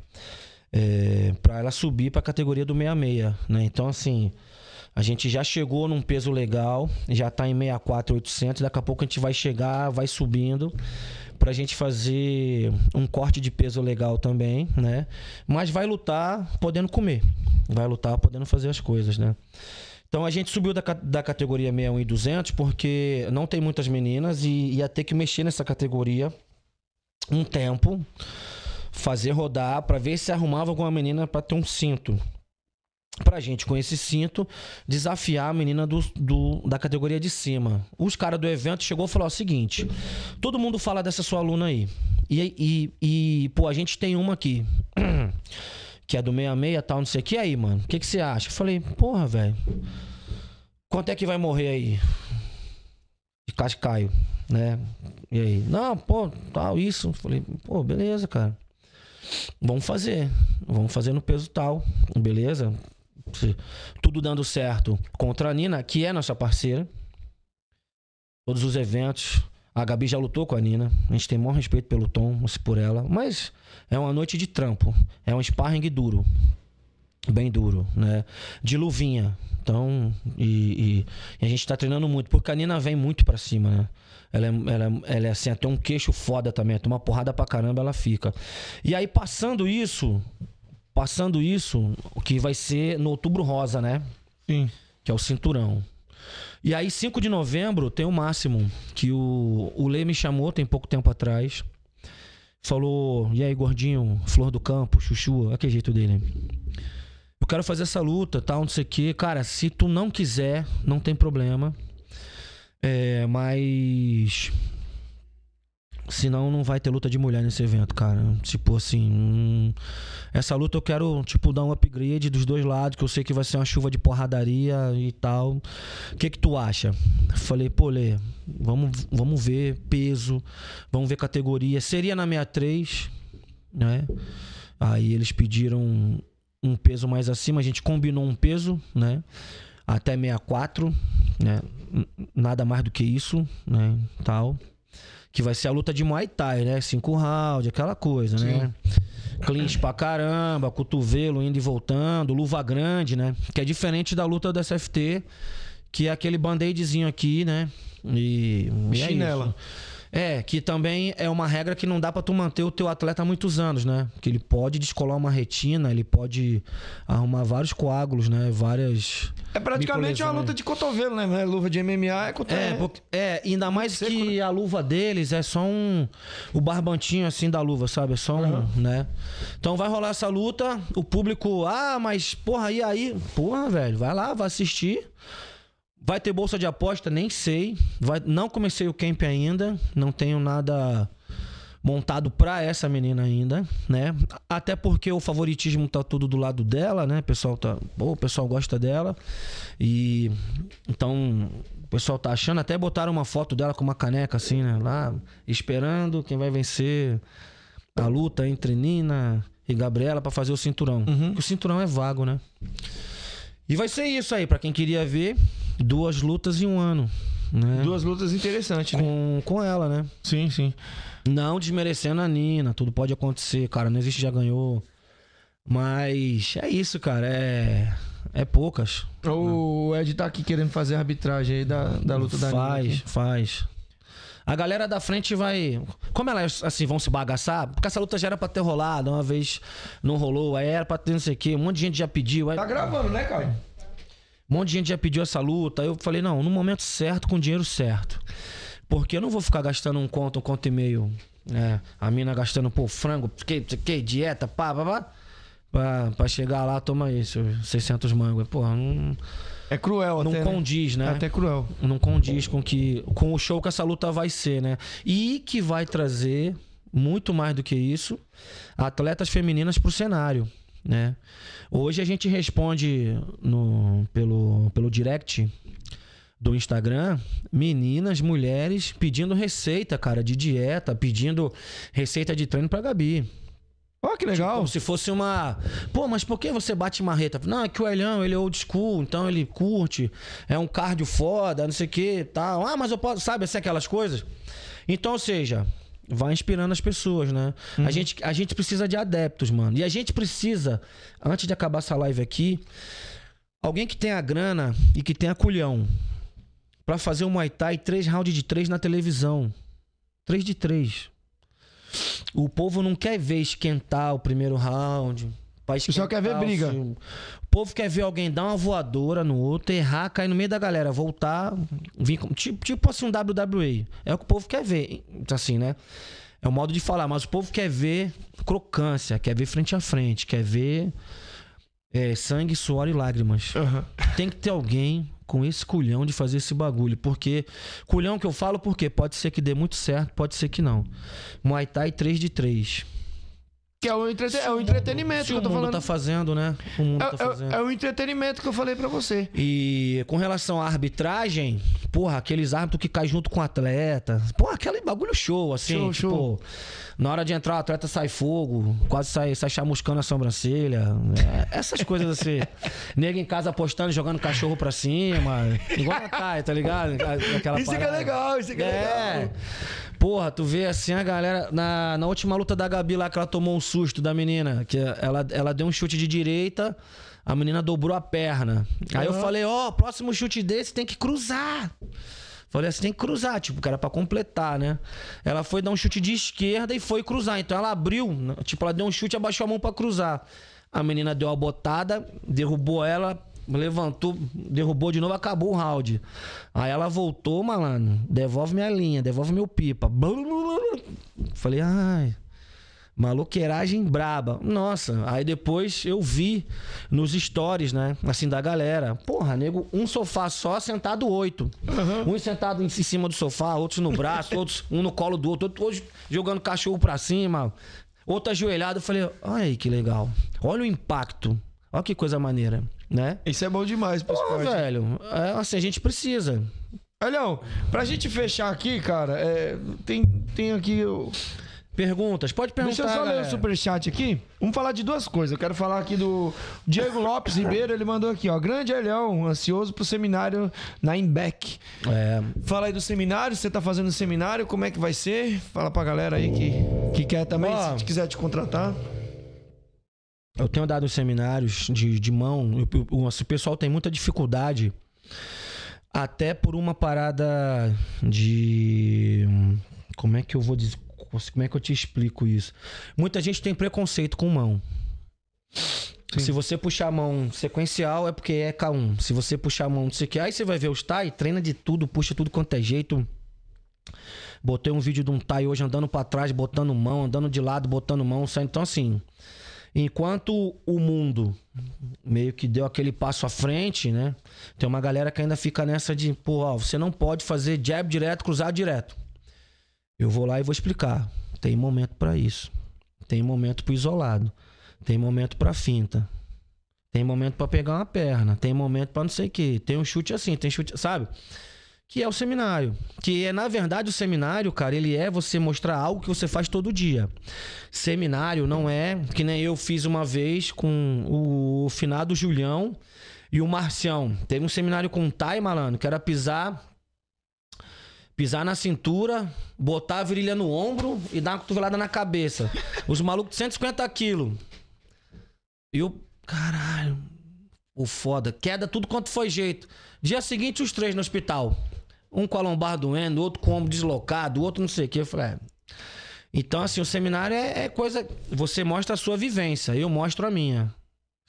é, para ela subir para a categoria do 66, né? Então assim, a gente já chegou num peso legal, já tá em 64,800, daqui a pouco a gente vai chegar, vai subindo pra gente fazer um corte de peso legal também, né? Mas vai lutar podendo comer. Vai lutar podendo fazer as coisas, né? Então a gente subiu da, da categoria 61 e 200 porque não tem muitas meninas e ia ter que mexer nessa categoria um tempo, fazer rodar pra ver se arrumava alguma menina pra ter um cinto. Pra gente, com esse cinto, desafiar a menina do, do- da categoria de cima. Os caras do evento chegou e falou o seguinte: todo mundo fala dessa sua aluna aí. E, e, e, pô, a gente tem uma aqui. Que é do 66 e tal, não sei o que aí, mano. O que, que você acha? Eu falei, porra, velho. Quanto é que vai morrer aí? De Cascaio, né? E aí? Não, pô, tal, isso. Eu Falei, pô, beleza, cara. Vamos fazer. Vamos fazer no peso tal, beleza? Se- Tudo dando certo contra a Nina, que é nossa parceira. Todos os eventos. A Gabi já lutou com a Nina. A gente tem maior respeito pelo Tom, por ela. Mas é uma noite de trampo. É um sparring duro. Bem duro, né? De luvinha. Então, e, e- a gente tá treinando muito. Porque a Nina vem muito pra cima, né? Ela é, ela, é- ela é assim, até um queixo foda também. Toma porrada pra caramba, ela fica. E aí, passando isso, passando isso, o que vai ser no outubro rosa, né? Sim. que é o cinturão. E aí, 5 de novembro, tem o máximo, que o, o Lê me chamou tem pouco tempo atrás. Falou, e aí, gordinho, flor do campo, chuchu, olha que jeito dele. Eu quero fazer essa luta, tal, não sei o quê. Cara, se tu não quiser, não tem problema. É, mas. Senão não vai ter luta de mulher nesse evento, cara. Tipo assim. hum, essa luta eu quero, tipo, dar um upgrade dos dois lados, que eu sei que vai ser uma chuva de porradaria e tal. O que que tu acha? Falei, pô, Lê, vamos, vamos ver peso, vamos ver categoria. Seria na 63, né? Aí eles pediram um peso mais acima, a gente combinou um peso, né? Até 64, né? Nada mais do que isso, né? Tal. Que vai ser a luta de Muay Thai, né? Cinco rounds, aquela coisa, né? Clinch pra caramba, cotovelo indo e voltando, luva grande, né? Que é diferente da luta do SFT, que é aquele band-aidzinho aqui, né? E, e é Chinela. isso. É, que também é uma regra que não dá pra tu manter o teu atleta há muitos anos, né? Que ele pode descolar uma retina, ele pode arrumar vários coágulos, né? Várias. É praticamente uma luta de cotovelo, né? Luva de MMA é cotovelo. É, porque- é, ainda mais seco, que a luva deles é só um. O barbantinho assim da luva, sabe? É só um, né? Então vai rolar essa luta, o público, ah, mas porra, e aí? Porra, velho, vai lá, vai assistir. Vai ter bolsa de aposta? Nem sei. Vai, não comecei o camp ainda, não tenho nada montado pra essa menina ainda, né? Até porque o favoritismo tá tudo do lado dela, né? O pessoal tá, pô, o pessoal gosta dela. E então, o pessoal tá achando, até botaram uma foto dela com uma caneca assim, né, lá, esperando quem vai vencer a luta entre Nina e Gabriela pra fazer o cinturão. Porque O cinturão é vago, né? E vai ser isso aí, pra quem queria ver, duas lutas em um ano, né? Duas lutas interessantes, né? com, com ela, né? Sim, sim. Não desmerecendo a Nina, tudo pode acontecer, cara. Não existe já ganhou. Mas é isso, cara. É, é poucas. O Ed tá aqui querendo fazer a arbitragem aí da, da luta da Nina Faz, faz. A galera da frente vai. Como elas assim vão se bagaçar? Porque essa luta já era pra ter rolado, uma vez não rolou, aí era pra ter não sei o quê. Um monte de gente já pediu. Aí... Tá gravando, né, Caio? Um monte de gente já pediu essa luta. Aí eu falei, não, no momento certo, com o dinheiro certo. Porque eu não vou ficar gastando um conto, um conto e meio. né? a mina gastando, pô, frango, que, que, dieta, pá, pá, pá. Pra, pra chegar lá, toma isso, 600 mangos. Pô, não, É cruel não até, né? condiz, né? É até cruel. Não condiz com, que, com o show que essa luta vai ser, né? E que vai trazer muito mais do que isso, atletas femininas pro cenário, né? Hoje a gente responde no, pelo, pelo direct do Instagram, meninas, mulheres pedindo receita, cara, de dieta, pedindo receita de treino pra Gabi. Ó, que legal. Como se fosse uma. Pô, mas por que você bate marreta? Não, é que o Elhão, ele é old school, então ele curte, é um cardio foda, não sei o que tal. Ah, mas eu posso. Sabe assim, aquelas coisas? Então, ou seja, vai inspirando as pessoas, né? A, gente, a gente precisa de adeptos, mano. E a gente precisa, antes de acabar essa live aqui, alguém que tenha grana e que tenha culhão pra fazer um Muay Thai três rounds de três na televisão. Três de três. O povo não quer ver esquentar o primeiro round. pessoal quer ver briga. O povo quer ver alguém dar uma voadora no outro, errar, cair no meio da galera, voltar, vir tipo, tipo assim um WWE. É o que o povo quer ver, assim, né? É o modo de falar, mas o povo quer ver crocância, quer ver frente a frente, quer ver é, sangue, suor e lágrimas. Aham. Tem que ter alguém com esse culhão de fazer esse bagulho. Porque. Culhão que eu falo porque pode ser que dê muito certo, pode ser que não. Muay Thai 3 de 3. Que é o, é o entretenimento que eu tô mundo falando. tá fazendo, né? O mundo É, tá fazendo. é- é o entretenimento que eu falei pra você. E com relação à arbitragem, porra, aqueles árbitros que caem junto com o atleta. Porra, aquele bagulho show, assim. Show, tipo, show. Na hora de entrar, o atleta sai fogo, quase sai, sai chamuscando a sobrancelha. É, essas coisas assim. Nego em casa apostando, jogando cachorro pra cima. Igual na Thay, tá ligado? Aquela Isso que é legal, isso que é, É. legal. Porra, tu vê assim a galera. Na, na última luta da Gabi lá, que ela tomou um susto da menina. Que ela, ela deu um chute de direita, a menina dobrou a perna. Aí eu Aham. falei, ó, próximo chute desse tem que cruzar. Falei assim, tem que cruzar, tipo, era pra completar, né? Ela foi dar um chute de esquerda e foi cruzar. Então ela abriu, tipo, ela deu um chute e abaixou a mão pra cruzar. A menina deu a botada, derrubou ela, levantou, derrubou de novo, acabou o round. Aí ela voltou, malandro, devolve minha linha, devolve meu pipa. Falei, ai. Maloqueiragem braba. Nossa, aí depois eu vi nos stories, né? Assim, da galera. Porra, nego, um sofá só, sentado oito. Um sentado em cima do sofá, outros no braço, outros um no colo do outro, outros jogando cachorro pra cima, outro ajoelhado. Eu falei, olha aí que legal. Olha o impacto. Olha que coisa maneira, né? Isso é bom demais pro esporte. velho, é, assim, a gente precisa. Olhão, pra gente fechar aqui, cara, é, tem, tem aqui. o- Perguntas, pode perguntar. Deixa eu só ler o galera. superchat aqui. Vamos falar de duas coisas. Eu quero falar aqui do Diego Lopes Ribeiro. Ele mandou aqui, ó. Grande Elhão, ansioso pro seminário na Imbec. É, Fala aí do seminário. Você tá fazendo seminário, como é que vai ser? Fala pra galera aí que, que quer também, Ó. se quiser te contratar. Eu tenho dado os seminários de, de mão. eu- o o pessoal tem muita dificuldade. Até por uma parada de. Como é que eu vou dizer? Como é que eu te explico isso? Muita gente tem preconceito com mão. Se você puxar a mão sequencial é porque é K1. Se você puxar a mão não sei o que, aí você vai ver os Tai, treina de tudo, puxa tudo quanto é jeito. Botei um vídeo de um Tai hoje andando pra trás, botando mão, andando de lado, botando mão. Então, assim, enquanto o mundo meio que deu aquele passo à frente, né? Tem uma galera que ainda fica nessa de, pô, ó, você não pode fazer jab direto, cruzar direto. Eu vou lá e vou explicar. Tem momento pra isso. Tem momento pro isolado. Tem momento pra finta. Tem momento pra pegar uma perna. Tem momento pra não sei o quê. Tem um chute assim, tem chute, sabe? Que é o seminário. Que é, na verdade, o seminário, cara, ele é você mostrar algo que você faz todo dia. Seminário não é que nem eu fiz uma vez com o finado Julião e o Marcião. Teve um seminário com o Tai, malandro, que era pisar pisar na cintura, botar a virilha no ombro e dar uma cotovelada na cabeça. Os malucos de 150 quilos. E eu, caralho, o foda. Queda tudo quanto foi jeito. Dia seguinte, os três no hospital. Um com a lombar doendo, outro com o ombro deslocado, outro não sei o que. Eu falei, é. Então, assim, o seminário é, é coisa. Você mostra a sua vivência, eu mostro a minha.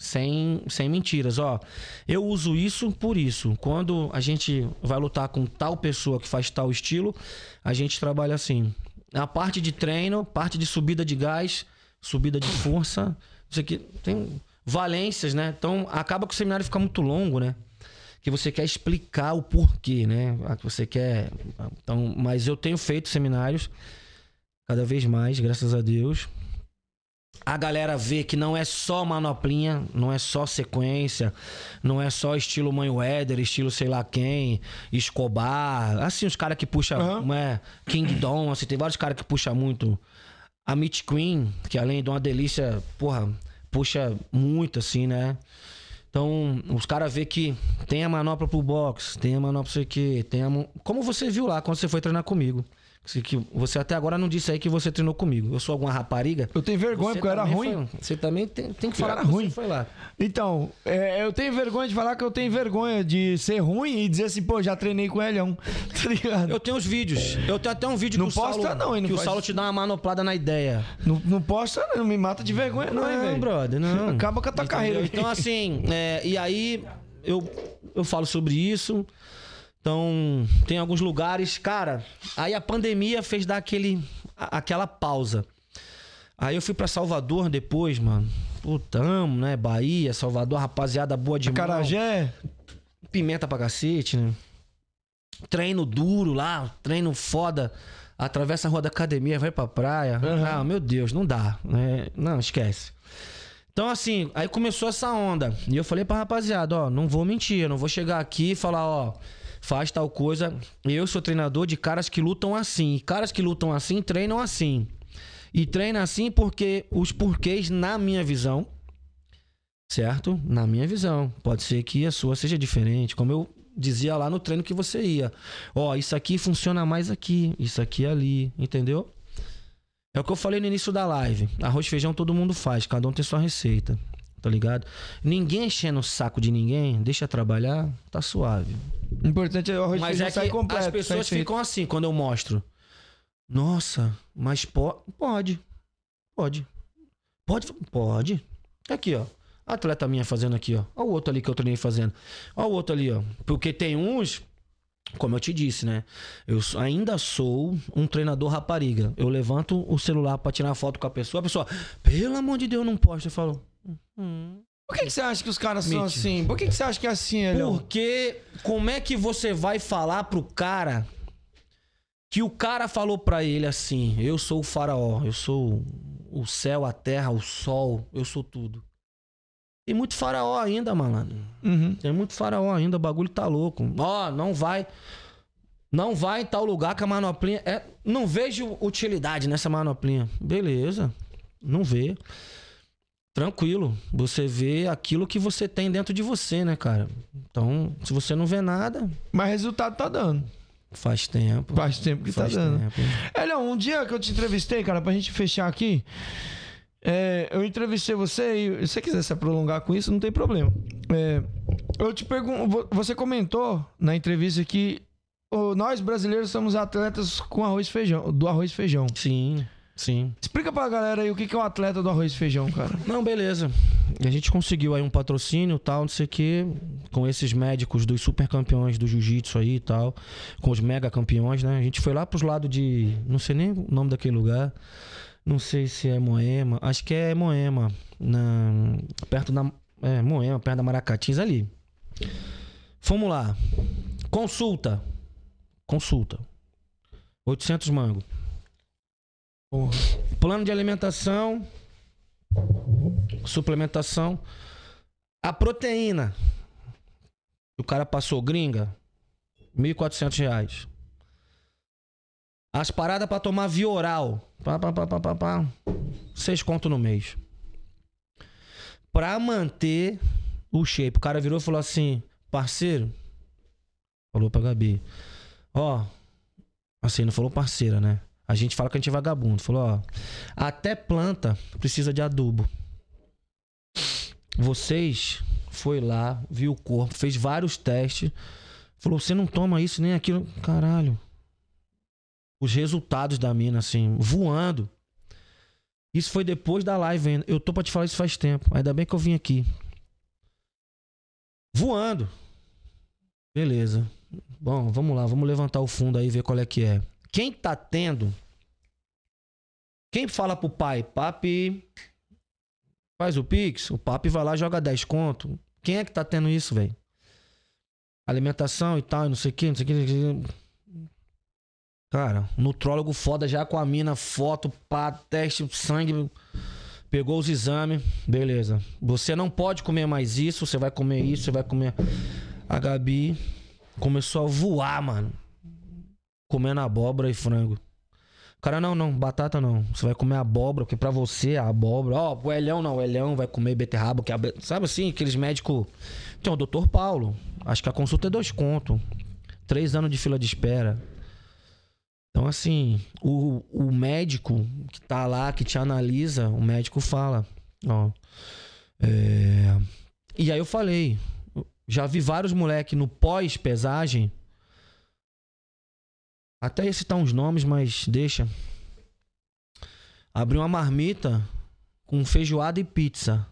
Sem, sem mentiras, ó. Eu uso isso por isso. Quando a gente vai lutar com tal pessoa que faz tal estilo, a gente trabalha assim. A parte de treino, parte de subida de gás, subida de força, isso aqui tem valências, né? Então acaba que o seminário fica muito longo, né? Que você quer explicar o porquê, né? Você quer. Então, mas eu tenho feito seminários Cada vez mais, graças a Deus. A galera vê que não é só manoplinha, não é só sequência, não é só estilo Mayweather, estilo sei lá quem, Escobar. Assim, os caras que puxam, Aham. né? King Dom, assim, tem vários caras que puxam muito. A Meat Queen, que além de uma delícia, porra, puxa muito, assim, né? Então, os caras vê que tem a manopla pro box, tem a manopla sei o quê, tem a... mo- Como você viu lá quando você foi treinar comigo. Que você até agora não disse aí que você treinou comigo. Eu sou alguma rapariga? Eu tenho vergonha Você porque eu era ruim. foi- você também tem, tem que falar que ruim. você foi lá. Então, é, eu tenho vergonha de falar que eu tenho vergonha de ser ruim e dizer assim, pô, já treinei com o Elhão. Tá ligado? Eu tenho os vídeos. Eu tenho até um vídeo Não que o Saulo, posta não, hein, não que o Saulo te dá uma manoplada na ideia. Não, não posta, não me mata de vergonha, não, hein, velho. brother, não. Acaba com a tua Entendeu? carreira. Então, assim, é, e aí eu, eu falo sobre isso. Então, tem alguns lugares, cara. Aí a pandemia fez dar aquele, aquela pausa. Aí eu fui pra Salvador depois, mano. Putamo, né? Bahia, Salvador, rapaziada boa demais. Carajé. Pimenta pra cacete, né? Treino duro lá, treino foda. Atravessa a rua da academia, vai pra praia. Uhum. Ah, meu Deus, não dá. né? Não, esquece. Então, assim, aí começou essa onda. E eu falei pra rapaziada, ó, não vou mentir, eu não vou chegar aqui e falar, ó, faz tal coisa. Eu sou treinador de caras que lutam assim. Caras que lutam assim treinam assim. E treina assim porque os porquês, na minha visão, certo? Na minha visão. Pode ser que a sua seja diferente. Como eu dizia lá no treino que você ia. Ó, isso aqui funciona mais aqui, isso aqui ali, entendeu? É o que eu falei no início da live. Arroz e feijão todo mundo faz, cada um tem sua receita. Tá ligado? Ninguém enchendo o saco de ninguém, deixa trabalhar, tá suave. O importante é o arroz Mas é que completo. as pessoas ficam assim quando eu mostro. Nossa, mas po pode. Pode. Pode. Pode. Aqui, ó. Atleta minha fazendo aqui, ó. Olha o outro ali que eu treinei fazendo. Olha o outro ali, ó. Porque tem uns, como eu te disse, né? Eu ainda sou um treinador rapariga. Eu levanto o celular pra tirar foto com a pessoa. A pessoa, pelo amor de Deus, não posta. Eu falo, "Hum, Por que, que você acha que os caras são assim? Por que, que você acha que é assim, Elhão? Porque como é que você vai falar pro cara que o cara falou pra ele assim: "Eu sou o faraó, eu sou o céu, a terra, o sol, eu sou tudo". Tem muito faraó ainda, malandro. Uhum. Tem muito faraó ainda, o bagulho tá louco. Ó, não vai não vai em tal lugar que a manoplinha é, não vejo utilidade nessa manoplinha. Beleza. Não vê. Tranquilo. Você vê aquilo que você tem dentro de você, né, cara? Então, se você não vê nada, Mas resultado tá dando. faz tempo. Faz tempo que Faz tá dando. tempo. Elhão, um dia que eu te entrevistei, cara, pra gente fechar aqui, é, eu entrevistei você e se você quiser se prolongar com isso, não tem problema. É, eu te pergunto, você comentou na entrevista que nós brasileiros somos atletas com arroz e feijão, do arroz e feijão. Sim, sim. Explica pra galera aí o que é o atleta do arroz e feijão, cara. Não, beleza. A gente conseguiu aí um patrocínio tal, não sei o quê, com esses médicos dos super campeões do jiu-jitsu aí e tal, com os mega campeões, né? A gente foi lá pros lados de. Não sei nem o nome daquele lugar. Não sei se é Moema. Acho que é Moema. Na, perto da. É, Moema, perto da Maracatins ali. Fomos lá. Consulta. Consulta. 800 mango. Plano de alimentação, suplementação, a proteína. O cara passou gringa, 1.400 reais. As paradas pra tomar via oral, pá, pá, pá, pá, pá, pá, seis conto no mês. Pra manter o shape. O cara virou e falou assim, parceiro, falou pra Gabi, ó, assim, não falou parceira, né? A gente fala que a gente é vagabundo. Falou, ó. Até planta precisa de adubo. Vocês foi lá, viu o corpo, fez vários testes. Falou, você não toma isso nem aquilo. Caralho. Os resultados da mina, assim, voando. Isso foi depois da live ainda. Eu tô pra te falar isso faz tempo. Ainda bem que eu vim aqui. Voando. Beleza. Bom, vamos lá, vamos levantar o fundo aí ver qual é que é. Quem tá tendo. Quem fala pro pai, papi, faz o Pix, o papi vai lá e joga 10 conto. Quem é que tá tendo isso, velho? Alimentação e tal, não sei o que, não sei o que. Cara, nutrólogo foda já com a mina, foto, pá, teste, sangue. Pegou os exames, beleza. Você não pode comer mais isso, você vai comer isso, você vai comer. A Gabi começou a voar, mano. Comendo abóbora e frango. Cara, não, não, batata não. Você vai comer abóbora, porque pra você a abóbora. Ó, o Elhão não, o Elhão vai comer beterraba, que é sabe assim, aqueles médicos. Tem o doutor Paulo. Acho que a consulta é dois contos. Três anos de fila de espera. Então, assim, o, o médico que tá lá, que te analisa, o médico fala, ó. é, E aí eu falei, já vi vários moleque no pós-pesagem. Até ia citar uns nomes, mas deixa. Abriu uma marmita com feijoada e pizza.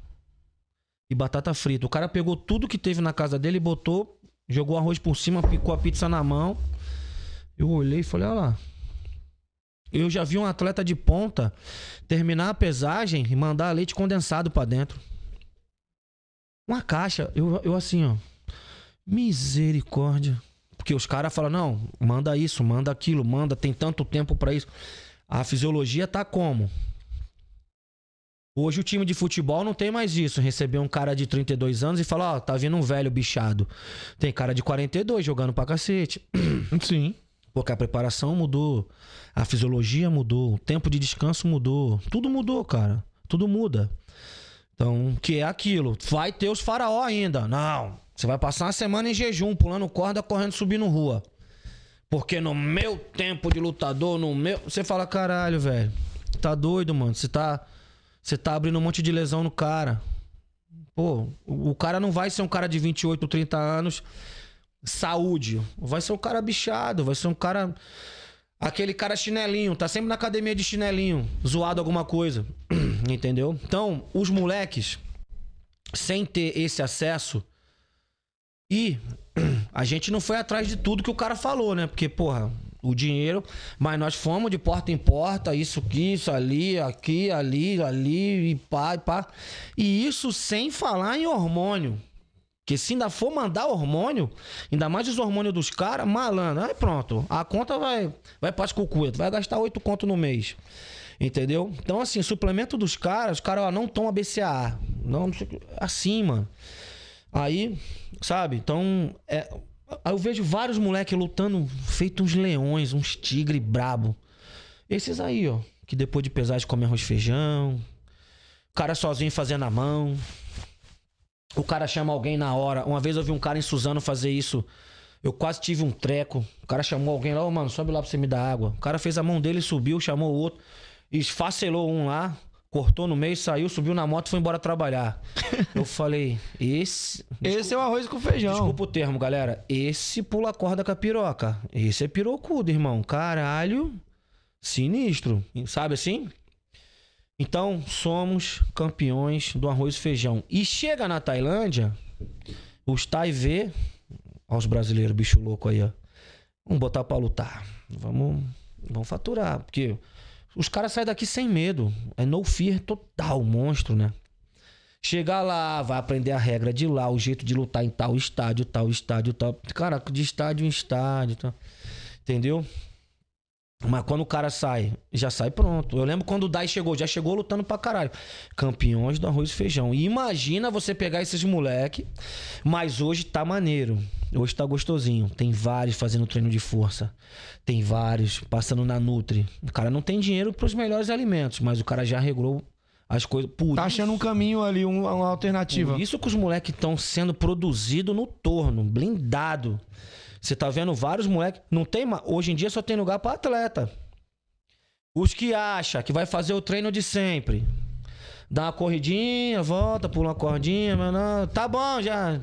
E batata frita. O cara pegou tudo que teve na casa dele botou, jogou arroz por cima, picou a pizza na mão. Eu olhei e falei, olha lá. Eu já vi um atleta de ponta terminar a pesagem e mandar leite condensado pra dentro. Uma caixa, eu, eu assim, ó. Misericórdia. Porque os caras falam, não, manda isso, manda aquilo, manda, tem tanto tempo pra isso. A fisiologia tá como? Hoje o time de futebol não tem mais isso. Receber um cara de 32 anos e falar, ó, tá vindo um velho bichado. Tem cara de 42 jogando pra cacete. Sim. Porque a preparação mudou, a fisiologia mudou, o tempo de descanso mudou, tudo mudou, cara. Tudo muda. Então, que é aquilo. Vai ter os faraó ainda. Não. Você vai passar uma semana em jejum, pulando corda, correndo, subindo rua. Porque no meu tempo de lutador, no meu. Você fala, caralho, velho. Tá doido, mano. Você tá. Você tá abrindo um monte de lesão no cara. Pô, o cara não vai ser um cara de 28, 30 anos saúde. Vai ser um cara bichado, vai ser um cara. Aquele cara chinelinho, tá sempre na academia de chinelinho, zoado alguma coisa. Entendeu? Então, os moleques, sem ter esse acesso, e a gente não foi atrás de tudo que o cara falou, né? Porque, porra, o dinheiro, mas nós fomos de porta em porta, isso aqui, isso ali, aqui, ali, ali, e pá, e pá. E isso sem falar em hormônio. Porque se ainda for mandar hormônio, ainda mais os hormônios dos caras, malandro, aí pronto. A conta vai, vai para as cucuetas, vai gastar 8 conto no mês. Entendeu? Então, assim, suplemento dos caras, os caras não tomam BCAA. Não, que- assim, mano. Aí, sabe? Então, é, eu vejo vários moleques lutando, feito uns leões, uns tigre brabo. Esses aí, ó, que depois de pesagem comem arroz e feijão. O cara sozinho fazendo a mão. O cara chama alguém na hora. Uma vez eu vi um cara em Suzano fazer isso. Eu quase tive um treco. O cara chamou alguém lá, ô mano, sobe lá pra você me dar água. O cara fez a mão dele, subiu, chamou o outro. Esfacelou um lá, cortou no meio, saiu, subiu na moto e foi embora trabalhar. Eu falei, esse. Esse é o arroz com feijão. Desculpa o termo, galera. Esse pula corda com a piroca. Esse é pirocudo, irmão. Caralho. Sinistro. Sabe assim? Então, somos campeões do arroz e feijão. E chega na Tailândia, os Thai vê. Olha os brasileiros, bicho louco aí, ó. Vamos botar pra lutar. Vamos, vamos faturar. Porque os caras saem daqui sem medo. É no fear total, monstro, né? Chegar lá, vai aprender a regra de lá, o jeito de lutar em tal estádio, tal estádio, tal. Cara, de estádio em estádio, tal. Entendeu? Mas quando o cara sai, já sai pronto. Eu lembro quando o Dai chegou, já chegou lutando pra caralho. Campeões do arroz e feijão. E imagina você pegar esses moleque, mas hoje tá maneiro. Hoje tá gostosinho. Tem vários fazendo treino de força. Tem vários passando na Nutri. O cara não tem dinheiro pros melhores alimentos, mas o cara já regrou as coisas. Por Tá achando um caminho ali, um- uma alternativa. por isso que os moleques estão sendo produzidos no torno, blindado. Você tá vendo vários moleques. Não tem Hoje em dia só tem lugar pra atleta. Os que acham que vai fazer o treino de sempre. Dá uma corridinha, volta, pula uma cordinha, mas não. Tá bom, já.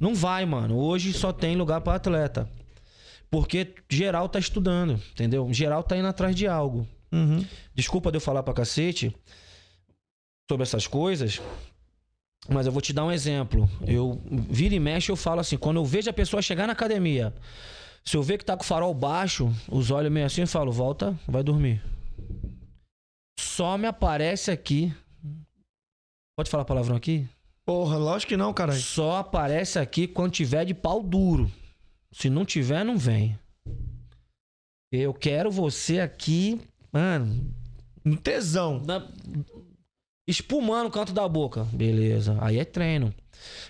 Não vai, mano. Hoje só tem lugar pra atleta. Porque geral tá estudando, entendeu? Geral tá indo atrás de algo. Uhum. Desculpa de eu falar pra cacete sobre essas coisas, mas eu vou te dar um exemplo. Eu vira e mexe, eu falo assim, quando eu vejo a pessoa chegar na academia, se eu ver que tá com o farol baixo, os olhos meio assim, eu falo, volta, vai dormir. Só me aparece aqui. Pode falar palavrão aqui? Porra, lógico que não, caralho. Só aparece aqui quando tiver de pau duro. Se não tiver, não vem. Eu quero você aqui, mano, Um tesão. na- espumando o canto da boca. Beleza. Aí é treino.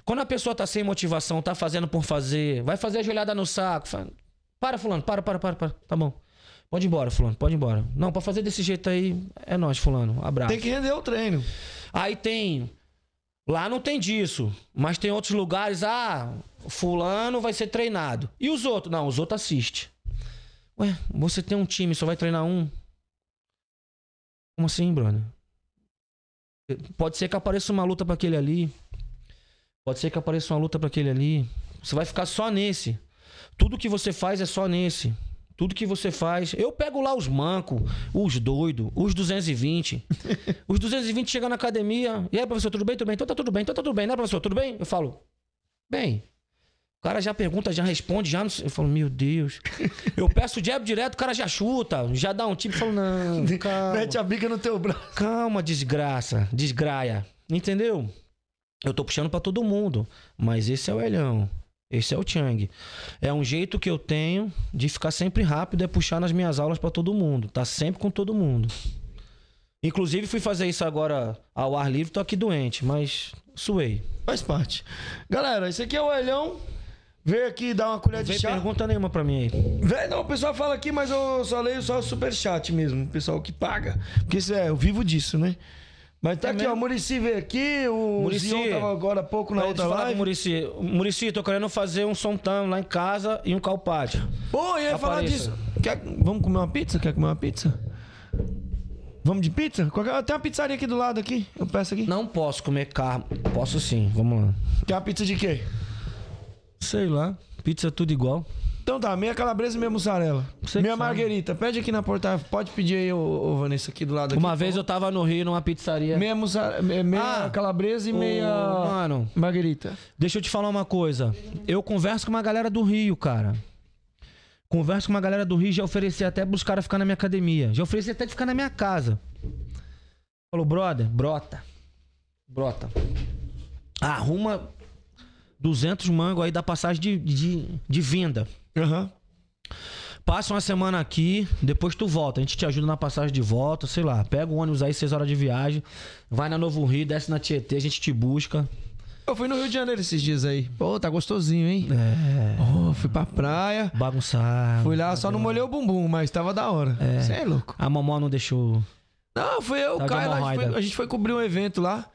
Quando a pessoa tá sem motivação, tá fazendo por fazer, vai fazer a joelhada no saco. fala, para, fulano, para, para, para, para. Tá bom. Pode ir embora, fulano, pode ir embora. Não, pra fazer desse jeito aí, é nós, fulano. Abraço. Tem que render o treino. Aí tem. Lá não tem disso. Mas tem outros lugares. Ah, fulano vai ser treinado. E os outros? Não, os outros assistem. Ué, você tem um time, só vai treinar um? Como assim, brother? Pode ser que apareça uma luta pra aquele ali. Pode ser que apareça uma luta pra aquele ali. Você vai ficar só nesse. Tudo que você faz é só nesse. Tudo que você faz. Eu pego lá os mancos, os doidos, os 220. os 220 chegam na academia. E aí, professor, tudo bem? Tudo bem? Então tá tudo bem, então tá tudo bem, né, professor? Tudo bem? Eu falo, bem. O cara já pergunta, já responde, já não sei. Eu falo, meu Deus. Eu peço jab direto, o cara já chuta, já dá um tipo. Eu falo, não, calma. Mete a bica no teu braço. Calma, desgraça, desgraia. Entendeu? Eu tô puxando pra todo mundo, mas esse é o Elhão. Esse é o Chang. É um jeito que eu tenho de ficar sempre rápido, é puxar nas minhas aulas pra todo mundo. Tá sempre com todo mundo. Inclusive fui fazer isso agora ao ar livre, tô aqui doente, mas suei. Faz parte. Galera, esse aqui é o Elhão. Veio aqui dar uma colher de vem chá. pergunta nenhuma pra mim aí. Véi, não, o pessoal fala aqui, mas eu só leio só o superchat mesmo. O pessoal que paga. Porque isso é, eu vivo disso, né? Mas tá É aqui, mesmo? ó. O Murici veio aqui, o Muricy. Zion tava agora há pouco na Pra outra falar live. Murici. Murici, tô querendo fazer um sontão lá em casa e um calpate. Pô, ia falar Apareça. disso. Quer- Vamos comer uma pizza? Quer comer uma pizza? Vamos de pizza? Qualquer... Tem uma pizzaria aqui do lado aqui. Eu peço aqui. Não posso comer carne. Posso sim, vamos lá. Quer uma pizza de quê? Sei lá. Pizza tudo igual. Então tá, meia calabresa e meia mussarela. Você meia marguerita. Pede aqui na porta. Pode pedir aí, ô, ô, Vanessa, aqui do lado. Aqui, Uma vez eu tava no Rio numa pizzaria. Meia, mussa... me- meia Ah, calabresa e Ô, meia Mano, marguerita. deixa eu te falar uma coisa. Eu converso com uma galera do Rio, cara. Converso com uma galera do Rio, já ofereci até pros caras ficar na minha academia. Já ofereci até de ficar na minha casa. Falou, brother, brota. Brota. Arruma 200 mangos aí da passagem de, de, de vinda. Aham. Passa uma semana aqui, depois tu volta. A gente te ajuda na passagem de volta, sei lá. Pega o ônibus aí, 6 horas de viagem. Vai na Novo Rio, desce na Tietê, a gente te busca. Eu fui no Rio de Janeiro esses dias aí. Pô, tá gostosinho, hein? É. Oh, fui pra praia. Bagunçar. Fui lá, só não molhei o bumbum, mas tava da hora. Você é. louco. A mamó não deixou. Não, fui eu, Tá o Caio gente, foi, a gente foi cobrir um evento lá.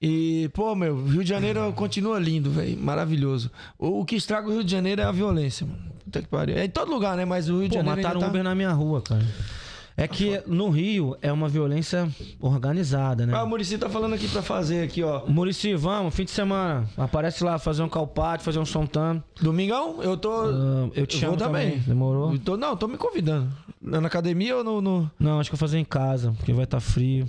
E, pô, meu, Rio de Janeiro continua lindo, velho. Maravilhoso. O, o que estraga o Rio de Janeiro é a violência, mano. Puta que pariu. É em todo lugar, né? Mas o Rio de Pô, Janeiro. mataram um ainda Uber tá... na minha rua, cara. É que no Rio é uma violência organizada, né? Ah, o Murici tá falando aqui pra fazer aqui, ó. Murici, vamos, fim de semana. Aparece lá, fazer um calpate, fazer um sontano. Domingão, eu tô. Ah, eu te eu chamo vou também. também. Demorou? eu tô- não, tô me convidando. Na academia ou no. no- Não, acho que eu vou fazer em casa, porque vai estar frio.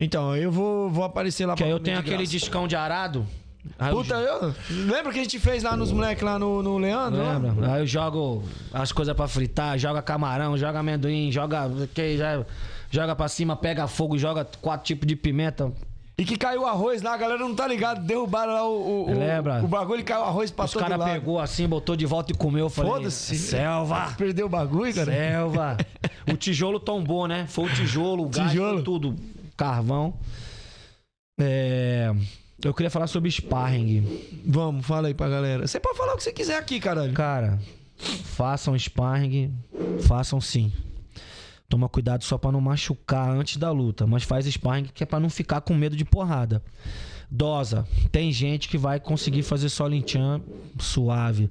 Então, eu vou, vou aparecer lá Que aí eu tenho aquele graça. discão de arado. Aí eu Puta, eu. Lembra que a gente fez lá nos moleques lá no, no Leandro? Lembra? Aí eu jogo as coisas pra fritar, joga camarão, joga amendoim, joga. Que, já, joga pra cima, pega fogo, joga quatro tipos de pimenta. E que caiu o arroz lá, a galera não tá ligado. Derrubaram lá o. o, Lembra? O bagulho e caiu o arroz pra Os todo caras lado. pegou assim, botou de volta e comeu. Foda-se. Selva! Perdeu o bagulho, cara? Selva! o tijolo tombou, né? Foi o tijolo, o gás, Tijolo. tudo. Carvão. É. Eu queria falar sobre sparring. Vamos, fala aí pra galera. Você pode falar o que você quiser aqui, caralho. Cara, façam sparring, façam sim. Toma cuidado só pra não machucar antes da luta, mas faz sparring que é pra não ficar com medo de porrada. Dosa. Tem gente que vai conseguir fazer só linchan suave.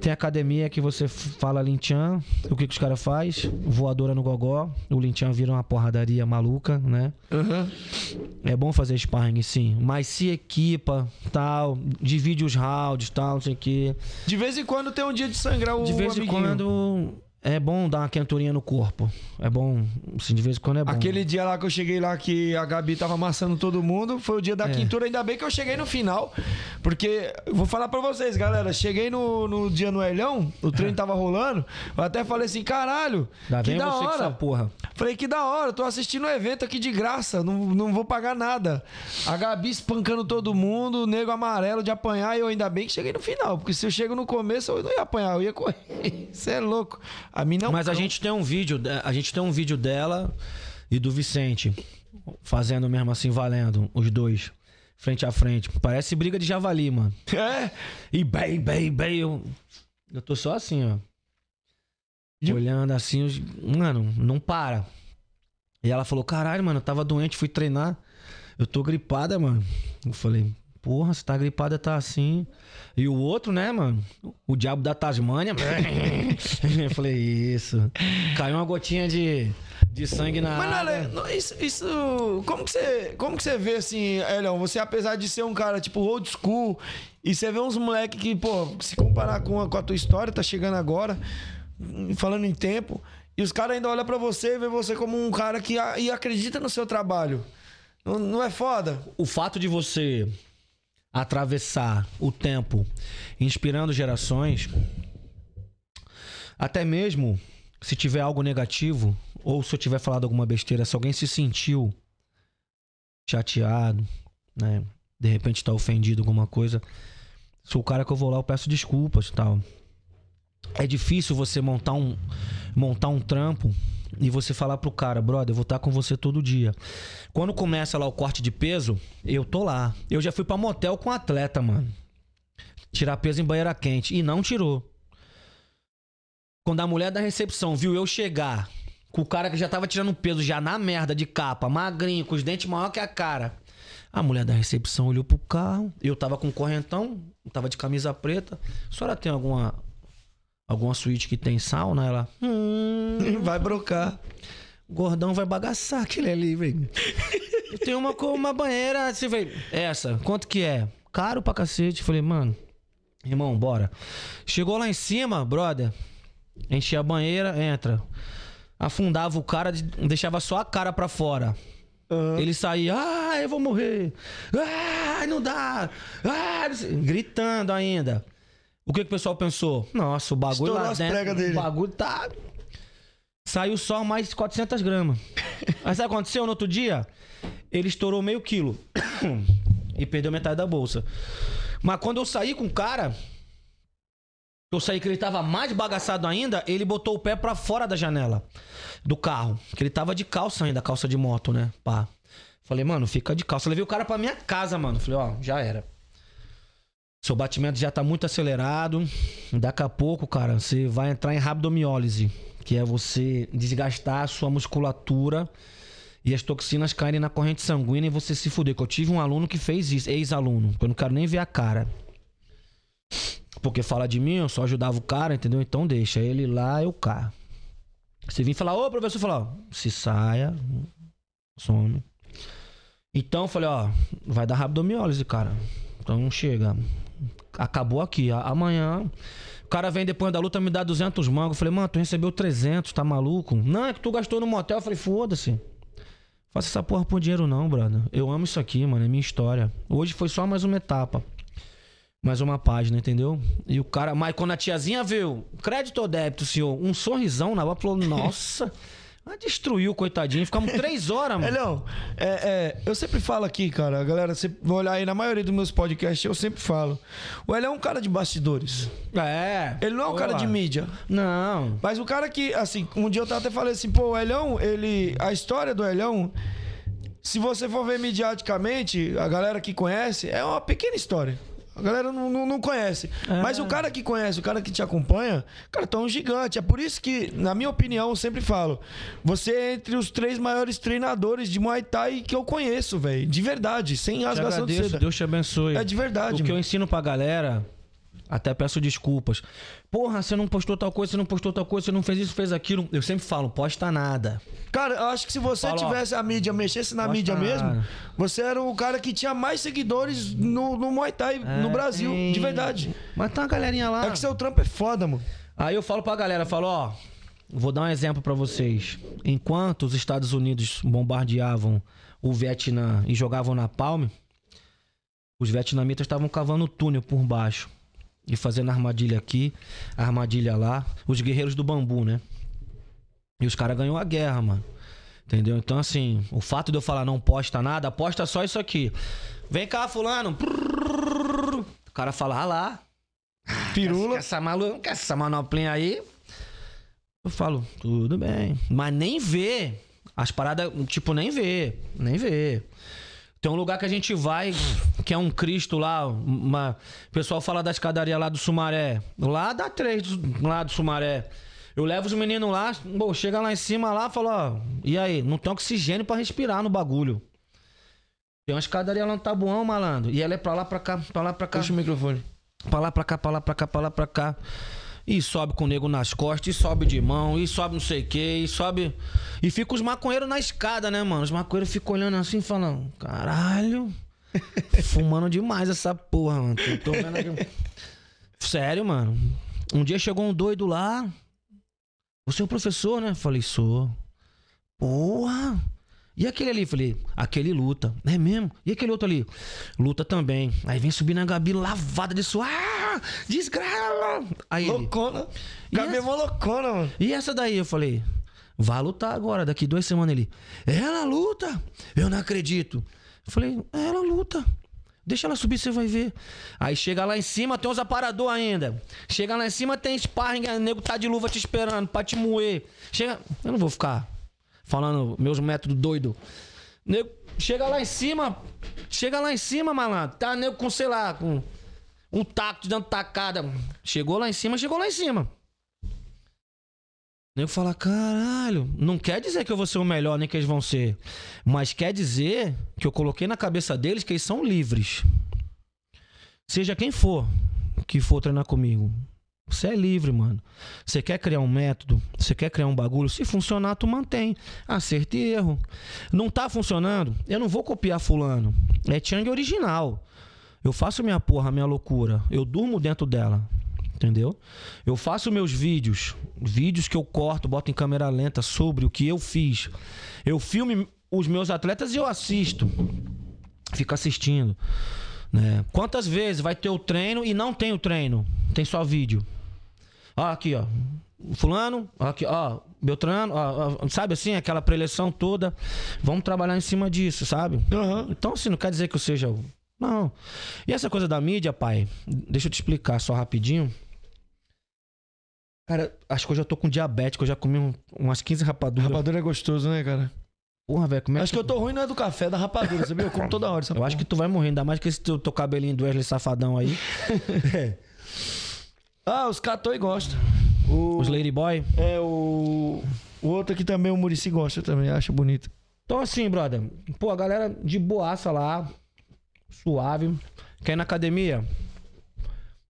Tem academia que você fala linchan, o que, que os caras faz? Voadora no gogó, o linchan vira uma porradaria maluca, né? Aham. É bom fazer sparring sim, mas se equipa, tal, divide os rounds, tal, não sei o que. De vez em quando tem um dia de sangrar o De vez em amiguinho. quando é bom dar uma quenturinha no corpo. É bom, assim, de vez em quando é bom. Aquele dia lá que eu cheguei lá que a Gabi tava amassando todo mundo, foi o dia da É. quintura. Ainda bem que eu cheguei no final. Porque, vou falar pra vocês, galera. Cheguei no, no dia no Elhão, o treino tava rolando. Eu até falei assim, caralho, Ainda que da com essa hora. porra. Falei, que da hora, tô assistindo um evento aqui de graça, não, não vou pagar nada. A Gabi espancando todo mundo, o nego amarelo de apanhar, e eu ainda bem que cheguei no final, porque se eu chego no começo, eu não ia apanhar, eu ia correr. Você é louco. A mim não. Mas a gente tem um vídeo, de- a gente tem um vídeo dela e do Vicente fazendo mesmo assim, valendo, os dois, frente a frente. Parece briga de javali, mano. É? E bem, bem, bem. Eu, eu tô só assim, ó. Olhando assim, mano, não para. E ela falou: caralho, mano, eu tava doente, fui treinar. Eu tô gripada, mano. Eu falei: porra, você tá gripada, tá assim. E o outro, né, mano? O diabo da Tasmânia. eu falei: isso. Caiu uma gotinha de, de sangue na Mas não, isso, isso. Como que você. Como que você vê assim, Elião? Você, apesar de ser um cara, tipo, old school, e você vê uns moleque que, pô, se comparar com a, com a tua história, tá chegando agora, falando em tempo, e os caras ainda olham pra você e vê você como um cara que a- e acredita no seu trabalho. Não, não é foda? o fato de você atravessar o tempo inspirando gerações, até mesmo se tiver algo negativo, ou se eu tiver falado alguma besteira, se alguém se sentiu chateado, né? De repente tá ofendido alguma coisa, sou o cara que eu vou lá, eu peço desculpas e tal. É difícil você montar um montar um trampo e você falar pro cara, brother, eu vou estar com você todo dia. Quando começa lá o corte de peso, eu tô lá. Eu já fui pra motel com atleta, mano. Tirar peso em banheira quente. E não tirou. Quando a mulher da recepção viu eu chegar com o cara que já tava tirando peso, já na merda de capa, magrinho, com os dentes maior que a cara. A mulher da recepção olhou pro carro. Eu tava com correntão, tava de camisa preta. A senhora tem alguma. Alguma suíte que tem sauna? Ela. Hum, Vai brocar. o gordão vai bagaçar aquele ali, velho. Tenho uma, co- uma banheira, assim, velho. Essa, quanto que é? Caro pra cacete. Falei, mano, irmão, bora. Chegou lá em cima, brother. Enchia a banheira, entra. Afundava o cara, de- deixava só a cara pra fora. Ele saía, ah, eu vou morrer. Ah, não dá. Ah, gritando ainda. O que, que o pessoal pensou? Nossa, o bagulho Estourou lá as dentro. dele. O bagulho tá. Saiu só mais 400 gramas. Aí sabe o que aconteceu no outro dia? Ele estourou meio quilo. e perdeu metade da bolsa. Mas quando eu saí com o cara, eu saí que ele tava mais bagaçado ainda, ele botou o pé pra fora da janela do carro. Que ele tava de calça ainda, calça de moto, né? Pá. Falei, mano, fica de calça. Levei o cara pra minha casa, mano. Falei, ó, já era. Seu batimento já tá muito acelerado. Daqui a pouco, cara, você vai entrar em rabdomiólise, que é você desgastar a sua musculatura e as toxinas caírem na corrente sanguínea e você se fuder. Que eu tive um aluno que fez isso, ex-aluno, que eu não quero nem ver a cara. Porque fala de mim, eu só ajudava o cara, entendeu? Então deixa ele lá, eu cá. Você vir falar, ô professor, falar, se saia, some. Então eu falei, ó, vai dar rabdomiólise, cara. Então chega. Acabou aqui. Amanhã. O cara vem depois da luta me dá 200 mangos. Eu falei, mano, tu recebeu 300, tá maluco? Não, é que tu gastou no motel. Eu falei, foda-se. Faça essa porra por dinheiro não, brother. Eu amo isso aqui, mano. É minha história. Hoje foi só mais uma etapa. Mais uma página, entendeu? E o cara, mas quando a tiazinha viu, crédito ou débito, senhor? Um sorrisão na boca, falou, nossa. Destruiu, coitadinho. Ficamos três horas, mano. Elião, é, é, eu sempre falo aqui, cara, a galera, você vai olhar aí na maioria dos meus podcasts, eu sempre falo. O Elião é um cara de bastidores. É. Ele não é um cara de mídia. Não. Mas o cara que, assim, um dia eu até falei assim, pô, o Elhão, ele. A história do Elhão, se você for ver mediaticamente, a galera que conhece, é uma pequena história. A galera não, não, não conhece. Mas o cara que conhece, o cara que te acompanha, cara, tu é um gigante. É por isso que, na minha opinião, eu sempre falo: você é entre os três maiores treinadores de Muay Thai que eu conheço, velho. De verdade, sem rasgação de seda. Deus te abençoe. É de verdade, O que eu ensino pra galera, até peço desculpas. Porra, você não postou tal coisa, você não postou tal coisa, você não fez isso, fez aquilo. Eu sempre falo, posta nada. Cara, eu acho que se você Fala, tivesse a mídia, mexesse na mídia mesmo, nada. você era o cara que tinha mais seguidores no, no Muay Thai no É, Brasil, tem- de verdade. Mas tá uma galerinha lá. É que seu trampo é foda, mano. Aí eu falo pra galera, falo, ó, vou dar um exemplo pra vocês. Enquanto os Estados Unidos bombardeavam o Vietnã e jogavam na palme, os vietnamitas estavam cavando túnel por baixo e fazendo armadilha aqui, armadilha lá, os guerreiros do bambu, né? E os caras ganhou a guerra, mano. Entendeu? Então, assim, o fato de eu falar não posta nada, posta só isso aqui. Vem cá, fulano. O cara fala, ah lá. Pirula. Quer essa malu... quer essa manoplinha aí? Eu falo, tudo bem. Mas nem vê. As paradas, tipo, nem vê. Nem vê. Tem um lugar que a gente vai, que é um Cristo lá. Uma... O pessoal fala da escadaria lá do Sumaré. Lá dá três do- lá do Sumaré. Eu levo os meninos lá, pô, chega lá em cima lá, fala, ó, e aí, não tem oxigênio pra respirar no bagulho. Tem uma escadaria lá no Tabuão, malandro. E ela é pra lá, pra cá, pra lá, pra cá. Puxa o microfone. Pra lá, pra cá, pra lá, pra cá, pra lá, pra cá. E sobe com o nego nas costas, e sobe de mão, e sobe não sei o que, e sobe. E fica os maconheiros na escada, né, mano? Os maconheiros ficam olhando assim, falando: caralho, fumando demais essa porra, mano. Tô, tô aqui. Sério, mano. Um dia chegou um doido lá. Você é o professor, né? Falei: sou. Porra. E aquele ali? Falei, aquele luta. É mesmo? E aquele outro ali? Luta também. Aí vem subindo a Gabi lavada de suor. Ah, desgraça. Aí ele, Loucona. E Gabi é essa- mó loucona, mano. e essa daí? Eu falei, vai lutar agora, daqui duas semanas ele. Ela luta? Eu não acredito. Eu falei, ela luta. Deixa ela subir, você vai ver. Aí chega lá em cima, tem uns aparador ainda. Chega lá em cima, tem sparring, o nego tá de luva te esperando pra te moer. Chega. Eu não vou ficar falando meus métodos doido. Nego, chega lá em cima, chega lá em cima, malandro. Tá nego com, sei lá, com um taco dando tacada. Chegou lá em cima, chegou lá em cima. O nego fala, caralho, não quer dizer que eu vou ser o melhor, nem que eles vão ser. Mas quer dizer que eu coloquei na cabeça deles que eles são livres. Seja quem for que for treinar comigo. Você é livre, mano. Você quer criar um método, você quer criar um bagulho, se funcionar, tu mantém. Acerto e erro. Não tá funcionando, eu não vou copiar fulano. É Chang original. Eu faço minha porra, minha loucura. Eu durmo dentro dela. Entendeu? Eu faço meus vídeos, vídeos que eu corto, boto em câmera lenta sobre o que eu fiz. Eu filme os meus atletas e eu assisto. Fico assistindo. Né? Quantas vezes vai ter o treino e não tem o treino? Tem só vídeo. Ó, aqui, ó. Fulano, ó, aqui, ó. Beltrano, ó, ó, sabe assim, aquela preleção toda. Vamos trabalhar em cima disso, sabe? Então, assim, não quer dizer que eu seja. Não. E essa coisa da mídia, pai, deixa eu te explicar só rapidinho. Cara, acho que eu já tô com diabético, eu já comi um- umas 15 rapaduras. Rapadura é gostoso, né, cara? Porra, velho, como é Acho que eu tô ruim não é do café, é da rapadura, sabia? Eu como toda hora essa Eu acho que tu vai morrer, ainda mais que esse teu, teu cabelinho do Wesley Safadão aí. Ah, os catoi gostam. O... Os Ladyboy. É, o... O outro aqui também, o Murici gosta também, acha bonito. Então, assim, brother. Pô, a galera de boaça lá. Suave. Quer ir na academia?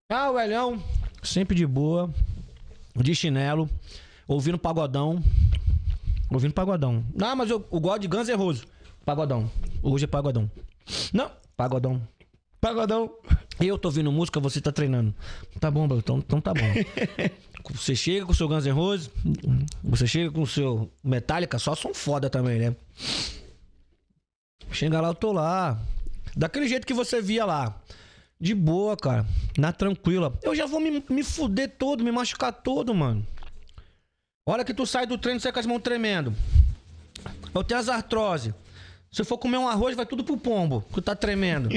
Ah, o Elhão. Sempre de boa. De chinelo. Ouvindo pagodão. Ouvindo pagodão. Ah, mas eu, eu gosto de Guns N' Roses. Pagodão. Hoje é pagodão. Não, pagodão. Pagodão. Eu tô ouvindo música, você tá treinando. Tá bom. Então, então tá bom. Você chega com o seu Guns N' Roses, você chega com o seu Metallica, só som foda também, né? Chega lá, eu tô lá. Daquele jeito que você via lá. De boa, cara. Na tranquila. Eu já vou me, me fuder todo, me machucar todo, mano. Hora que tu sai do treino, sai com as mãos tremendo. Eu tenho as artrose. Se eu for comer um arroz, vai tudo pro pombo, que tá tremendo.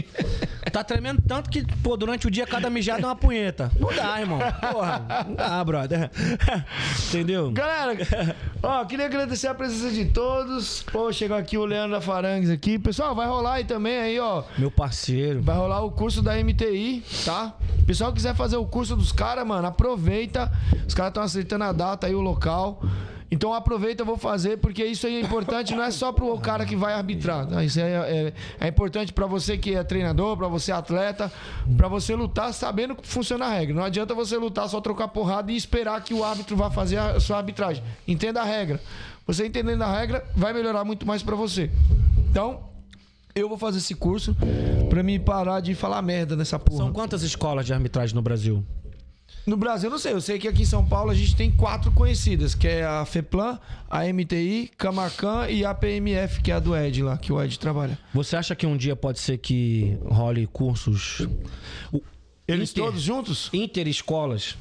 Tá tremendo tanto que, pô, durante o dia cada mijada é uma punheta. Não dá, irmão. Porra, não dá, brother. Entendeu? Galera, ó, queria agradecer a presença de todos. Pô, chegou aqui o Leandro da Farangues aqui. Pessoal, vai rolar aí também aí, ó. Meu parceiro. Vai rolar o curso da MTI, tá? Pessoal quiser fazer o curso dos caras, mano, aproveita. Os caras estão aceitando a data aí, o local. Então aproveita, eu vou fazer, porque isso aí é importante, não é só pro cara que vai arbitrar. tá? Isso é, é, é importante pra você que é treinador, pra você atleta, pra você lutar sabendo que funciona a regra. Não adianta você lutar só trocar porrada e esperar que o árbitro vá fazer a sua arbitragem. Entenda a regra. Você entendendo a regra, vai melhorar muito mais pra você. Então, eu vou fazer esse curso pra me parar de falar merda nessa porra. São quantas escolas de arbitragem no Brasil? No Brasil, eu não sei. Eu sei que aqui em São Paulo a gente tem quatro conhecidas, que é a FEPLAN, a MTI, Camacan e a PMF, que é a do Ed lá, que o Ed trabalha. Você acha que um dia pode ser que role cursos. Eles inter- todos juntos? Interescolas.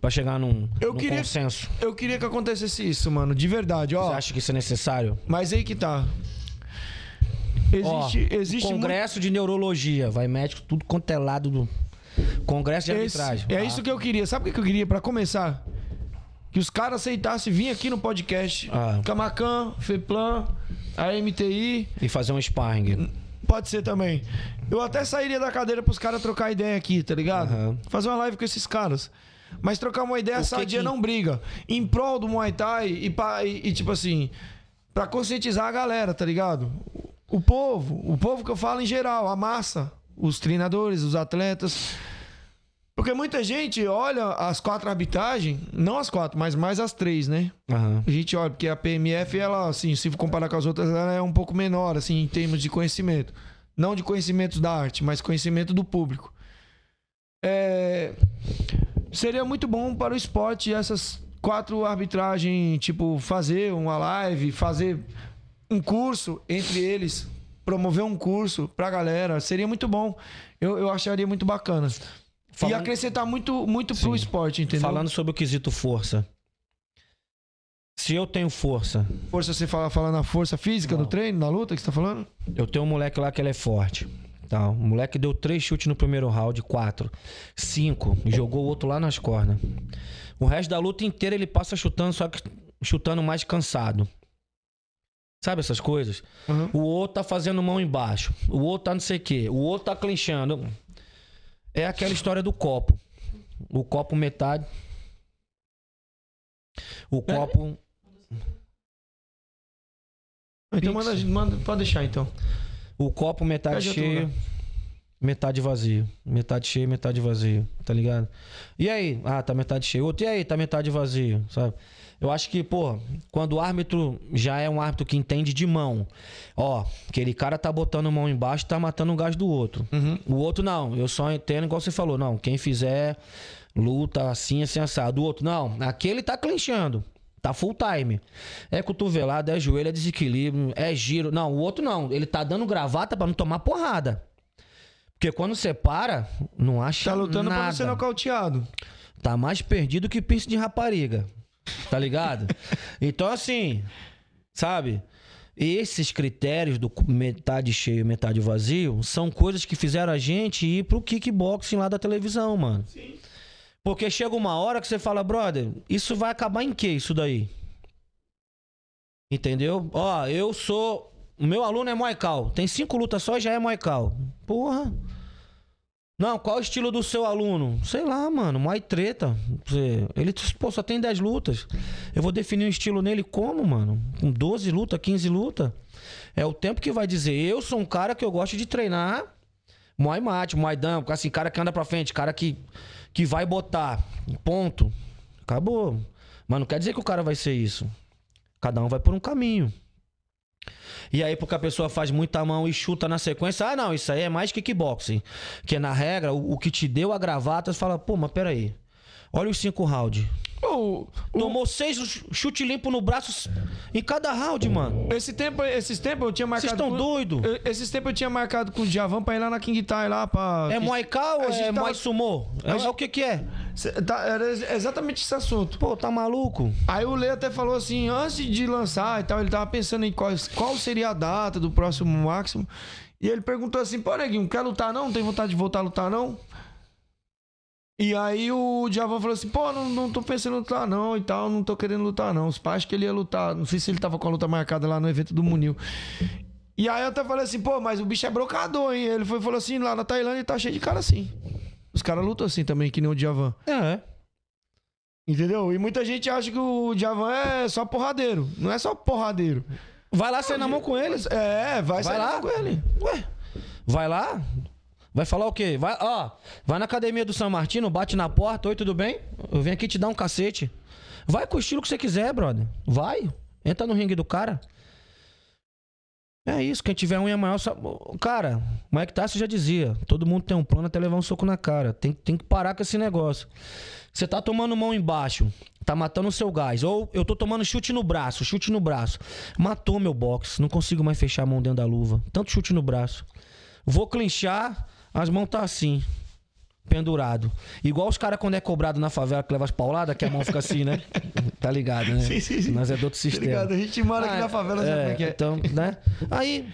Pra chegar num, Eu num queria- consenso. Eu queria que acontecesse isso, mano, de verdade, ó. Você acha que isso é necessário? Mas aí que tá. Ó, Existe, existe muito- Congresso de Neurologia. Vai médico, tudo quanto é lado do. Congresso de Esse- arbitragem. é Ah, isso que eu queria. Sabe o que eu queria pra começar? Que os caras aceitassem vir aqui no podcast. Ah. Camacan, Feplan, a MTI. E fazer um sparring. Pode ser também. Eu até sairia da cadeira pros caras trocar ideia aqui, tá ligado? Aham. Fazer uma live com esses caras. Mas trocar uma ideia que sadia que- não briga. Em prol do Muay Thai e, pa- e- e, tipo assim, pra conscientizar a galera, tá ligado? O povo, o povo que eu falo em geral, a massa, os treinadores, os atletas. Porque muita gente olha as quatro arbitragens, não as quatro, mas mais as três, né? Aham. A gente olha, porque a PMF, ela, assim, se comparar com as outras, ela é um pouco menor, assim, em termos de conhecimento. Não de conhecimentos da arte, mas conhecimento do público. É, Seria muito bom para o esporte essas quatro arbitragens, tipo, fazer uma live, fazer um curso entre eles, promover um curso pra galera. Seria muito bom. Eu, eu acharia muito bacana. E Falando- acrescentar muito, muito pro Sim. esporte, entendeu? Falando sobre o quesito força. Se eu tenho força, Força, você fala, fala na força física Não. do treino, na luta que você tá falando? eu tenho um moleque lá que ele é forte. Tá, o moleque deu três chutes no primeiro round, quatro, cinco, e jogou o outro lá nas cornas. O resto da luta inteira ele passa chutando, só que chutando mais cansado. Sabe essas coisas? Uhum. O outro tá fazendo mão embaixo. O outro tá não sei o quê. O outro tá clinchando. É aquela história do copo. O copo metade. O copo. Então Pix. manda, manda, pode deixar então. O copo metade cheio, lugar. metade vazio. Metade cheio, metade vazio. Tá ligado? E aí? Ah, tá metade cheio. Outro, e aí? Tá metade vazio, sabe? Eu acho que, pô, quando o árbitro já é um árbitro que entende de mão, ó, aquele cara tá botando mão embaixo, tá matando o gás do outro. O outro não, eu só entendo igual você falou, não, quem fizer luta assim, assim, assado. O outro, não, aquele tá clinchando. Tá full time. É cotovelada, é joelho, é desequilíbrio, é giro. Não, o outro não. Ele tá dando gravata pra não tomar porrada. Porque quando você para, não acha Tá lutando nada. pra não ser nocauteado. Tá mais perdido que piercing de rapariga. Tá ligado? então, assim, sabe? Esses critérios do metade cheio, metade vazio, são coisas que fizeram a gente ir pro kickboxing lá da televisão, mano. Sim. Porque chega uma hora que você fala, brother, isso vai acabar em quê, isso daí? Entendeu? Ó, eu sou. O meu aluno é Moical. Tem cinco lutas só e já é Moical. Porra. Não, qual o estilo do seu aluno? Sei lá, mano, Muay treta. Ele, pô, só tem 10 lutas. Eu vou definir um estilo nele como, mano? Com 12 lutas, 15 lutas? É o tempo que vai dizer. Eu sou um cara que eu gosto de treinar Muay mate, Muay dam, assim, cara que anda pra frente, cara que, que vai botar. Ponto. Acabou. Mas não quer dizer que o cara vai ser isso. Cada um vai por um caminho. E aí, porque a pessoa faz muita mão e chuta na sequência, ah, não, isso aí é mais kickboxing. Que na regra, o, o que te deu a gravata, você fala, pô, mas peraí. Olha os cinco rounds. O, o- Tomou seis ch- chute limpo no braço em cada round, mano. esse tempo, esses tempos eu tinha marcado. Vocês estão com- doido? Eu- Esses tempos eu tinha marcado com o Djavan pra ir lá na King Tai lá pra. É Muay Thai ou é tava- Muay Sumo? É, gente- é o que que é? Cê- tá, era ex- exatamente esse assunto. Pô, tá maluco? Aí o Lê até falou assim, antes de lançar e tal, ele tava pensando em qual, qual seria a data do próximo máximo. E ele perguntou assim, pô, Neguinho, quer lutar não? Tem vontade de voltar a lutar não? E aí o Djavan falou assim, pô, não, não tô pensando em lutar não e tal, não tô querendo lutar não. Os pais que ele ia lutar, não sei se ele tava com a luta marcada lá no evento do Munil. E aí eu até falei assim, pô, mas o bicho é brocador, hein? Ele foi, falou assim, lá na Tailândia tá cheio de cara assim. Os caras lutam assim também, que nem o Djavan. É. Entendeu? E muita gente acha que o Djavan é só porradeiro. Não é só porradeiro. Vai lá sair na mão com ele. É, vai, Vai sair lá. na mão com ele. Ué, vai lá? Vai falar o quê? Vai, ó, vai na academia do São Martino, bate na porta, oi, tudo bem? Eu venho aqui te dar um cacete. Vai com o estilo que você quiser, brother. Vai. Entra no ringue do cara. É isso, quem tiver unha maior. Só... Cara, o Mike Tyson já dizia: todo mundo tem um plano até levar um soco na cara. Tem, tem que parar com esse negócio. Você tá tomando mão embaixo, tá matando o seu gás. Ou eu tô tomando chute no braço, chute no braço. Matou meu box, não consigo mais fechar a mão dentro da luva. Tanto chute no braço. Vou clinchar, as mãos tá assim. Pendurado. Igual os caras quando é cobrado na favela que leva as pauladas, que a mão fica assim, né? Tá ligado, né? Sim, sim, sim. Nós é do outro Tá sistema. ligado? A gente mora aqui Ah, na favela, sabe como é é? Então, né? Aí,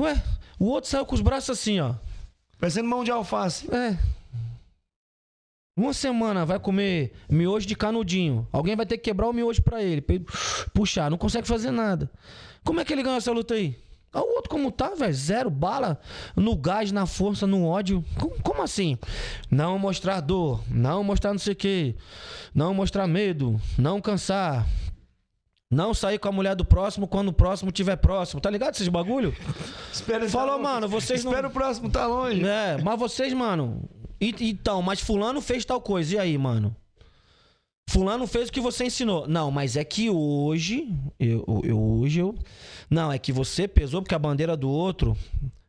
ué, o outro saiu com os braços assim, ó. Parecendo mão de alface. É. Uma semana vai comer miojo de canudinho. Alguém vai ter que quebrar o miojo pra ele, pra ele puxar. Não consegue fazer nada. Como é que ele ganhou essa luta aí? O outro como tá, velho? Zero bala no gás, na força, no ódio. Como, como assim? Não mostrar dor, não mostrar não sei o quê, não mostrar medo, não cansar. Não sair com a mulher do próximo quando o próximo tiver próximo. Tá ligado esses bagulho? Espera, Falou, mano, vocês não- Espera o próximo, tá longe. É, mas vocês, mano. Então, mas Fulano fez tal coisa. E aí, mano? Fulano fez o que você ensinou. Não, mas é que hoje. Eu, eu- hoje eu. Não, é que você pesou porque a bandeira do outro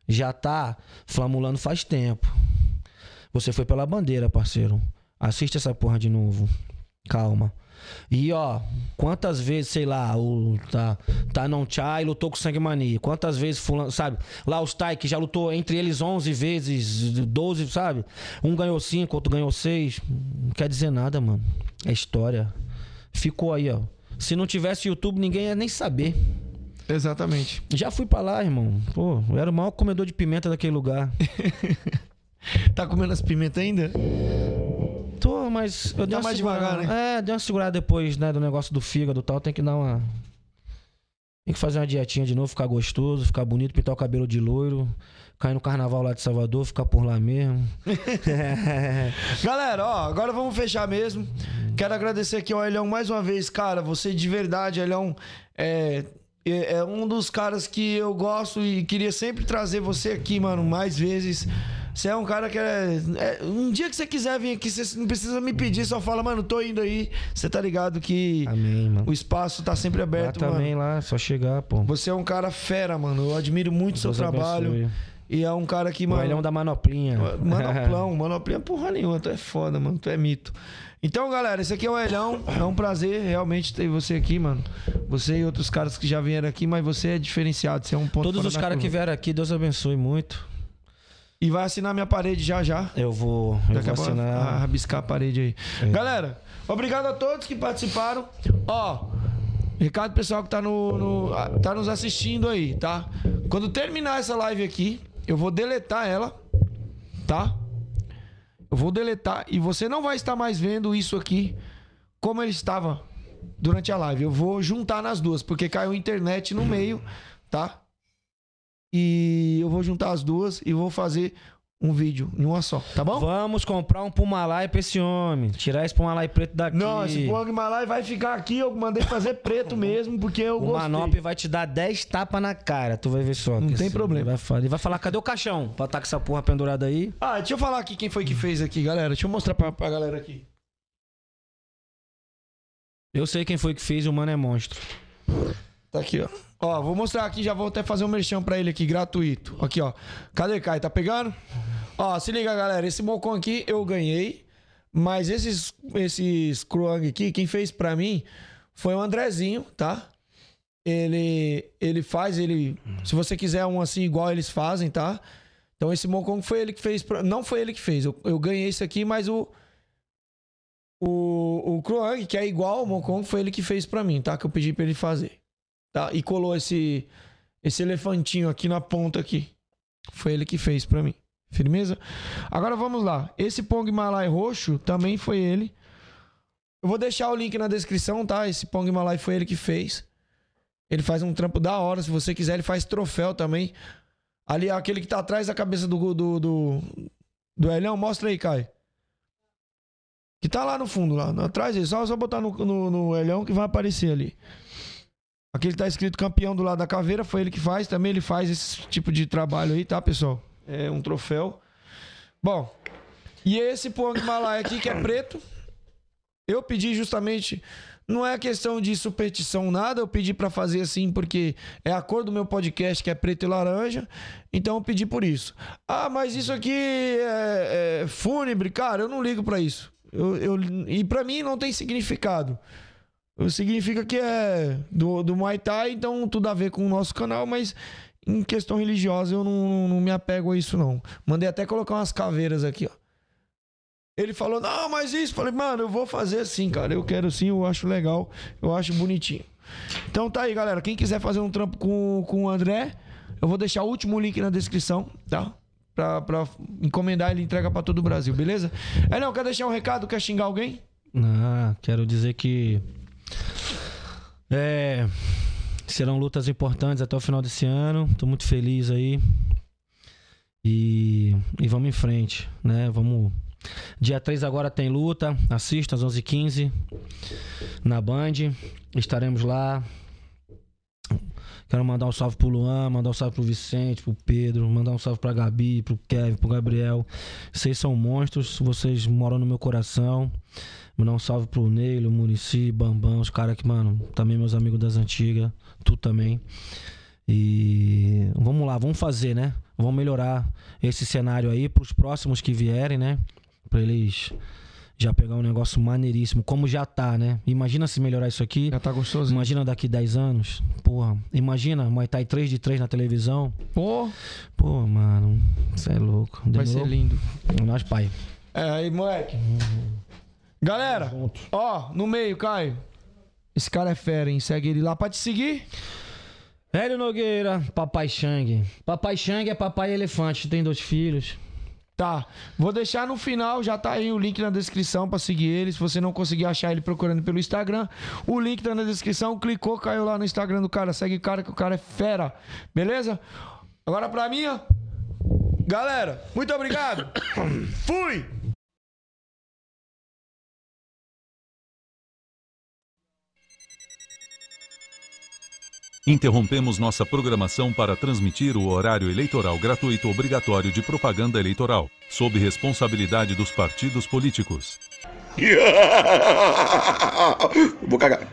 já tá flamulando faz tempo. Você foi pela bandeira, parceiro. Assiste essa porra de novo. Calma. E ó, quantas vezes, sei lá, o tá, tá não chai lutou com sangue mania. Quantas vezes fulano, sabe? Lá os Tai que já lutou entre eles 11 vezes, 12, sabe? Um ganhou 5, outro ganhou 6. Não quer dizer nada, mano. É história. Ficou aí, ó. Se não tivesse YouTube, ninguém ia nem saber. Exatamente. Já fui pra lá, irmão. Pô, eu era o maior comedor de pimenta daquele lugar. Tá comendo as pimentas ainda? Tô, mas eu dei Tá uma mais segurada. devagar, né? É, dei uma segurada depois, né, do negócio do fígado e tal. Tem que dar uma. Tem que fazer uma dietinha de novo, ficar gostoso, ficar bonito, pintar o cabelo de loiro, cair no carnaval lá de Salvador, ficar por lá mesmo. Galera, ó, agora vamos fechar mesmo. Quero agradecer aqui ao Elhão mais uma vez, cara. Você de verdade, Elhão, é, é é um dos caras que eu gosto e queria sempre trazer você aqui, mano, mais vezes. Você é um cara que é, é- Um dia que você quiser vir aqui, você não precisa me pedir, só fala, mano, tô indo aí. Você tá ligado que Amém, mano. o espaço tá sempre Lá aberto, mano. também, lá, só chegar, pô. Você é um cara fera, mano. Eu admiro muito o seu trabalho. abençoe. E é um cara que, mano. Elhão da manoplinha. Manoplão, manoplão é porra nenhuma, tu é foda, mano, tu é mito. Então, galera, esse aqui é o Elhão. É um prazer realmente ter você aqui, mano. Você e outros caras que já vieram aqui, mas você é diferenciado, você é um ponto Todos os caras que vieram aqui, Deus abençoe muito. E vai assinar minha parede já já. Eu vou, eu Daqui a vou pouco vai assinar. rabiscar a parede aí. É. Galera, obrigado a todos que participaram. Ó, recado pessoal que tá, no, no- ah, tá nos assistindo aí, tá? Quando terminar essa live aqui, eu vou deletar ela, tá? Eu vou deletar e você não vai estar mais vendo isso aqui como ele estava durante a live. Eu vou juntar nas duas, porque caiu internet no meio, tá? E eu vou juntar as duas e vou fazer um vídeo em uma só, tá bom? Vamos comprar um Pumalai pra esse homem. Tirar esse Pumalai preto daqui. Não, esse Pong Malai vai ficar aqui. Eu mandei fazer preto mesmo, porque eu O gostei. Manop vai te dar 10 tapas na cara, tu vai ver só. Não tem problema. Ele vai, falar, ele vai falar, cadê o caixão? Pra estar com essa porra pendurada aí. Ah, deixa eu falar aqui quem foi que fez aqui, galera. Deixa eu mostrar pra, pra galera aqui. Eu sei quem foi que fez, o mano é monstro. Tá aqui, ó. Ó, vou mostrar aqui, já vou até fazer um merchan pra ele aqui, gratuito. Aqui, ó. Cadê, Kai? Tá pegando? Ó, se liga, galera. Esse mocão aqui eu ganhei. Mas esses, esses Kruang aqui, quem fez pra mim foi o Andrezinho, tá? Ele, ele faz, ele... Se você quiser um assim, igual eles fazem, tá? Então esse mocão foi ele que fez... Pra, não foi ele que fez. Eu, eu ganhei esse aqui, mas o... O, o Kruang, que é igual ao Mokong, foi ele que fez pra mim, tá? Que eu pedi pra ele fazer. Tá? E colou esse, esse elefantinho aqui na ponta aqui. Foi ele que fez pra mim. Firmeza? Agora vamos lá. Esse Pong Malai roxo também foi ele. Eu vou deixar o link na descrição, tá? Esse Pong Malai foi ele que fez. Ele faz um trampo da hora. Se você quiser, ele faz troféu também. Ali, aquele que tá atrás da cabeça do, do, do, do Elhão. Mostra aí, Kai. Que tá lá no fundo, lá atrás. Só, só botar no, no, no Elhão que vai aparecer ali. Aquele tá escrito campeão do lado da caveira, foi ele que faz. Também ele faz esse tipo de trabalho aí, tá, pessoal? É um troféu. Bom, e esse Pong Malai aqui, que é preto, eu pedi justamente. Não é questão de superstição, nada. Eu pedi pra fazer assim porque é a cor do meu podcast, que é preto e laranja. Então eu pedi por isso. Ah, mas isso aqui é, é fúnebre. Cara, eu não ligo pra isso. Eu, eu- e pra mim não tem significado. Significa que é do, do Muay Thai, então tudo a ver com o nosso canal, mas em questão religiosa eu não, não me apego a isso, não. Mandei até colocar umas caveiras aqui, ó. Ele falou, não, mas isso. Falei, mano, eu vou fazer sim, cara. Eu quero sim, eu acho legal, eu acho bonitinho. Então tá aí, galera. Quem quiser fazer um trampo com, com o André, eu vou deixar o último link na descrição, tá? Pra, pra encomendar, ele entrega pra todo o Brasil, beleza? É não, quer deixar um recado? Quer xingar alguém? Ah, quero dizer que. É. Serão lutas importantes até o final desse ano. Tô muito feliz aí. E, e vamos em frente, né? Vamos. Dia 3 agora tem luta. Assista às 11h15 na Band. Estaremos lá. Quero mandar um salve pro Luan, mandar um salve pro Vicente, pro Pedro, mandar um salve pra Gabi, pro Kevin, pro Gabriel. Vocês são monstros, vocês moram no meu coração. Mandar um salve pro Neilo, Murici, Bambam, os caras que, mano, também meus amigos das antigas, tu também. E vamos lá, vamos fazer, né? Vamos melhorar esse cenário aí pros próximos que vierem, né? Pra eles já pegar um negócio maneiríssimo, como já tá, né? Imagina se melhorar isso aqui. Já tá gostoso? Imagina daqui 10 anos. Porra, imagina Muay Thai 3 de 3 na televisão. Pô, Pô, mano, você é louco. vai ser Demorou? lindo. Nós, pai. É, aí, moleque. Galera, ó, no meio, Caio. Esse cara é fera, hein? Segue ele lá pra te seguir. Hélio Nogueira, Papai Xang. Papai Xang é papai elefante, tem dois filhos. Tá, vou deixar no final, já tá aí o link na descrição pra seguir ele. Se você não conseguir achar ele procurando pelo Instagram, o link tá na descrição. Clicou, caiu lá no Instagram do cara. Segue o cara que o cara é fera, beleza? Agora pra mim, ó. Galera, muito obrigado. Fui! Interrompemos nossa programação para transmitir o horário eleitoral gratuito obrigatório de propaganda eleitoral, sob responsabilidade dos partidos políticos. Vou cagar.